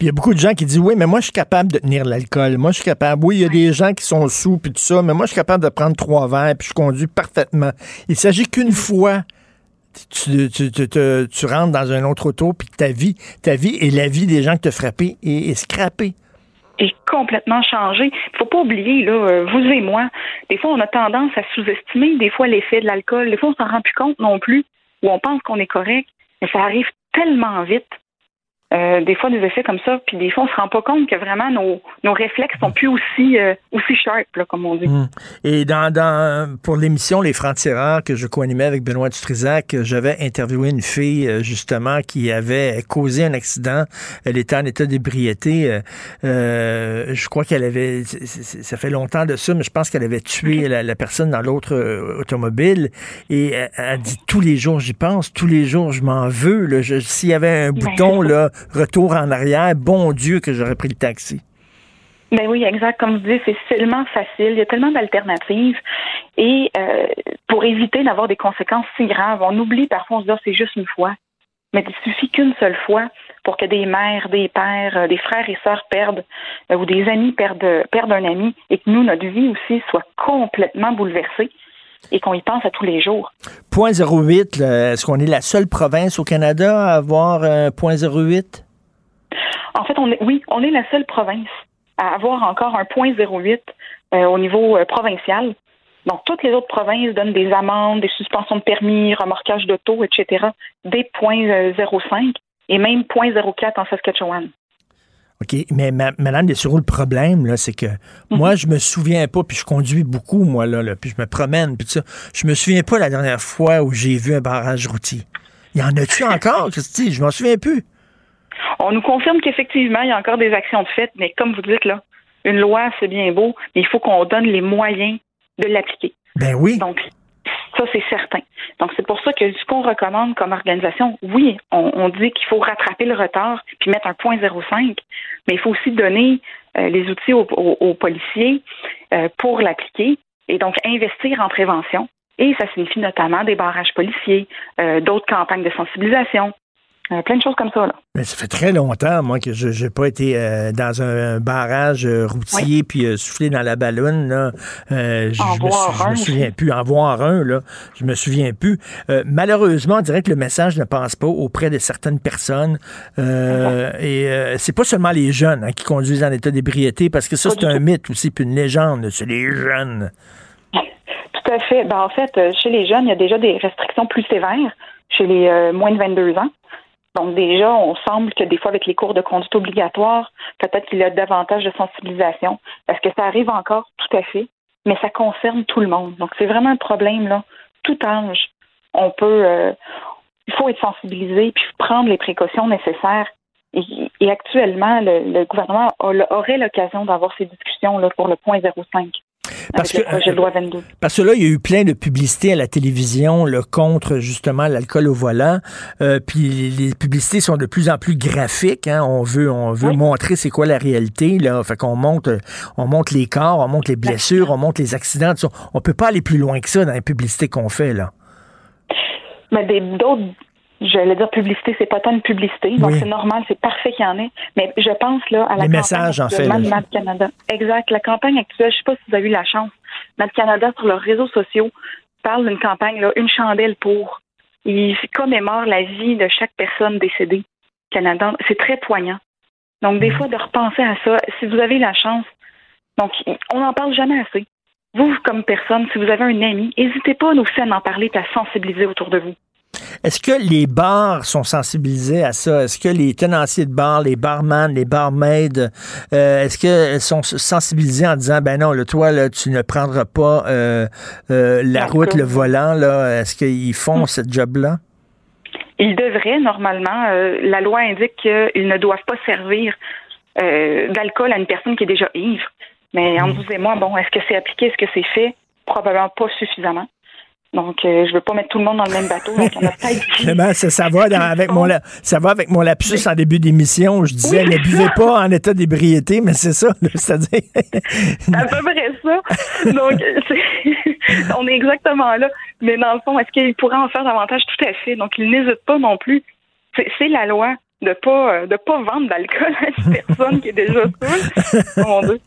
il y a beaucoup de gens qui disent oui, mais moi je suis capable de tenir l'alcool. Moi je suis capable. Oui, il y a des gens qui sont sous puis tout ça, mais moi je suis capable de prendre trois verres puis je conduis parfaitement. Il s'agit qu'une fois tu, tu, tu, rentres dans un autre auto puis ta vie, ta vie et la vie des gens que tu as est, est. est complètement changé. Faut pas oublier, là, euh, vous et moi, des fois, on a tendance à sous-estimer des fois l'effet de l'alcool. Des fois, on s'en rend plus compte non plus, ou on pense qu'on est correct, mais ça arrive tellement vite. Euh, des fois, des effets comme ça, puis des fois, on se rend pas compte que vraiment nos, nos réflexes sont plus aussi, euh, aussi sharp, là, comme on dit. Mm. Et dans, dans pour l'émission Les Francs-Tireurs que je co-animais avec Benoît Dutrisac, j'avais interviewé une fille euh, justement qui avait causé un accident. Elle était en état d'ébriété. Euh, euh, je crois qu'elle avait, ça fait longtemps de ça, mais je pense qu'elle avait tué la, la personne dans l'autre euh, automobile. Et elle, elle dit tous les jours, j'y pense, tous les jours, je m'en veux. S'il y avait un Ben, bouton là, retour en arrière, bon Dieu que j'aurais pris le taxi. Ben oui, exact. Comme je dis, c'est tellement facile. Il y a tellement d'alternatives. Et euh, pour éviter d'avoir des conséquences si graves, on oublie parfois, on se dit, Ah, c'est juste une fois. Mais il suffit qu'une seule fois pour que des mères, des pères, euh, des frères et sœurs perdent, euh, ou des amis perdent, perdent un ami, et que nous, notre vie aussi soit complètement bouleversée et qu'on y pense à tous les jours. Point 08, là, est-ce qu'on est la seule province au Canada à avoir un point 08? En fait, on est, oui, on est la seule province à avoir encore un point 08 euh, au niveau euh, provincial. Donc, toutes les autres provinces donnent des amendes, des suspensions de permis, remorquage d'auto, etc., des points euh, 05 et même point 04 en Saskatchewan. OK, mais ma- Madame Dessureau, le problème, là, c'est que moi, je me souviens pas, puis je conduis beaucoup, moi, là, là, puis je me promène, puis tout ça. Je me souviens pas la dernière fois où j'ai vu un barrage routier. Y en a-tu encore, Christy? Je m'en souviens plus. On nous confirme qu'effectivement, il y a encore des actions de fait, mais comme vous dites, là, une loi, c'est bien beau, mais il faut qu'on donne les moyens de l'appliquer. Ben oui. Donc, ça, c'est certain. Donc, c'est pour ça que ce qu'on recommande comme organisation, oui, on, dit qu'il faut rattraper le retard puis mettre un point 05, mais il faut aussi donner euh, les outils aux policiers euh, pour l'appliquer et donc investir en prévention. Et ça signifie notamment des barrages policiers, euh, d'autres campagnes de sensibilisation, euh, plein de choses comme ça. Là. Mais ça fait très longtemps, moi, que je n'ai pas été euh, dans un, un barrage euh, routier puis soufflé dans la ballonne. Là. Je En je me, souviens plus. En voir un, là, je me souviens plus. Malheureusement, on dirait que le message ne passe pas auprès de certaines personnes. Et c'est pas seulement les jeunes hein, qui conduisent en état d'ébriété, parce que ça, c'est un mythe aussi, puis une légende. C'est les jeunes. Tout à fait. Ben, en fait, chez les jeunes, il y a déjà des restrictions plus sévères chez les moins de 22 ans. Donc déjà, on semble que des fois, avec les cours de conduite obligatoires, peut-être qu'il y a davantage de sensibilisation. Est-ce que ça arrive encore? Tout à fait. Mais ça concerne tout le monde. Donc c'est vraiment un problème, là. Tout âge, on peut... euh, il faut être sensibilisé puis prendre les précautions nécessaires. Et, actuellement, le, gouvernement aurait l'occasion d'avoir ces discussions là, pour le point 05 Parce avec que, le projet de loi 22. Parce que là, il y a eu plein de publicités à la télévision là, contre justement l'alcool au volant. Euh, puis les publicités sont de plus en plus graphiques. hein. On veut, on veut montrer c'est quoi la réalité. Là. Fait qu'on monte, on monte les corps, on monte les blessures, on monte les accidents. On peut pas aller plus loin que ça dans les publicités qu'on fait là. Mais des- d'autres, j'allais dire publicité, c'est pas tant une publicité, donc Oui. c'est normal, c'est parfait qu'il y en ait. Mais je pense là à la Les campagne messages, en fait, de Mad Canada. Exact. La campagne actuelle, je sais pas si vous avez eu la chance. Mad Canada sur leurs réseaux sociaux parle d'une campagne là, une chandelle pour. Ils commémorent la vie de chaque personne décédée. Canada, c'est très poignant. Donc Mm. des fois de repenser à ça, si vous avez la chance. Donc on n'en parle jamais assez. Vous, comme personne, si vous avez un ami, n'hésitez pas à nous faire en parler et à sensibiliser autour de vous. Est-ce que les bars sont sensibilisés à ça? Est-ce que les tenanciers de bars, les barman, les barmaids, euh, est-ce qu'ils sont sensibilisés en disant, ben non, là, toi, là, tu ne prendras pas euh, euh, la route, le volant, là. Est-ce qu'ils font ce job-là? Ils devraient, normalement, euh, la loi indique qu'ils ne doivent pas servir euh, d'alcool à une personne qui est déjà ivre. Mais entre vous et moi, bon, est-ce que c'est appliqué, est-ce que c'est fait? Probablement pas suffisamment. Donc, euh, je veux pas mettre tout le monde dans le même bateau. Donc, a peut-être ça, ça va dans- avec mon ça va avec mon lapsus en début d'émission. Je disais, Oui. ne buvez pas en état d'ébriété, mais c'est ça, c'est-à-dire. C'est à peu près ça. Donc, c'est- on est exactement là. Mais dans le fond, est-ce qu'il pourrait en faire davantage? Tout à fait. Donc, il n'hésite pas non plus. C'est la loi de pas euh, de pas vendre d'alcool à une personne qui est déjà saoule. Mon Dieu.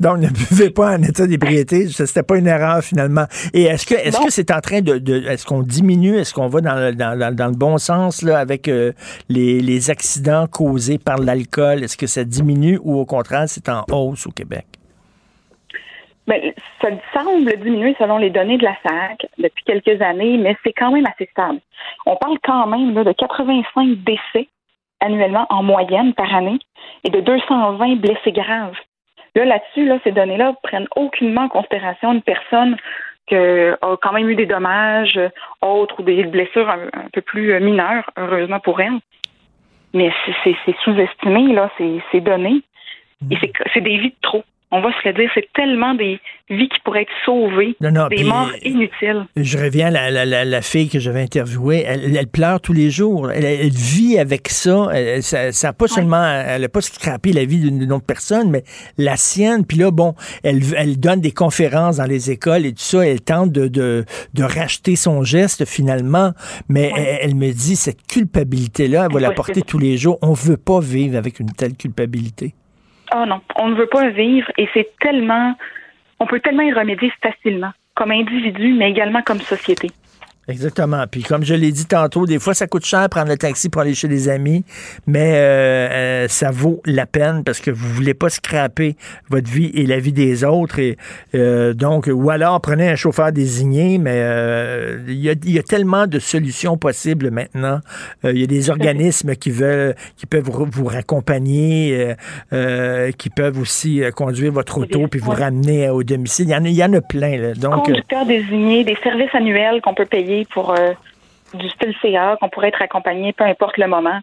Donc, ne buvez pas en état d'ébriété. Ça, C'était pas une erreur, finalement. Et est-ce que est-ce que c'est en train de, de- est-ce qu'on diminue, est-ce qu'on va dans le, dans, dans- dans le bon sens là, avec euh, les, les accidents causés par l'alcool? Est-ce que ça diminue ou au contraire, c'est en hausse au Québec? Ben, ça semble diminuer selon les données de la SAC depuis quelques années, mais c'est quand même assez stable. On parle quand même là, de 85 décès annuellement en moyenne par année et de 220 blessés graves. Là, là-dessus, là, ces données-là prennent aucunement en considération une personne qui a quand même eu des dommages autres ou des blessures un, un peu plus euh, mineures, heureusement pour elle. Mais c'est- sous-estimé, là, ces, ces données. Et c'est c'est des vies de trop. On va se le dire, c'est tellement des vies qui pourraient être sauvées, Non, non, des morts inutiles. Je reviens à la, la- la- la fille que j'avais interviewée. Elle, elle pleure tous les jours. Elle, elle vit avec ça. Elle, ça, ça a pas seulement, elle a pas scrappé la vie d'une autre personne, mais la sienne. Puis là, bon, elle, elle donne des conférences dans les écoles et tout ça. Elle tente de, de, de racheter son geste finalement. Mais elle, elle me dit, cette culpabilité-là, elle va la porter tous les jours. On veut pas vivre avec une telle culpabilité. Oh non, on ne veut pas vivre et c'est tellement, on peut tellement y remédier facilement, comme individu, mais également comme société. Exactement. Puis comme je l'ai dit tantôt, des fois ça coûte cher prendre le taxi pour aller chez des amis, mais euh, euh, ça vaut la peine parce que vous voulez pas scraper votre vie et la vie des autres. Et euh, donc, ou alors prenez un chauffeur désigné, mais euh, il y, a, il y a tellement de solutions possibles maintenant. Euh, il y a des organismes qui veulent, qui peuvent vous vous raccompagner, qui peuvent aussi conduire votre auto puis vous ramener au domicile. Il y en a, il y en a plein. Là. Donc, Conducteurs désignés, des services annuels qu'on peut payer pour euh, du style CA, qu'on pourrait être accompagné, peu importe le moment.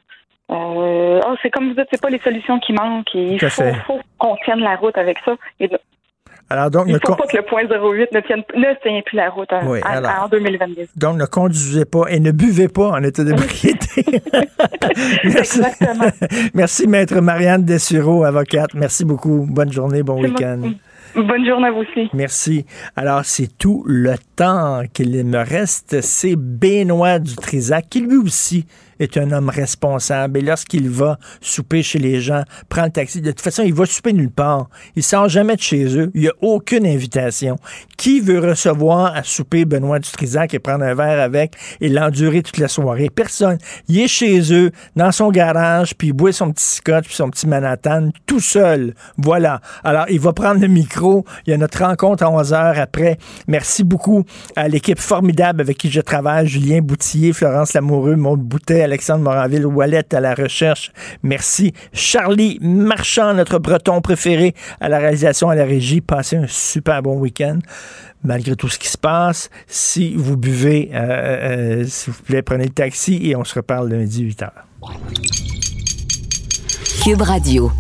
Euh, oh, c'est comme vous dites, c'est pas les solutions qui manquent. Il à faut, qu'on tienne la route avec ça. Et alors donc, il ne faut pas que le point 08 ne tienne, ne tienne plus la route en, Oui, en- alors. en 2022. Donc, ne conduisez pas et ne buvez pas en état d'ébriété. Merci. Merci, Maître Marianne Dessureau, avocate. Merci beaucoup. Bonne journée, bon week-end. Bonne journée à vous aussi. Merci. Alors, c'est tout le temps qu'il me reste. C'est Benoît Dutrisac, qui lui aussi est un homme responsable. Et lorsqu'il va souper chez les gens, prend le taxi, de toute façon, il va souper nulle part. Il sort jamais de chez eux. Il n'y a aucune invitation. Qui veut recevoir à souper Benoît Dutrisac et prendre un verre avec et l'endurer toute la soirée? Personne. Il est chez eux, dans son garage, puis il boit son petit scotch puis son petit Manhattan, tout seul. Voilà. Alors, il va prendre le micro. Il y a notre rencontre à 11 heures après. Merci beaucoup à l'équipe formidable avec qui je travaille. Julien Boutillier, Florence Lamoureux, Maude Boutet, Alexandre Moranville, Wallet à la recherche. Merci. Charlie Marchand, notre breton préféré à la réalisation, à la régie. Passez un super bon week-end. Malgré tout ce qui se passe, si vous buvez, euh, euh, s'il vous plaît, prenez le taxi et on se reparle lundi 8 heures. Cube Radio.